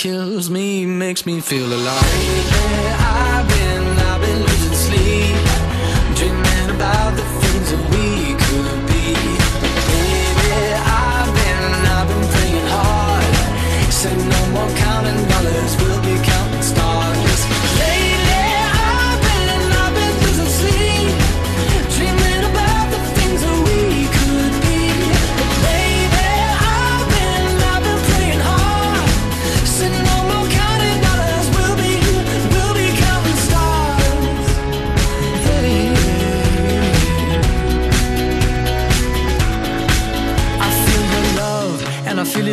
kills me makes me feel alive. Yeah,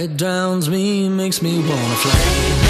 That drowns me makes me wanna fly.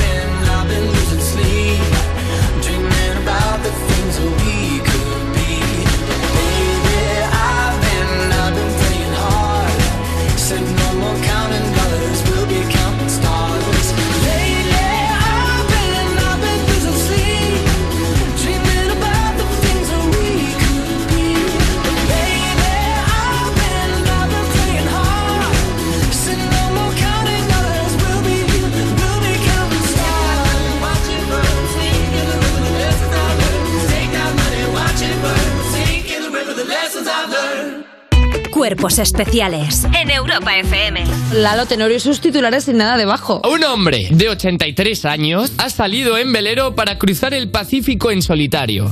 Cuerpos especiales en Europa FM. Lalo Tenorio y sus titulares sin nada debajo. Un hombre de 83 años ha salido en velero para cruzar el Pacífico en solitario.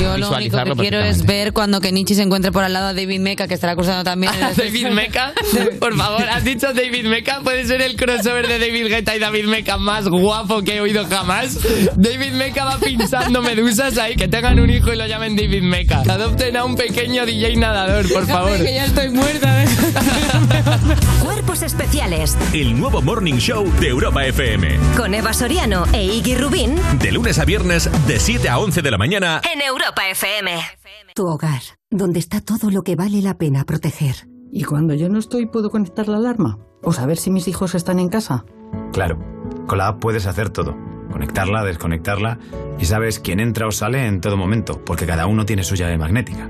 Yo lo único que quiero es ver cuando Kenichi se encuentre por al lado de David Meca, que estará cruzando también. el- David Meca, por favor, has dicho David Meca, puede ser el crossover de David Guetta y David Meca más guapo que he oído jamás. David Meca va pinchando medusas ahí, que tengan un hijo y lo llamen David Meca. Adopten a un pequeño DJ nadador, por favor. que ya estoy muerta. ¿eh? Cuerpos especiales El nuevo Morning Show de Europa FM. con Eva Soriano e Iggy Rubín De lunes a viernes, de 7 a 11 de la mañana. en Europa FM. Tu hogar, donde está todo lo que vale la pena proteger. ¿Y cuando yo no estoy puedo conectar la alarma? ¿O saber si mis hijos están en casa? Claro, con la app puedes hacer todo. Conectarla, desconectarla y sabes quién entra o sale en todo momento, porque cada uno tiene su llave magnética.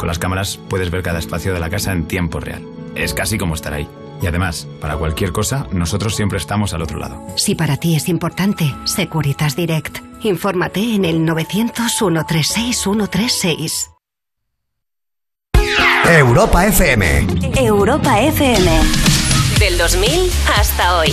Con las cámaras puedes ver cada espacio de la casa en tiempo real. Es casi como estar ahí. Y además, para cualquier cosa, nosotros siempre estamos al otro lado. Si para ti es importante, Securitas Direct. Infórmate en el 900-136-136. Europa FM. Europa FM. Del 2000 hasta hoy.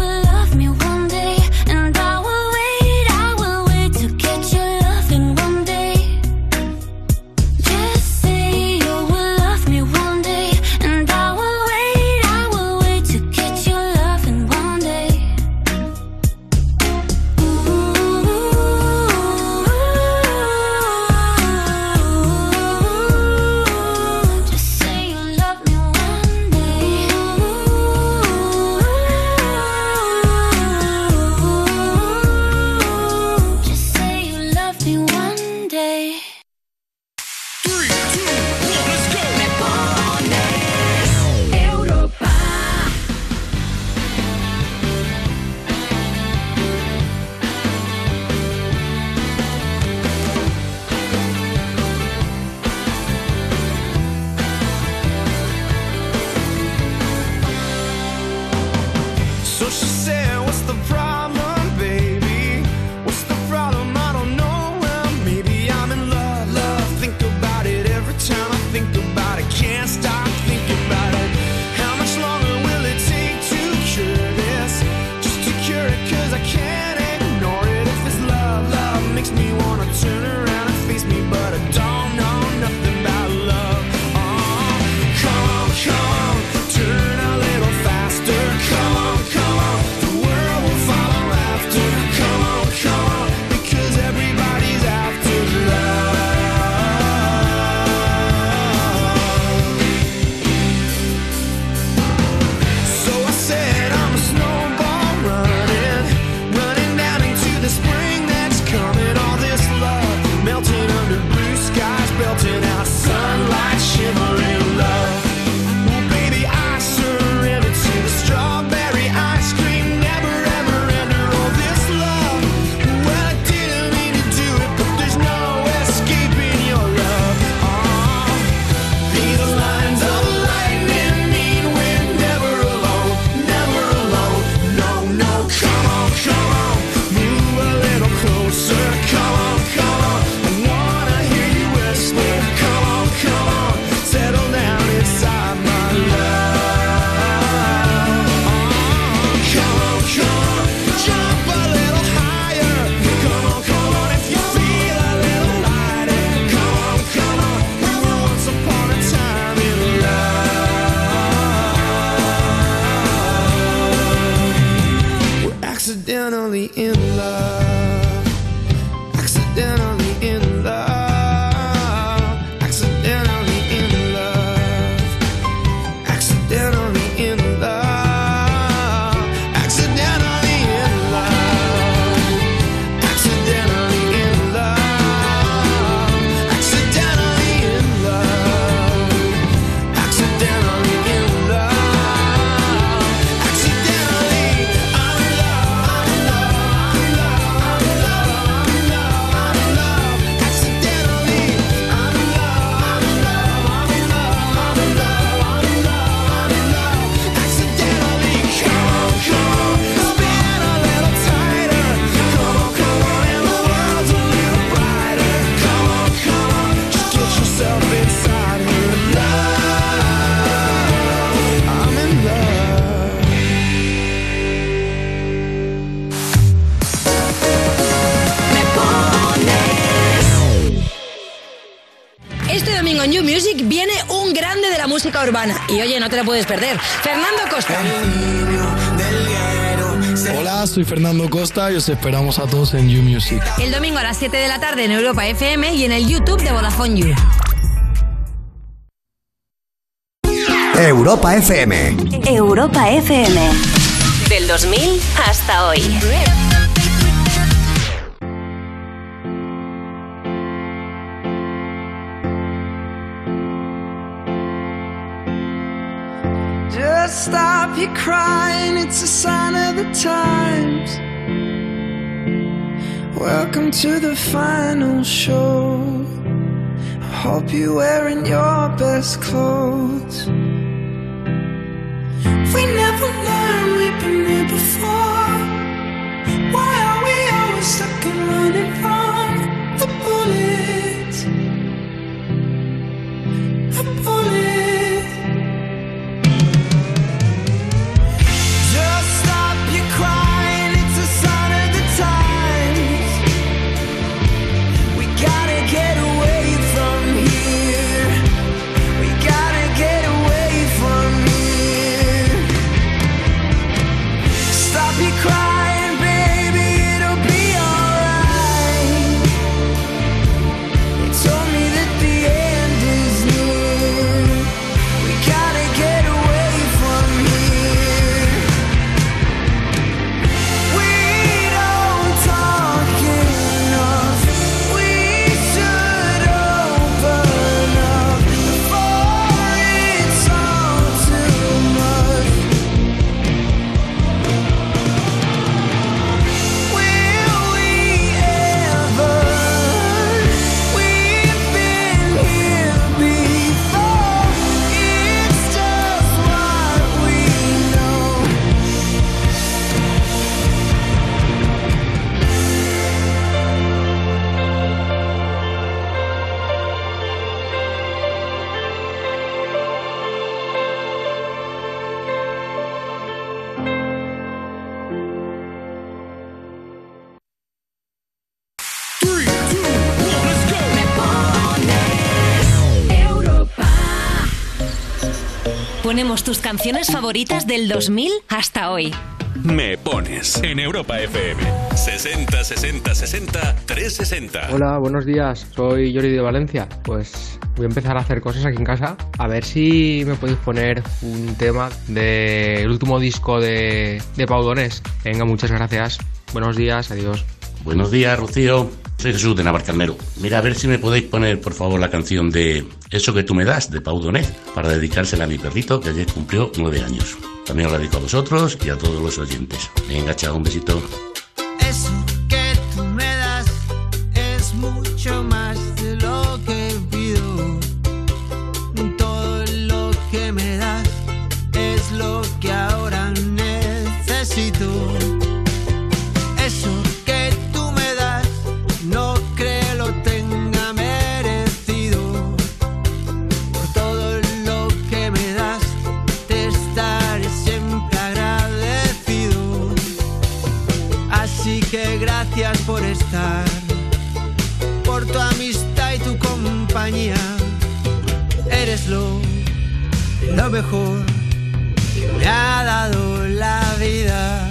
música urbana. Y oye, no te lo puedes perder. Fernando Costa. Hola, soy Fernando Costa y os esperamos a todos en You Music. El domingo a las 7 de la tarde en Europa FM y en el YouTube de Vodafone You. Europa FM. Europa FM. Del 2000 hasta hoy. Your crying, it's a sign of the times. Welcome to the final show. I hope you're wearing your best clothes. We never learned we've been here before. Why are we always stuck and running from the bullets? The bullets. Ponemos tus canciones favoritas del 2000 hasta hoy. Me pones en Europa FM 60 60 60 360. Hola, buenos días. Soy Yori de Valencia. Pues voy a empezar a hacer cosas aquí en casa. A ver si me podéis poner un tema del último disco de, de Pau Donés. Venga, muchas gracias. Buenos días, adiós. Buenos días, Rocío. Soy Jesús de Navarcarnero. Mira, a ver si me podéis poner, por favor, la canción de Eso que tú me das, de Pau Donés, para dedicársela a mi perrito, que ayer cumplió nueve años. También os la dedico a vosotros y a todos los oyentes. Venga, chao, un besito. Mejor que me ha dado la vida.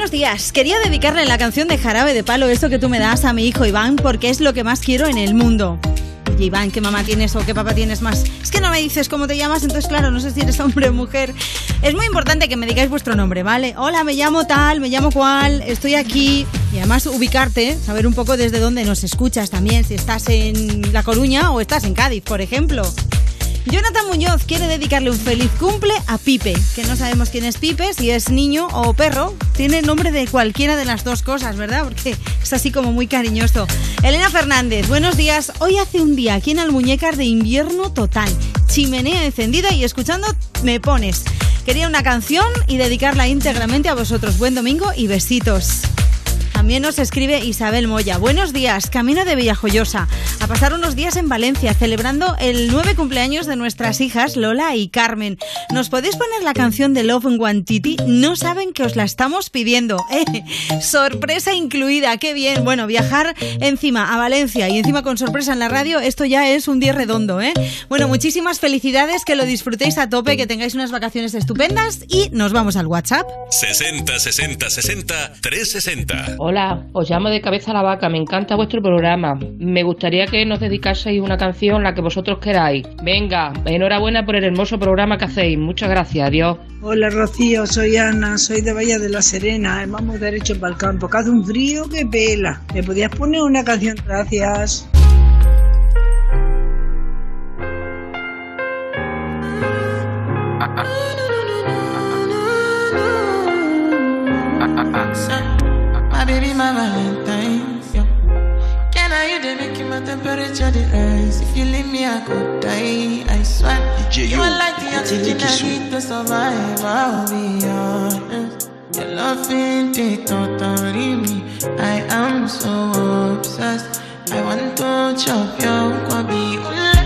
Buenos días. Quería dedicarle la canción de Jarabe de Palo, esto que tú me das a mi hijo Iván, porque es lo que más quiero en el mundo. Oye, Iván, ¿qué mamá tienes o qué papá tienes más? Es que no me dices cómo te llamas, entonces claro, no sé si eres hombre o mujer. Es muy importante que me digáis vuestro nombre, ¿vale? Hola, me llamo tal, me llamo cual, estoy aquí. Y además ubicarte, saber un poco desde dónde nos escuchas también, si estás en La Coruña o estás en Cádiz, por ejemplo. Jonathan Muñoz quiere dedicarle un feliz cumple a Pipe, que no sabemos quién es Pipe, si es niño o perro. Tiene nombre de cualquiera de las dos cosas, ¿verdad? Porque es así como muy cariñoso. Elena Fernández, buenos días. Hoy hace un día aquí en Almuñécar de invierno total. Chimenea encendida y escuchando Me Pones. Quería una canción y dedicarla íntegramente a vosotros. Buen domingo y besitos. También nos escribe Isabel Moya. Buenos días, camino de Villajoyosa. A pasar unos días en Valencia celebrando el nueve cumpleaños de nuestras hijas Lola y Carmen. ¿Nos podéis poner la canción de Love and Wantiti? No saben que os la estamos pidiendo. ¿eh? Sorpresa incluida, qué bien. Bueno, viajar encima a Valencia y encima con sorpresa en la radio, esto ya es un día redondo, ¿eh? Bueno, muchísimas felicidades, que lo disfrutéis a tope, que tengáis unas vacaciones estupendas y nos vamos al WhatsApp. 60 60 60 360. Hola, os llamo de Cabeza a la Vaca, me encanta vuestro programa. Me gustaría que nos dedicaseis una canción, la que vosotros queráis. Venga, enhorabuena por el hermoso programa que hacéis. Muchas gracias, adiós. Hola Rocío, soy Ana, soy de Valle de la Serena, eh, vamos derecho para el campo, que hace un frío que pela. ¿Me podías poner una canción? Gracias. My baby, my Valentine. Yo. Can I you they make my temperature the rise? If you leave me, I could die. I swear. you are like the oxygen I need to survive. I'll be honest. Your love ain't it totally me. I am so obsessed. I want to chop your kwabi.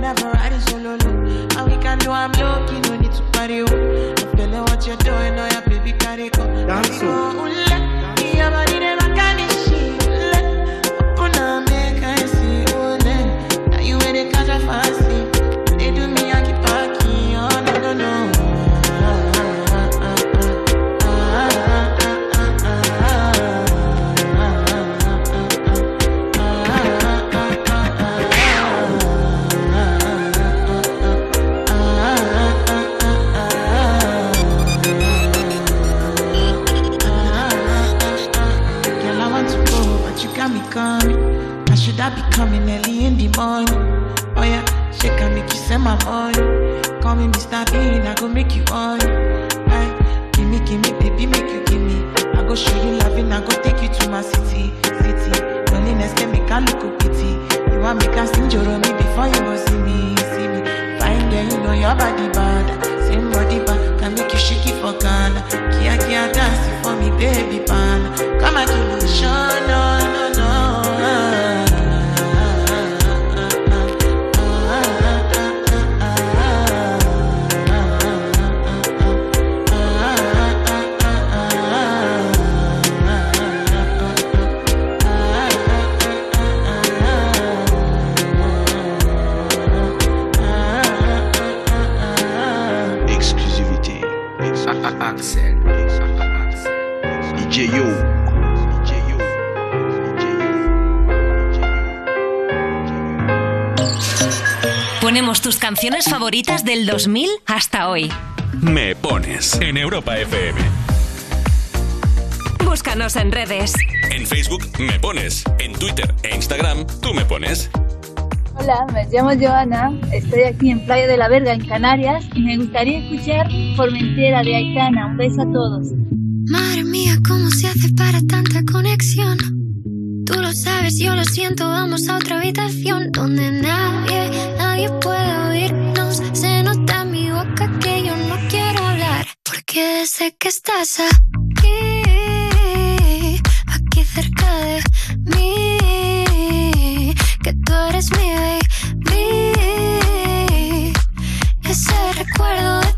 Be my partner, never riding solo, no. And we can do I'm lucky, no need to party. Oh. I'm feeling what you're doing, oh yeah, baby, carry oh. go. Oh, Dance, my money. Call me Mr. Bean, I go make you on. Hey, eh, give me, give me, baby, make you give me. I go show you loving, I go take you to my city, city. Loneliness can make a look pity. You want me can sing Joromi before you go see me, see me. Fine girl, you know your body bad. Same body bad, can make you shake it for Ghana. Kia kia dance for me, baby pan. Come and do the show, no. tus canciones favoritas del 2000 hasta hoy. Me pones en Europa FM. Búscanos en redes. En Facebook me pones, en Twitter e Instagram tú me pones. Hola, me llamo Joana, estoy aquí en Playa de la Verga, en Canarias, y me gustaría escuchar Formentera de Aitana. Un beso a todos. Madre mía, ¿cómo se hace para tanta conexión? Tú lo sabes, yo lo siento, vamos a otra habitación donde nadie nadie puede oírnos. Se nota en mi boca que yo no quiero hablar. Porque sé que estás aquí, aquí cerca de mí. Que tú eres mi baby. Ese recuerdo de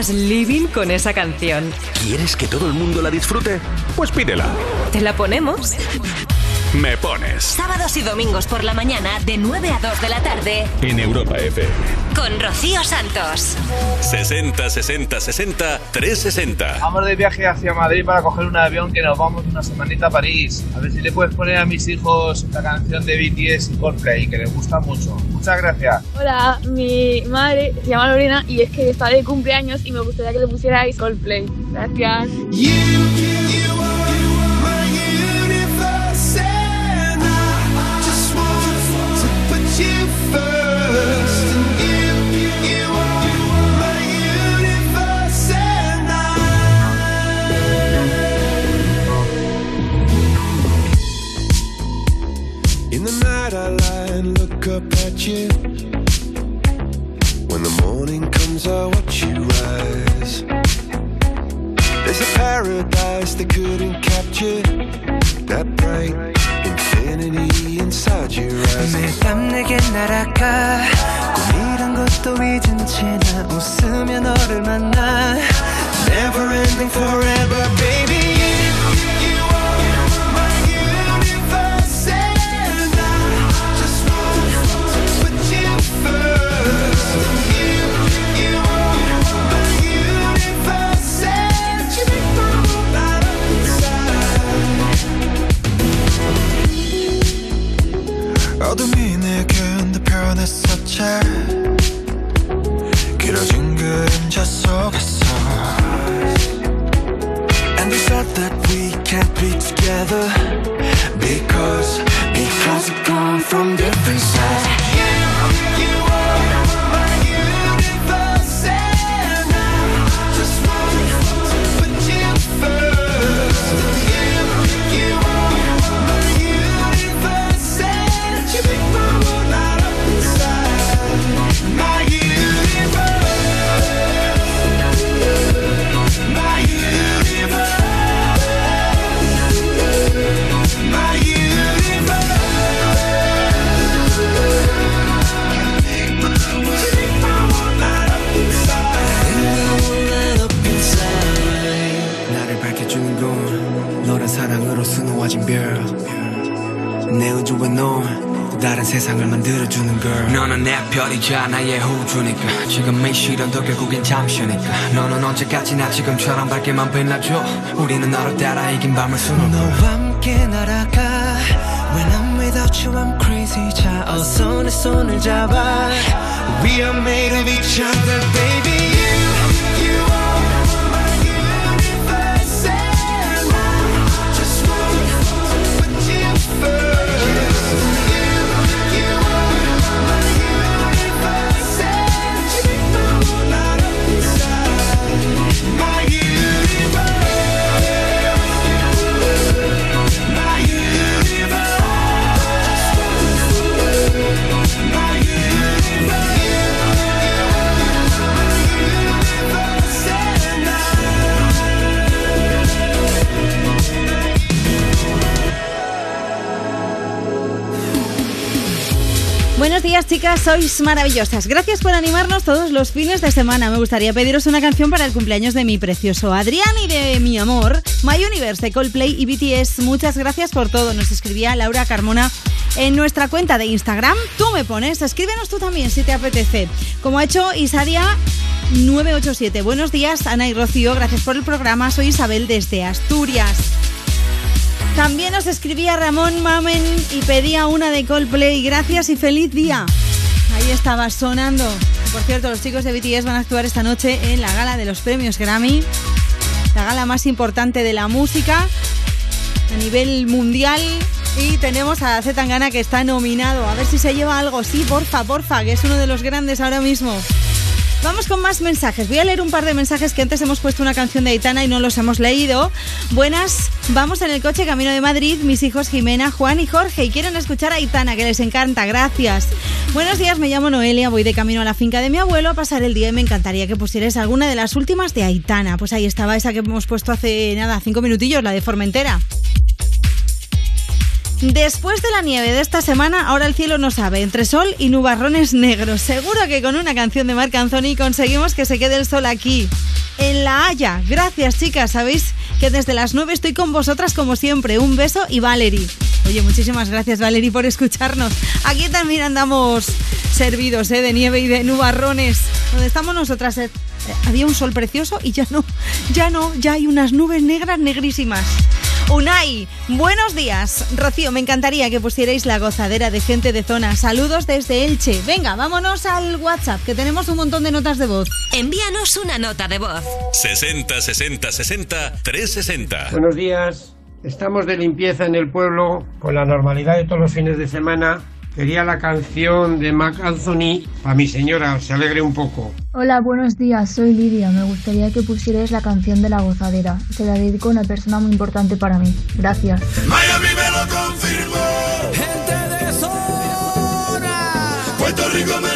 estás living con esa canción. ¿Quieres que todo el mundo la disfrute? Pues pídela. ¿Te la ponemos? Me pones. Sábados y domingos por la mañana, de 9 a 2 de la tarde. En Europa FM. Con Rocío Santos. 60, 60, 60, 360. Vamos de viaje hacia Madrid para coger un avión que nos vamos una semanita a París. A ver si le puedes poner a mis hijos la canción de BTS y Coldplay, que les gusta mucho. Muchas gracias. Hola, mi madre se llama Lorena y es que está de cumpleaños y me gustaría que le pusierais Coldplay. Gracias. 밝게만 빛나줘. 우리는 너를 따라 이긴 밤을 수놓 sois maravillosas. Gracias por animarnos todos los fines de semana. Me gustaría pediros una canción para el cumpleaños de mi precioso Adrián y de mi amor, My Universe Coldplay y BTS. Muchas gracias por todo. Nos escribía Laura Carmona en nuestra cuenta de Instagram. Tú me pones, escríbenos tú también si te apetece. Como ha hecho Isadia 987. Buenos días, Ana y Rocío. Gracias por el programa. Soy Isabel desde Asturias. También nos escribía Ramón Mamen y pedía una de Coldplay. Gracias y feliz día. Ahí estaba sonando. Por cierto, los chicos de BTS van a actuar esta noche en la gala de los premios Grammy. La gala más importante de la música a nivel mundial. Y tenemos a Z Tangana que está nominado. A ver si se lleva algo. Sí, porfa, porfa, que es uno de los grandes ahora mismo. Vamos con más mensajes. Voy a leer un par de mensajes que antes hemos puesto una canción de Aitana y no los hemos leído. Buenas, vamos en el coche camino de Madrid, mis hijos Jimena, Juan y Jorge y quieren escuchar a Aitana, que les encanta. Gracias. Buenos días, me llamo Noelia, voy de camino a la finca de mi abuelo a pasar el día y me encantaría que pusierais alguna de las últimas de Aitana. Pues ahí estaba esa que hemos puesto hace nada, cinco minutillos, la de Formentera. Después de la nieve de esta semana, ahora el cielo no sabe, entre sol y nubarrones negros. Seguro que con una canción de Marc Anthony conseguimos que se quede el sol aquí, en La Haya. Gracias, chicas. Sabéis que desde las 9 estoy con vosotras como siempre. Un beso y Valerie. Oye, muchísimas gracias, Valerie, por escucharnos. Aquí también andamos servidos ¿eh? de nieve y de nubarrones. Donde estamos nosotras eh, había un sol precioso y ya no, ya no, ya hay unas nubes negras negrísimas. Unai, buenos días. Rocío, me encantaría que pusierais la gozadera de gente de zona. Saludos desde Elche. Venga, vámonos al WhatsApp, que tenemos un montón de notas de voz. Envíanos una nota de voz. 60 60 60 360. Buenos días. Estamos de limpieza en el pueblo con la normalidad de todos los fines de semana. Quería la canción de Mac Anthony para mi señora, se alegre un poco. Hola, buenos días, soy Lidia. Me gustaría que pusierais la canción de la gozadera. Se la dedico a una persona muy importante para mí. Gracias. Miami me lo confirmó. Gente de zona. Puerto Rico me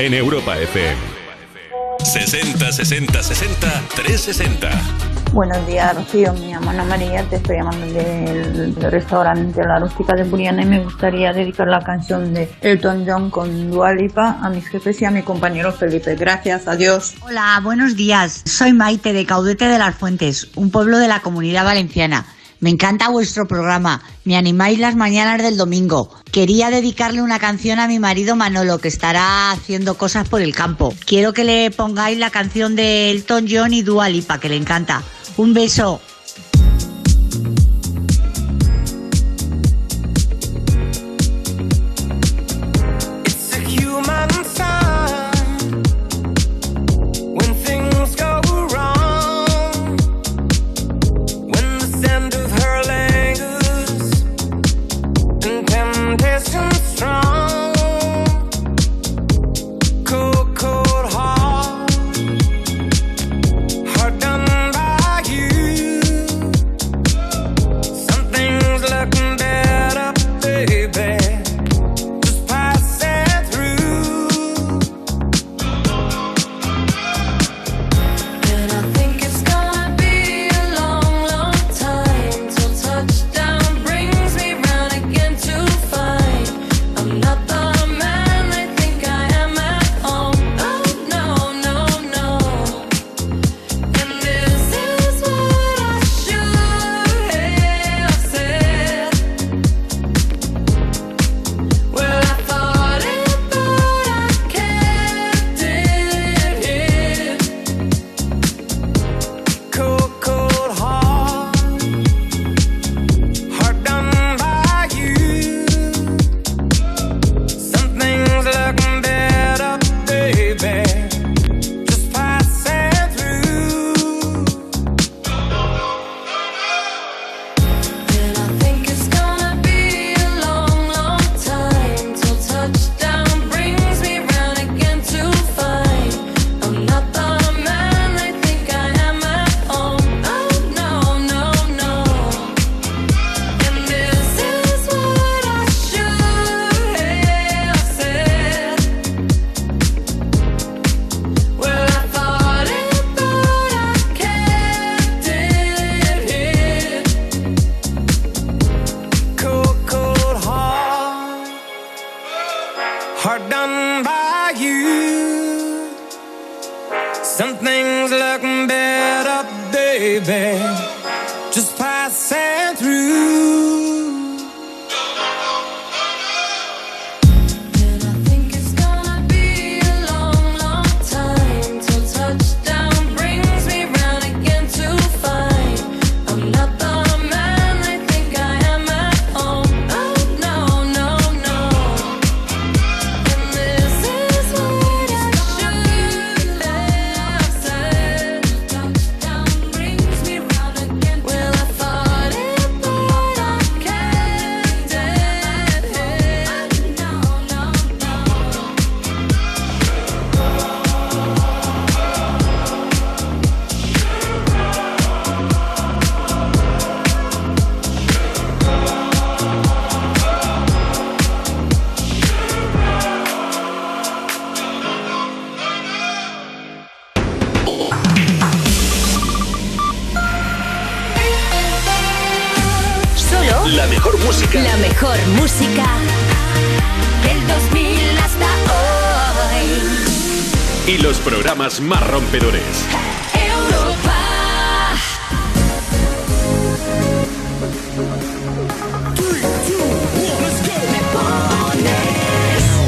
En Europa FM. 60 60 60 360. Buenos días, Rocío. Me llamo Ana María, te estoy llamando del, del restaurante La Rústica de Buriana y me gustaría dedicar la canción de Elton John con Dua Lipa a mis jefes y a mi compañero Felipe. Gracias, adiós. Hola, buenos días. Soy Maite de Caudete de las Fuentes, un pueblo de la comunidad valenciana. Me encanta vuestro programa. Me animáis las mañanas del domingo. Quería dedicarle una canción a mi marido Manolo, que estará haciendo cosas por el campo. Quiero que le pongáis la canción de Elton John y Dua Lipa, que le encanta. Un beso.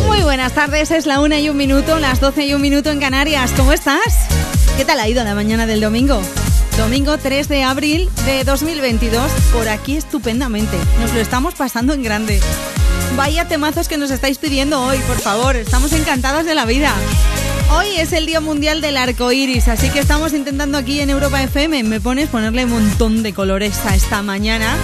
Muy buenas tardes, es la una y un minuto, las 12 y un minuto en Canarias. ¿Cómo estás? ¿Qué tal ha ido la mañana del domingo? Domingo 3 de abril de 2022, por aquí estupendamente. Nos lo estamos pasando en grande. Vaya temazos que nos estáis pidiendo hoy, por favor. Estamos encantadas de la vida. Hoy es el Día Mundial del Arco Iris, así que estamos intentando aquí en Europa FM, me pones ponerle un montón de colores a esta mañana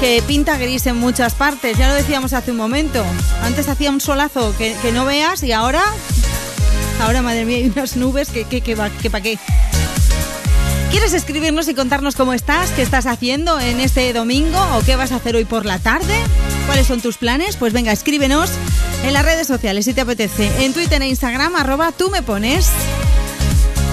que pinta gris en muchas partes, ya lo decíamos hace un momento. Antes hacía un solazo que, no veas y ahora, ahora madre mía, hay unas nubes que, que, que, que pa' qué. ¿Quieres escribirnos y contarnos cómo estás? ¿Qué estás haciendo en este domingo? ¿O qué vas a hacer hoy por la tarde? ¿Cuáles son tus planes? Pues venga, escríbenos en las redes sociales si te apetece. En Twitter e Instagram, arroba tú me pones.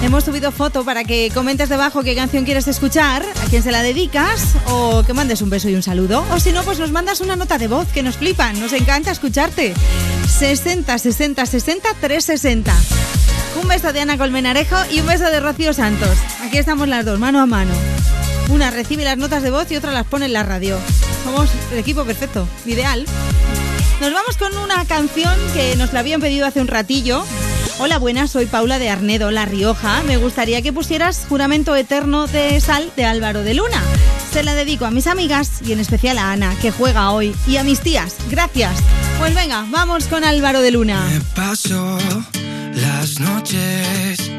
Hemos subido foto para que comentes debajo qué canción quieres escuchar, a quién se la dedicas o que mandes un beso y un saludo. O si no, pues nos mandas una nota de voz que nos flipan, nos encanta escucharte. 60 60 60 360. Un beso de Ana Colmenarejo y un beso de Rocío Santos. Aquí estamos las dos, mano a mano. Una recibe las notas de voz y otra las pone en la radio. Somos el equipo perfecto, ideal. Nos vamos con una canción que nos la habían pedido hace un ratillo. Hola, buenas, soy Paula de Arnedo, La Rioja. Me gustaría que pusieras Juramento Eterno de Sal de Álvaro de Luna. Se la dedico a mis amigas y en especial a Ana, que juega hoy, y a mis tías. Gracias. Pues venga, vamos con Álvaro de Luna. Paso las noches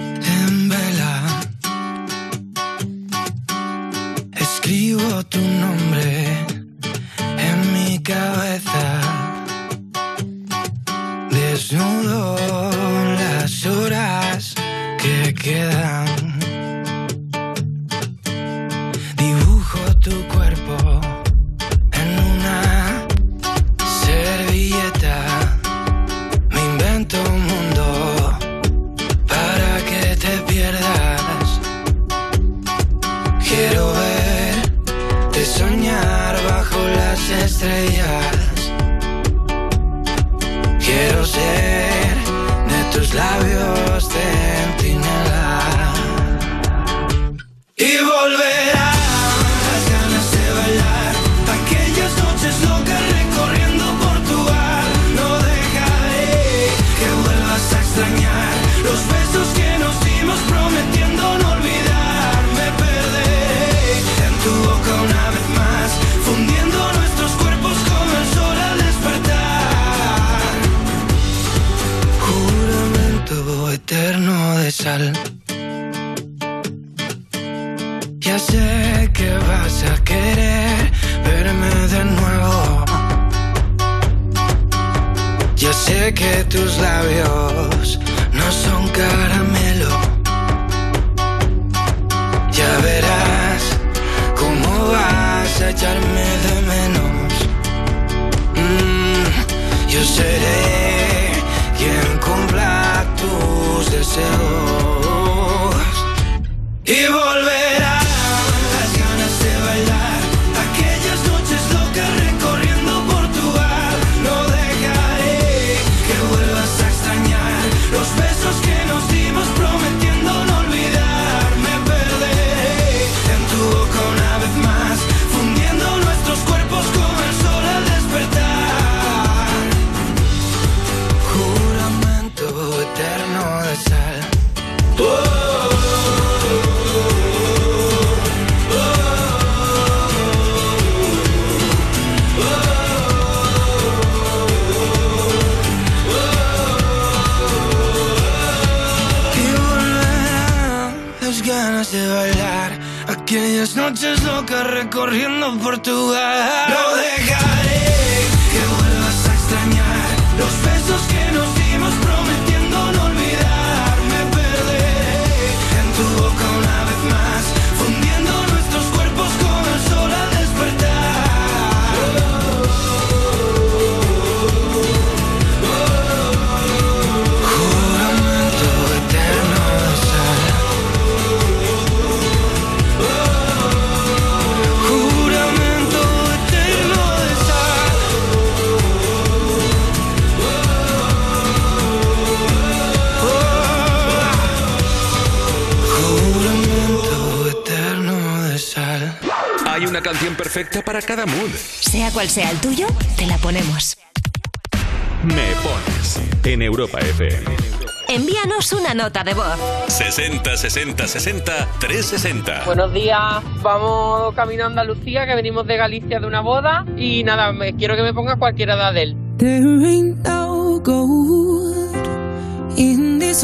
eterno cada mood. Sea cual sea el tuyo, te la ponemos. Me pones en Europa FM. Envíanos una nota de voz. 60 60 60 360. Buenos días, vamos camino a Andalucía, que venimos de Galicia de una boda y nada, me, quiero que me ponga cualquiera de Adele. There ain't no gold in this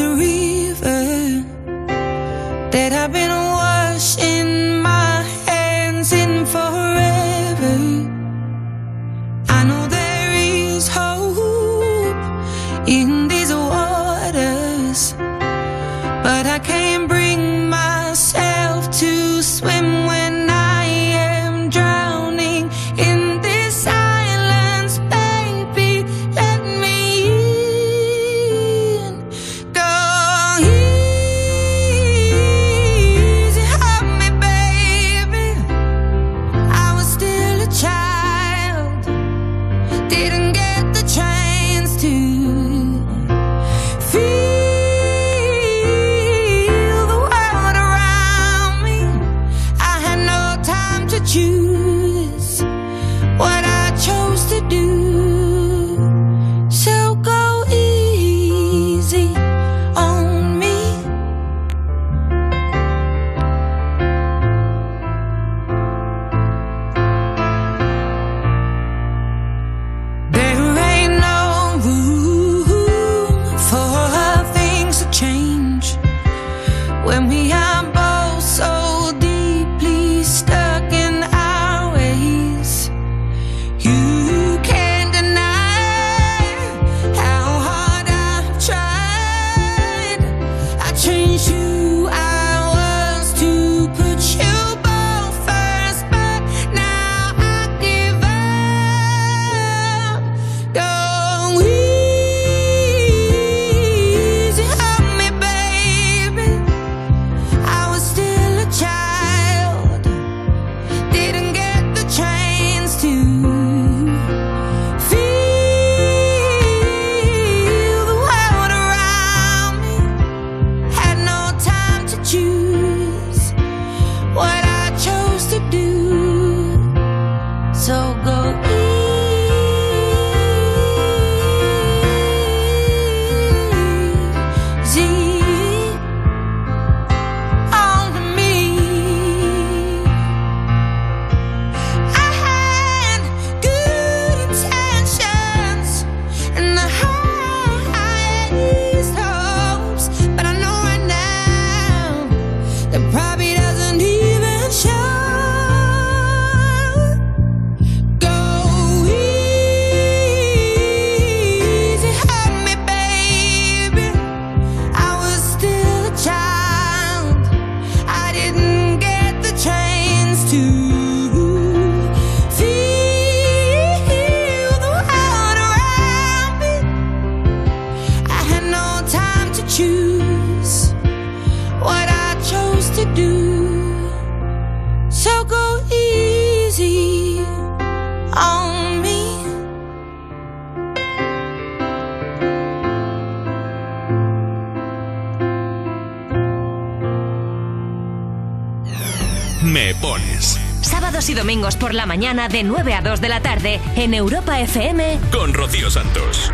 mañana de 9 a 2 de la tarde en Europa FM. Con Rocío Santos.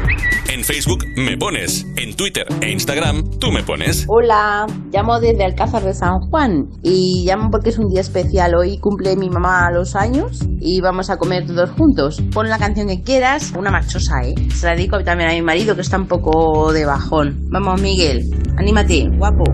En Facebook Me Pones. En Twitter e Instagram Tú Me Pones. Hola, llamo desde Alcázar de San Juan y llamo porque es un día especial. Hoy cumple mi mamá los años y vamos a comer todos juntos. Pon la canción que quieras, una marchosa, ¿eh? Se la dedico también a mi marido que está un poco de bajón. Vamos, Miguel, anímate, guapo.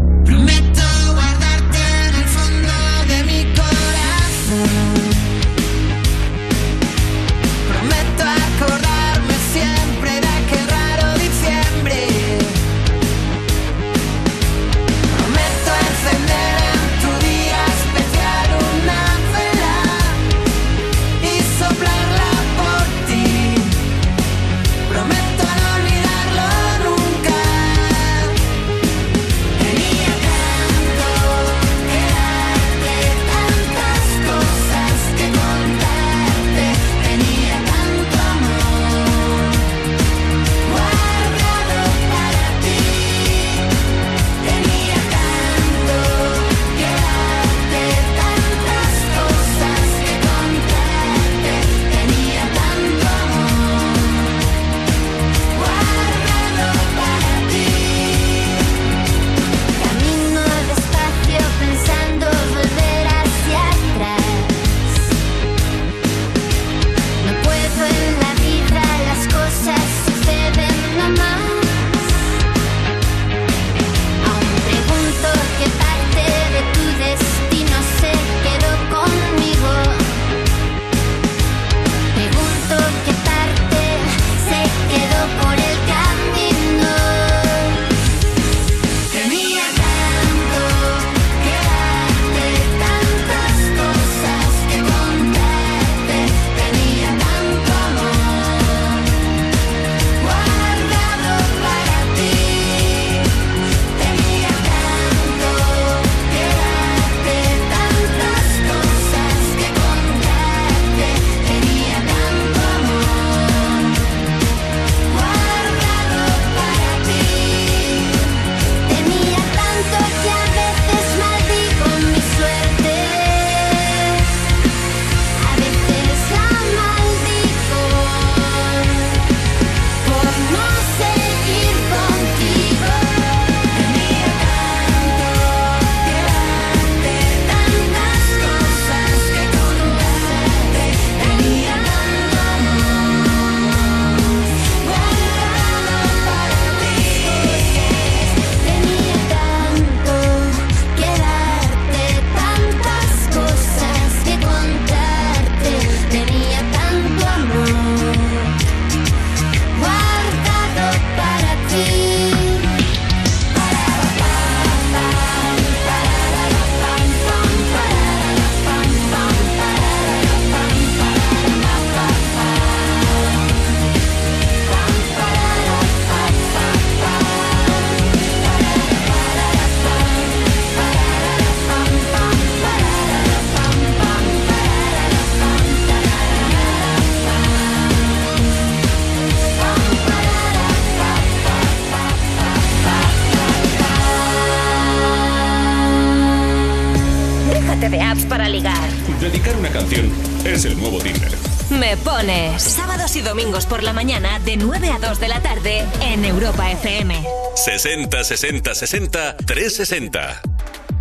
Es el nuevo Tinder. Me pones. Sábados y domingos por la mañana de 9 a 2 de la tarde en Europa FM. 60 60 60 360.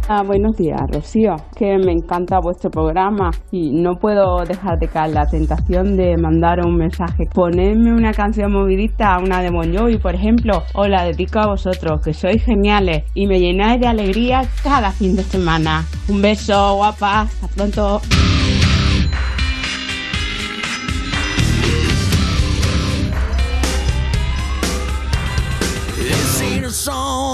Ah, buenos días, Rocío, que me encanta vuestro programa y no puedo dejar de caer la tentación de mandar un mensaje. Ponedme una canción movidita, una de Bon Jovi, por ejemplo, o la dedico a vosotros, que sois geniales y me llenáis de alegría cada fin de semana. Un beso, guapa, hasta pronto.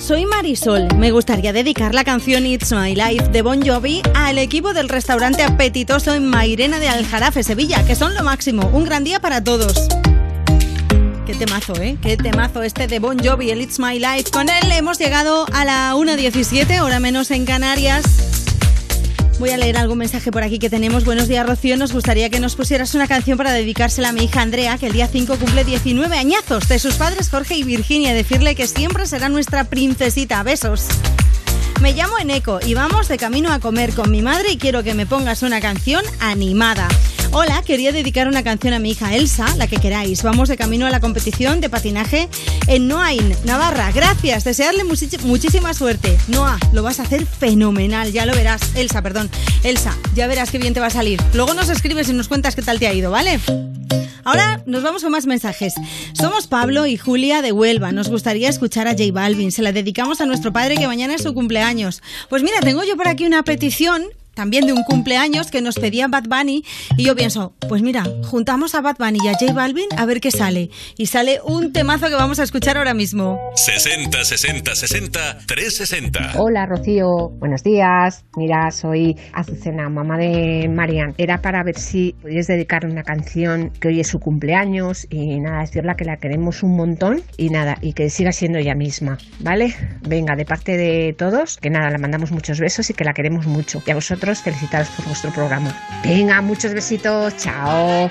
soy Marisol. Me gustaría dedicar la canción It's My Life de Bon Jovi al equipo del restaurante apetitoso en Mairena de Aljarafe, Sevilla, que son lo máximo. Un gran día para todos. Qué temazo, ¿eh? Qué temazo este de Bon Jovi, el It's My Life. Con él hemos llegado a la 1.17, hora menos en Canarias. Voy a leer algún mensaje por aquí que tenemos. Buenos días, Rocío. Nos gustaría que nos pusieras una canción para dedicársela a mi hija Andrea, que el día 5 cumple 19 añazos, de sus padres Jorge y Virginia. Decirle que siempre será nuestra princesita. Besos. Me llamo Eneco y vamos de camino a comer con mi madre y quiero que me pongas una canción animada. Hola, quería dedicar una canción a mi hija Elsa, la que queráis. Vamos de camino a la competición de patinaje en Noain, Navarra. Gracias, desearle muchísima suerte. Noa, lo vas a hacer fenomenal, ya lo verás. Elsa, perdón. Elsa, ya verás qué bien te va a salir. Luego nos escribes y nos cuentas qué tal te ha ido, ¿vale? Ahora nos vamos con más mensajes. Somos Pablo y Julia de Huelva. Nos gustaría escuchar a J Balvin. Se la dedicamos a nuestro padre que mañana es su cumpleaños. Pues mira, tengo yo por aquí una petición también de un cumpleaños que nos pedía Bad Bunny y yo pienso, pues mira, juntamos a Bad Bunny y a J Balvin a ver qué sale. Y sale un temazo que vamos a escuchar ahora mismo. 60 60 60 360. Hola Rocío, buenos días. Mira, soy Azucena, mamá de Marian. Era para ver si podías dedicarle una canción que hoy es su cumpleaños y nada, decirle que la queremos un montón y nada, y que siga siendo ella misma, ¿vale? Venga, de parte de todos, que nada, le mandamos muchos besos y que la queremos mucho. Y a vosotros felicitaros por vuestro programa. Venga, muchos besitos, chao.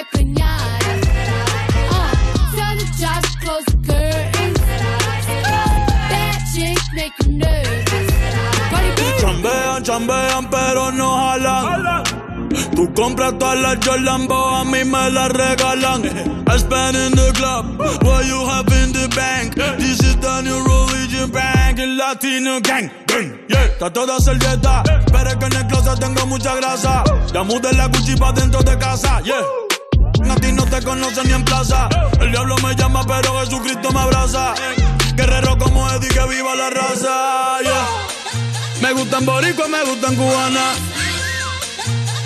Uh. Chambean, chambean, pero no jalan. Tú compras todas las Jordan, a mí me las regalan. I spend in the club, what you have in the bank. This is the new religion bank, el latino gang. gang, Yeah, está toda servieta, pero es que en el closet tengo mucha grasa. Ya mudé la Gucci pa' dentro de casa, yeah. A ti no te conocen ni en plaza. El diablo me llama, pero Jesucristo me abraza. Guerrero como Eddie, que viva la raza. Me gustan boricua, me gustan cubana.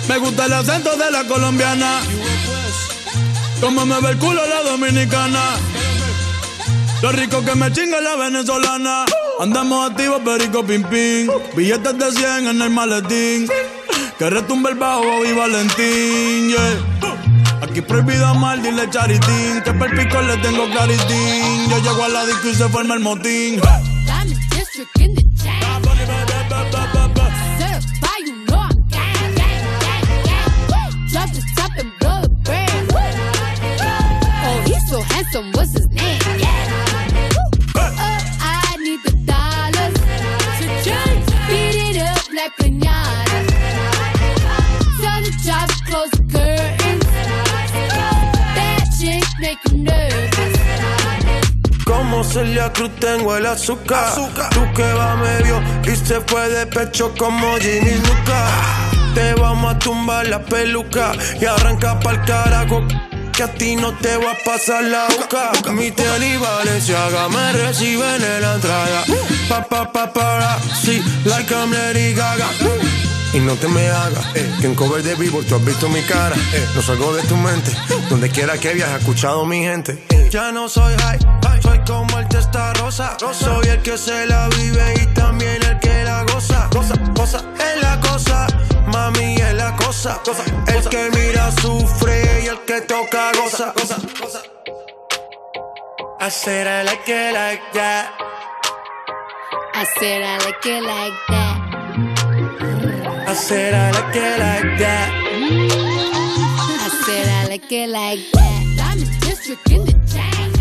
Me gusta el acento de la colombiana. Como me ve el culo la dominicana. Lo rico que me chinga la venezolana. Andamos activos, perico pim pim. Billetes de 100 en el maletín. Que retumbe el bajo y Valentín. Aquí prohibido amar, dile charitín. Que per pico le tengo claritín. Yo llego a la disco y se forma el motín. So handsome, what's his name? Uh, I need the dollars to change. Beat it up like pinata. Como Celia Cruz tengo el azúcar. Tú que va medio y se fue de pecho como Ginny Luca. Te vamos a tumbar la peluca y arranca pa'l carajo. Que a ti no te va a pasar la boca. Mi tele y Valenciaga me reciben en la entrada. Pa, pa, pa, para, sí, like I'm Lady Gaga. Y no te me hagas, eh, que en cover de vivo tú has visto mi cara. Eh, no salgo de tu mente, donde quiera que viajes, escuchado mi gente. Ya no soy high, como el testa rosa. Soy el que se la vive y también el que la goza. Goza, goza, es la cosa. mami, es la cosa. El que mira sufre y el que toca goza. I said I like it like that. I said I like it like that. I said I like it like that. I said I like it like that. Diamond district in the chain.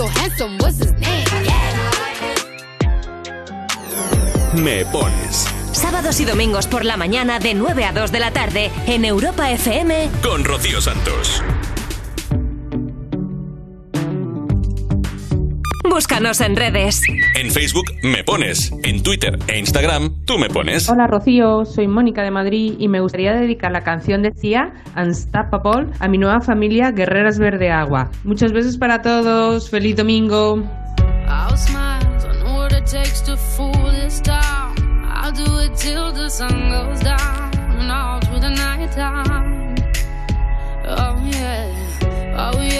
So handsome, what's his name? Me pones Sábados y domingos por la mañana de 9 a 2 de la tarde en Europa FM con Rocío Santos. Búscanos en redes. En Facebook me pones, en Twitter e Instagram tú me pones. Hola Rocío, soy Mónica de Madrid y me gustaría dedicar la canción de Cia, Unstoppable, a mi nueva familia Guerreras Verde Agua. Muchos besos para todos, feliz domingo. I'll smile, I know what it takes to fool this town. I'll do it till the sun goes down and all through the night time. Oh yeah, oh yeah.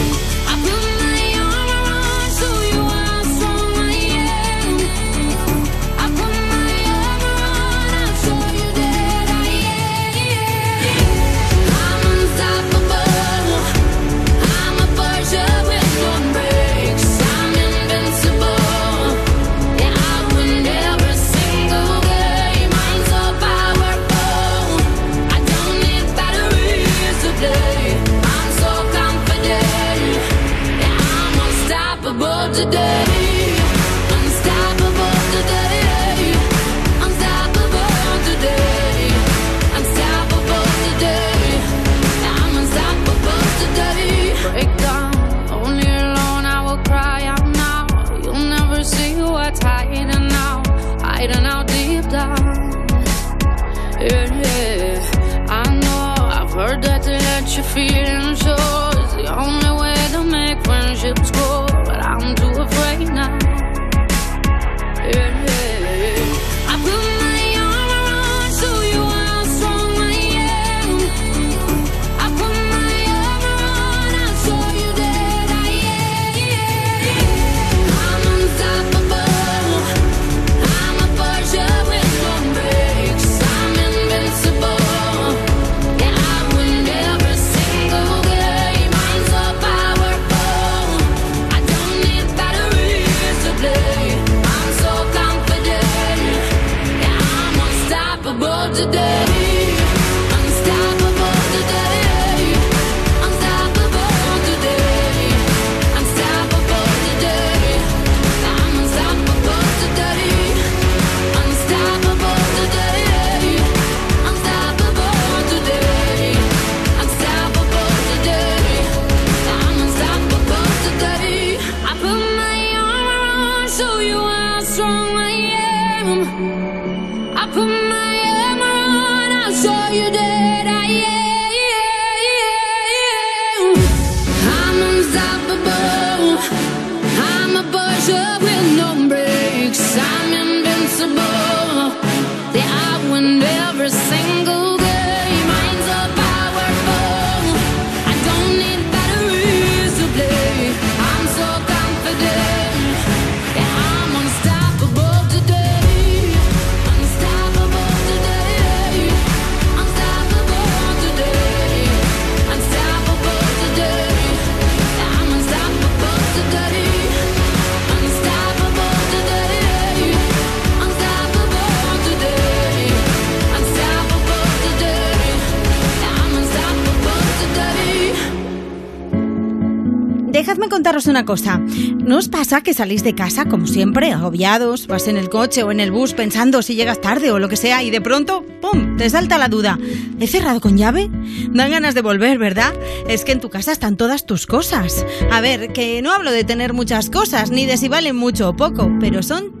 Dejadme contaros una cosa. ¿No os pasa que salís de casa, como siempre, agobiados, vas en el coche o en el bus pensando si llegas tarde o lo que sea y de pronto, ¡pum!, te salta la duda. ¿He cerrado con llave? Dan ganas de volver, ¿verdad? Es que en tu casa están todas tus cosas. A ver, que no hablo de tener muchas cosas, ni de si valen mucho o poco, pero son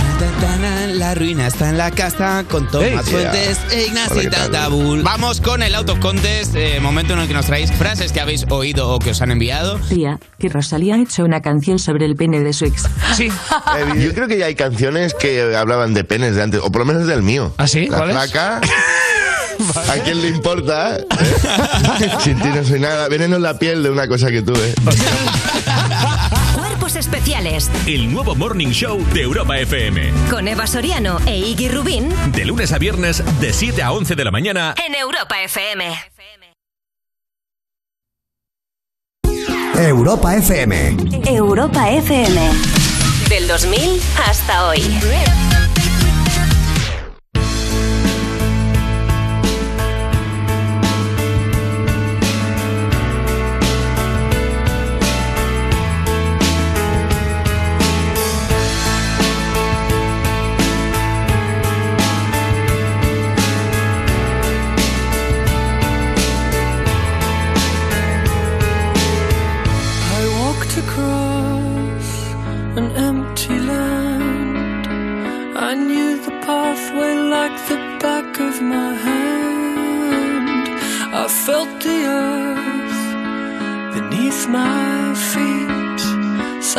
La ruina está en la casa con Tomás Hey, Fuentes e Ignacio Hola, ¿qué tal? Tabul. Vamos con el Out of Contest, eh, momento en el que nos traéis frases que habéis oído o que os han enviado. Tía, que Rosalía ha hecho una canción sobre el pene de su ex. Sí. Eh, yo creo que ya hay canciones que hablaban de penes de antes, o por lo menos del mío. ¿Ah, sí? La ¿Cuál es? ¿A quién le importa? eh? Sin ti no soy nada. Veneno en la piel de una cosa que tuve. Especiales El nuevo Morning Show de Europa FM. con Eva Soriano e Iggy Rubín De lunes a viernes, de 7 a 11 de la mañana. en Europa FM. Europa FM. Europa FM. Del 2000 hasta hoy.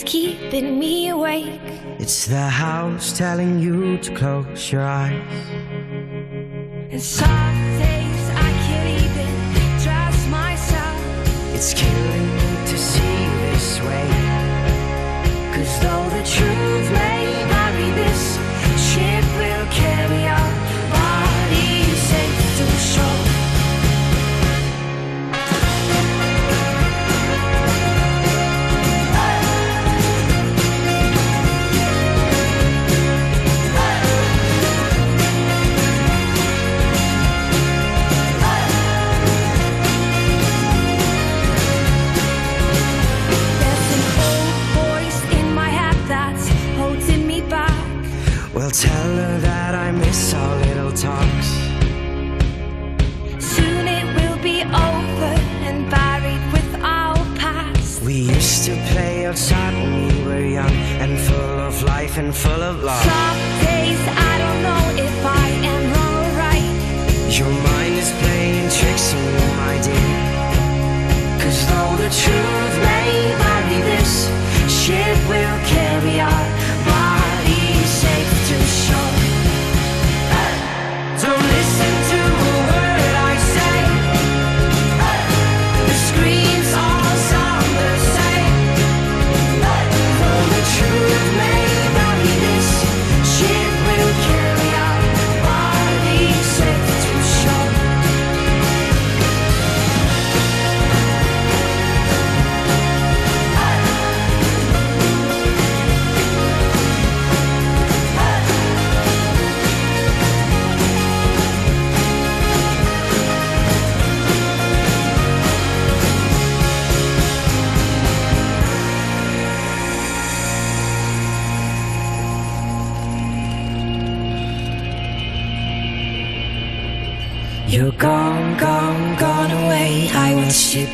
It's keeping me awake. It's the house telling you to close your eyes. And some days I can't even trust myself. It's killing me to see this way. Cause though the truth may full of love.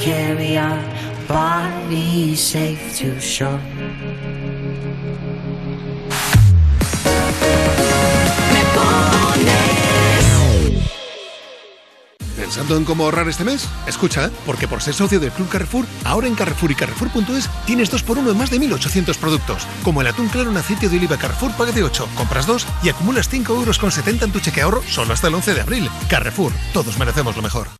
carry our safe to shore. ¿Pensando en cómo ahorrar este mes? Escucha, ¿eh? porque por ser socio del Club Carrefour, ahora en Carrefour y Carrefour.es tienes 2x1 en más de 1.800 productos. Como el atún claro en aceite de oliva Carrefour paga de 8, compras 2 y acumulas 5,70 euros en tu cheque ahorro solo hasta el 11 de abril. Carrefour, todos merecemos lo mejor.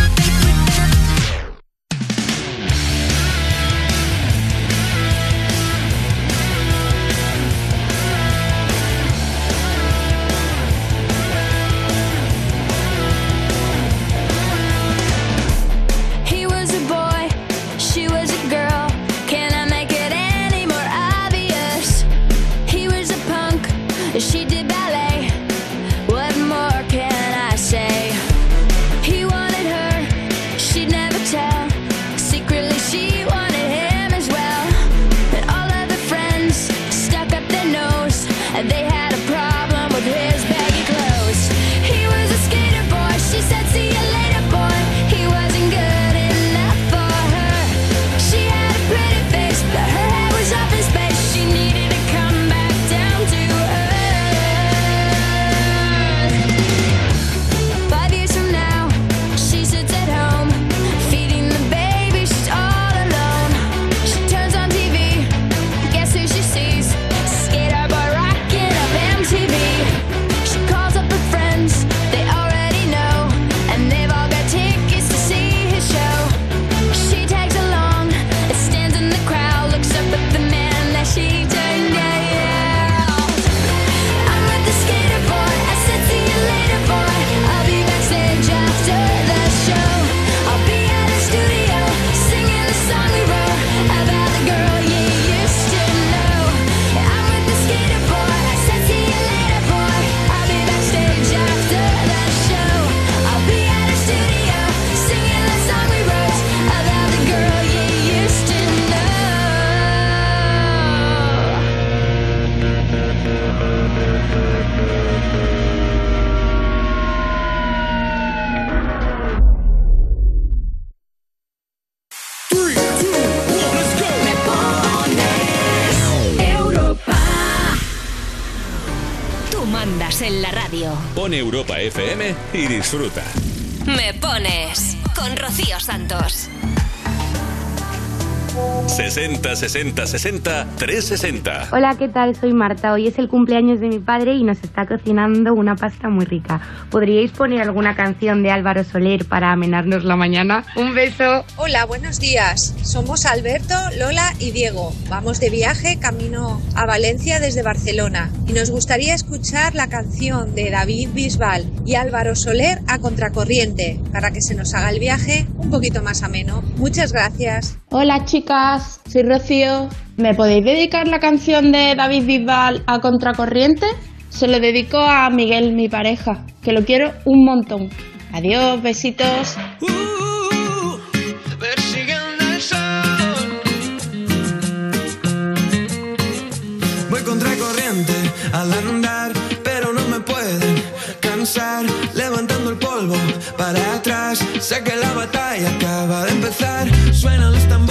Pone Europa FM y disfruta. Me pones con Rocío Santos. 60 60 60 360. Hola, ¿qué tal? Soy Marta. Hoy es el cumpleaños de mi padre y nos está cocinando una pasta muy rica. ¿Podríais poner alguna canción de Álvaro Soler para amenarnos la mañana? Un beso. Hola, buenos días. Somos Alberto, Lola y Diego. Vamos de viaje camino a Valencia desde Barcelona y nos gustaría escuchar la canción de David Bisbal y Álvaro Soler a contracorriente para que se nos haga el viaje un poquito más ameno. Muchas gracias. Hola chicas, soy Rocío. ¿Me podéis dedicar la canción de David Bisbal a contracorriente? Se lo dedico a Miguel, mi pareja, que lo quiero un montón. Adiós, besitos. corriente al andar, pero no me pueden cansar. Levantando el polvo para atrás, sé que la batalla acaba de empezar. Suenan los tambores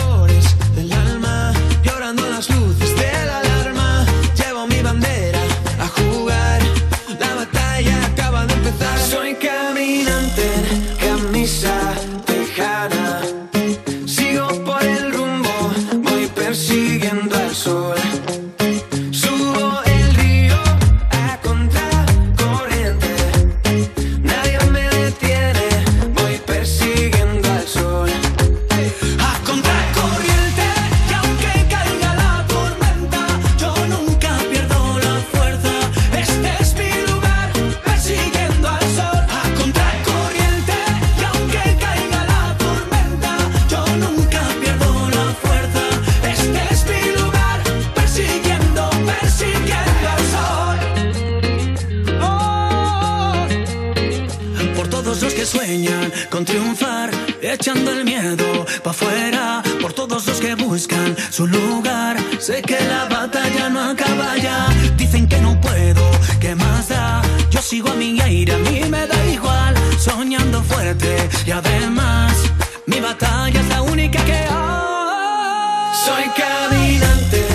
Por todos los que buscan su lugar, sé que la batalla no acaba ya. Dicen que no puedo, ¿qué más da? Yo sigo a mi aire, a mí me da igual. Soñando fuerte y además, mi batalla es la única que hay. Soy caminante,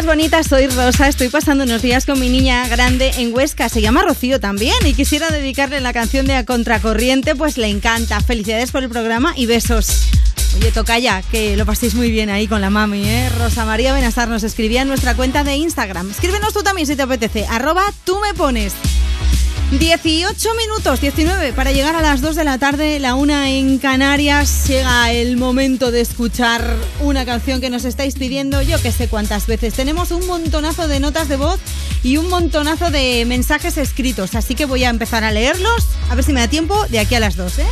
días, bonitas. Soy Rosa. Estoy pasando unos días con mi niña grande en Huesca. Se llama Rocío también y quisiera dedicarle la canción de A Contracorriente, pues le encanta. Felicidades por el programa y besos. Oye, toca ya, que lo paséis muy bien ahí con la mami, ¿eh? Rosa María Benazar nos escribía en nuestra cuenta de Instagram. Escríbenos tú también si te apetece. Arroba tú me pones. 18 minutos, 19, para llegar a las 2 de la tarde, la una en Canarias. Llega el momento de escuchar una canción que nos estáis pidiendo, yo que sé cuántas veces. Tenemos un montonazo de notas de voz y un montonazo de mensajes escritos, así que voy a empezar a leerlos, a ver si me da tiempo de aquí a las 2, ¿eh?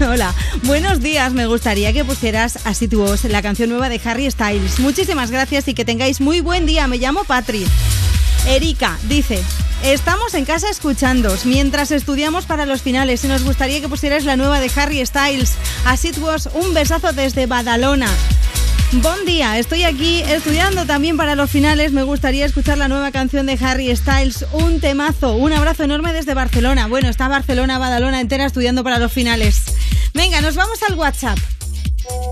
Hola, buenos días, me gustaría que pusieras así tu voz, la canción nueva de Harry Styles. Muchísimas gracias y que tengáis muy buen día, me llamo Patri. Erika dice, estamos en casa escuchándos mientras estudiamos para los finales y nos gustaría que pusierais la nueva de Harry Styles. As it was, un besazo desde Badalona. Buen día, estoy aquí estudiando también para los finales. Me gustaría escuchar la nueva canción de Harry Styles, un temazo. Un abrazo enorme desde Barcelona. Bueno, está Barcelona, Badalona entera estudiando para los finales. Venga, nos vamos al WhatsApp.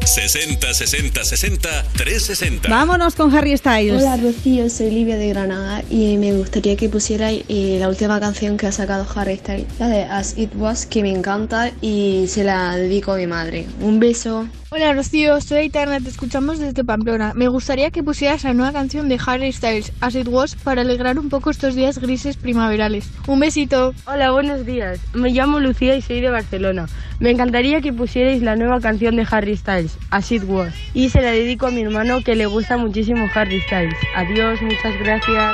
60 60 60 360. Vámonos con Harry Styles. Hola Rocío, soy Livia de Granada y me gustaría que pusierais eh, la última canción que ha sacado Harry Styles, la de As It Was, que me encanta y se la dedico a mi madre. Un beso. Hola Rocío, soy Aitana, te escuchamos desde Pamplona. Me gustaría que pusieras la nueva canción de Harry Styles, As It Was, para alegrar un poco estos días grises primaverales. Un besito. Hola, buenos días. Me llamo Lucía y soy de Barcelona. Me encantaría que pusierais la nueva canción de Harry Styles, As. Y se la dedico a mi hermano que le gusta muchísimo Harry Styles. Adiós, muchas gracias.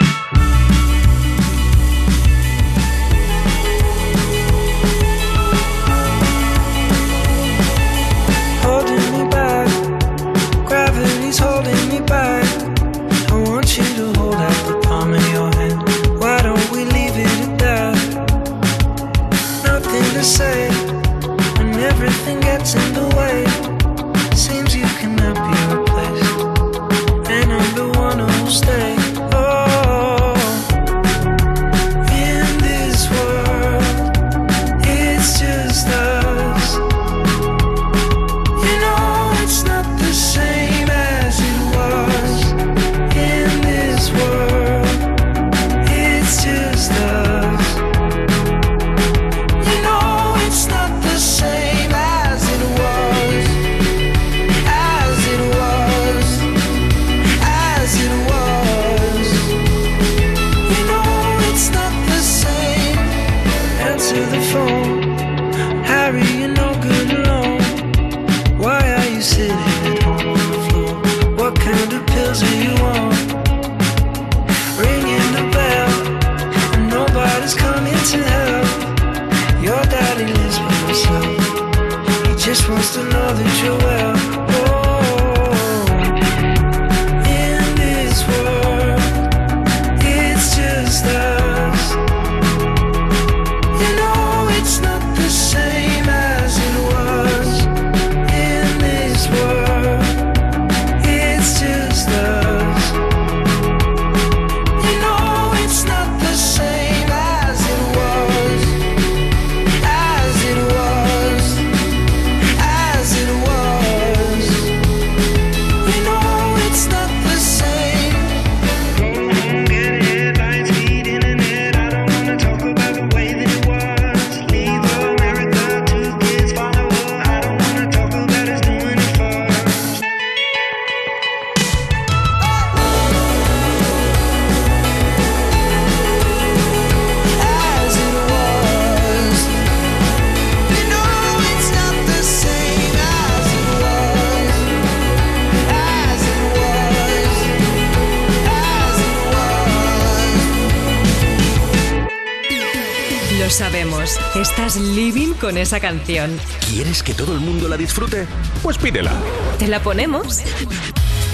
Con esa canción. ¿Quieres que todo el mundo la disfrute? Pues pídela. ¿Te la ponemos?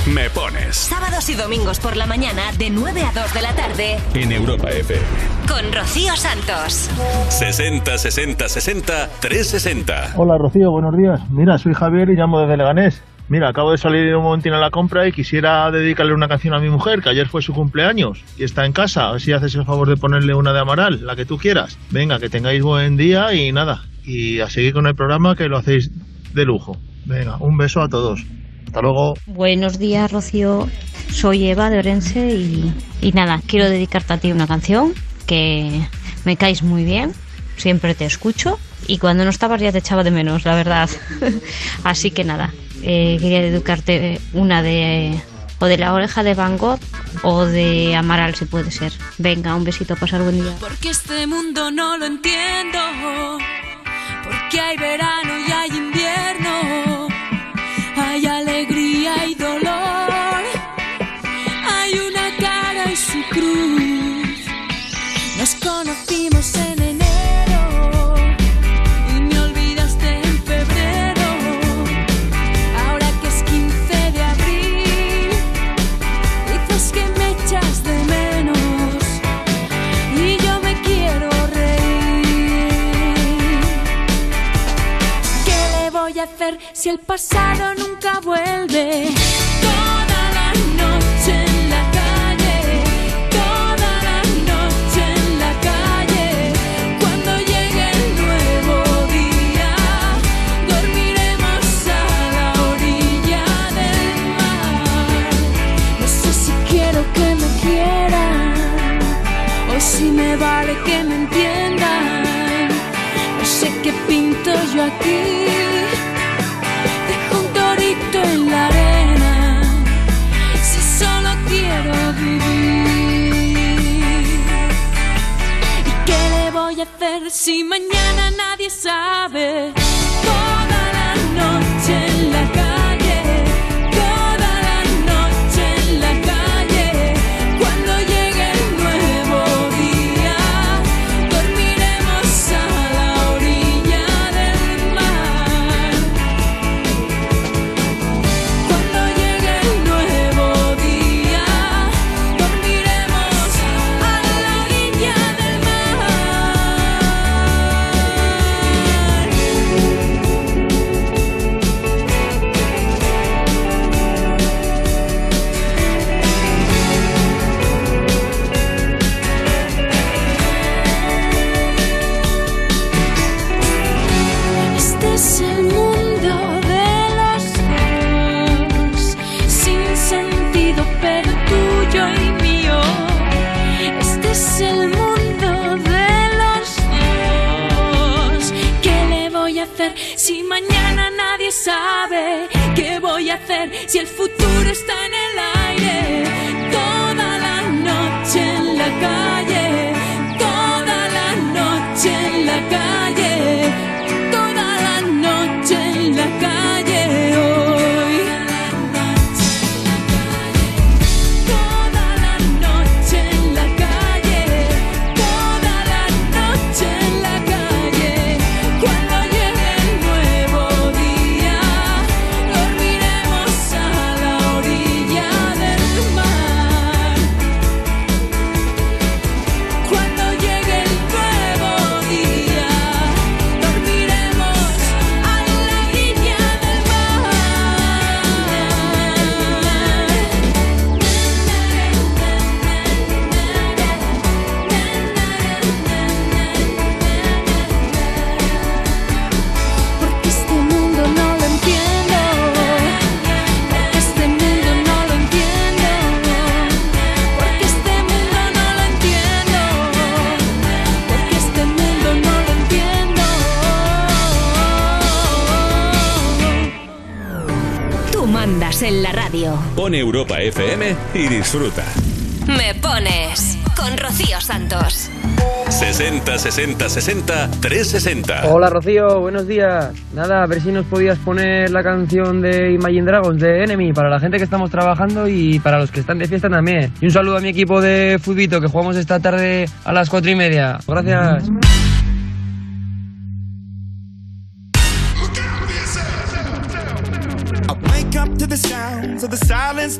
Me pones Sábados y domingos por la mañana de 9 a 2 de la tarde en Europa FM. con Rocío Santos. 60 60 60 360. Hola Rocío, buenos días. Mira, soy Javier y llamo desde Leganés. Mira, acabo de salir un momentín a la compra y quisiera dedicarle una canción a mi mujer, que ayer fue su cumpleaños y está en casa. A ver si haces el favor de ponerle una de Amaral, la que tú quieras. Venga, que tengáis buen día y nada. Y a seguir con el programa que lo hacéis de lujo. Venga, un beso a todos. Hasta luego. Buenos días, Rocío. Soy Eva de Orense y, y nada, quiero dedicarte a ti una canción que me caes muy bien, siempre te escucho y cuando no estabas ya te echaba de menos, la verdad. Así que nada, eh, quería dedicarte una de o de la oreja de Van Gogh o de Amaral si puede ser. Venga, un besito, pasar buen día. Porque este mundo no lo entiendo. Porque hay verano y hay invierno. Hay alegría y si el pasado nunca vuelve? Toda la noche en la calle, toda la noche en la calle. Cuando llegue el nuevo día, dormiremos a la orilla del mar. No sé si quiero que me quieran o si me vale que me entiendan. No sé qué pinto yo aquí. si mañana nadie sabe? sabe qué voy a hacer si el futuro está en el Pone Europa FM y disfruta. Me pones con Rocío Santos. 60 60 60 360. Hola Rocío, buenos días. Nada, a ver si nos podías poner la canción de Imagine Dragons de Enemy para la gente que estamos trabajando y para los que están de fiesta también. Y un saludo a mi equipo de Fudito que jugamos esta tarde a las 4 y media. Gracias.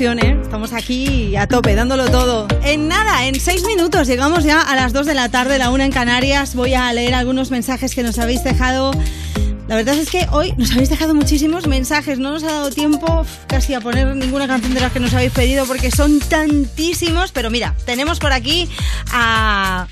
¿eh? Estamos aquí a tope, dándolo todo. En nada, en seis minutos llegamos ya a las dos de la tarde, la una en Canarias. Voy a leer algunos mensajes que nos habéis dejado. La verdad es que hoy nos habéis dejado muchísimos mensajes, no nos ha dado tiempo casi a poner ninguna canción de las que nos habéis pedido porque son tantísimos, pero mira, tenemos por aquí a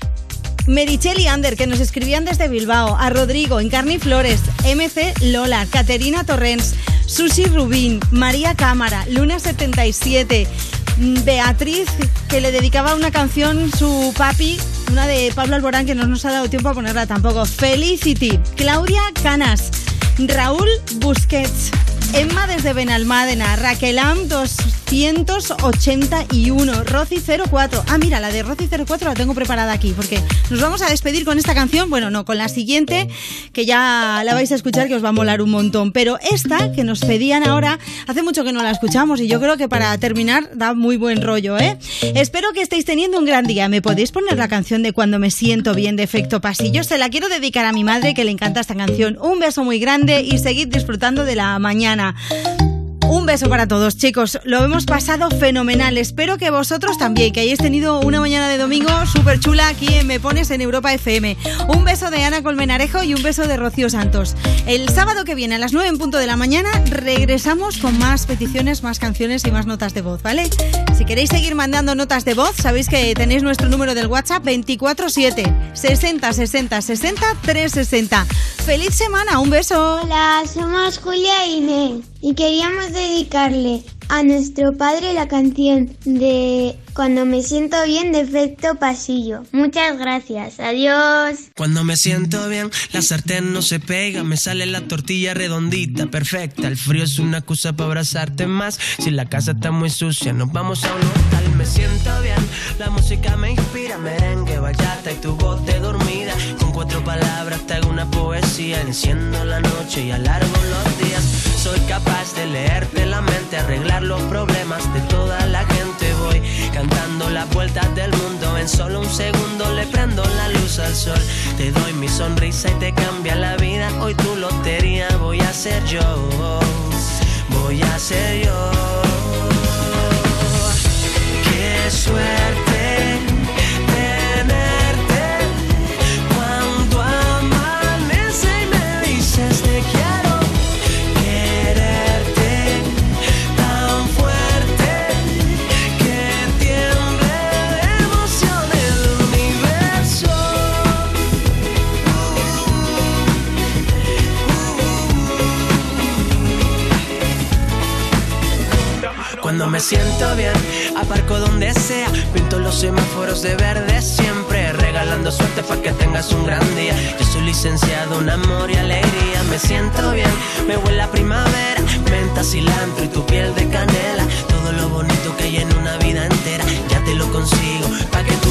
Merichel y Ander, que nos escribían desde Bilbao, a Rodrigo, Encarni Flores, MC Lola, Caterina Torrens, Susi Rubín, María Cámara, Luna77, mm, Beatriz, que le dedicaba una canción su papi, una de Pablo Alborán, que no nos ha dado tiempo a ponerla tampoco, Felicity, Claudia Canas, Raúl Busquets, Emma desde Benalmádena, Raquelam 281, Rosy 04. Ah, mira, la de Rosy 04 la tengo preparada aquí porque nos vamos a despedir con esta canción. Bueno, no, con la siguiente que ya la vais a escuchar que os va a molar un montón. Pero esta que nos pedían ahora, hace mucho que no la escuchamos y yo creo que para terminar da muy buen rollo, ¿eh? Espero que estéis teniendo un gran día. ¿Me podéis poner la canción de Cuando me siento bien de efecto pasillo? Se la quiero dedicar a mi madre que le encanta esta canción. Un beso muy grande y seguid disfrutando de la mañana. th Un beso para todos, chicos. Lo hemos pasado fenomenal. Espero que vosotros también, que hayáis tenido una mañana de domingo súper chula aquí en Me Pones en Europa FM. Un beso de Ana Colmenarejo y un beso de Rocío Santos. El sábado que viene a las 9 en punto de la mañana regresamos con más peticiones, más canciones y más notas de voz, ¿vale? Si queréis seguir mandando notas de voz, sabéis que tenéis nuestro número del WhatsApp 247 60 60 60 360. ¡Feliz semana! ¡Un beso! Hola, somos Julia Inés y queríamos dedicarle a nuestro padre la canción de Cuando me siento bien de efecto pasillo. Muchas gracias, adiós. Cuando me siento bien, la sartén no se pega, me sale la tortilla redondita, perfecta. El frío es una excusa para abrazarte más. Si la casa está muy sucia, nos vamos a un hotel. Me siento bien, la música me inspira, merengue, bachata y tu voz de dormida. Cuatro palabras te hago una poesía, enciendo la noche y alargo los días. Soy capaz de leerte la mente, arreglar los problemas de toda la gente. Voy cantando las vueltas del mundo. En solo un segundo le prendo la luz al sol. Te doy mi sonrisa y te cambia la vida. Hoy tu lotería voy a ser yo. Voy a ser yo. Qué suerte Cuando me siento bien, aparco donde sea, pinto los semáforos de verde siempre, regalando suerte para que tengas un gran día. Yo soy licenciado en amor y alegría, me siento bien, me huele a primavera, menta, cilantro y tu piel de canela, todo lo bonito que hay en una vida entera, ya te lo consigo, para que tú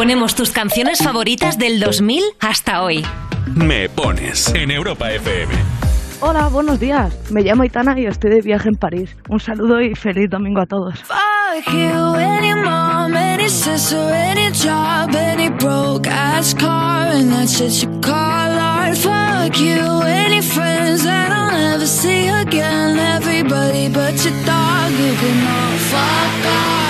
Ponemos tus canciones favoritas del 2000 hasta hoy. Me pones en Europa FM. Hola, buenos días. Me llamo Itana y estoy de viaje en París. Un saludo y feliz domingo a todos. Fuck you, any mom, any sister, any job, any broke ass car, and that shit you call art. Fuck you, any friends that I'll never see again. Everybody but your dog, you can all fuck off.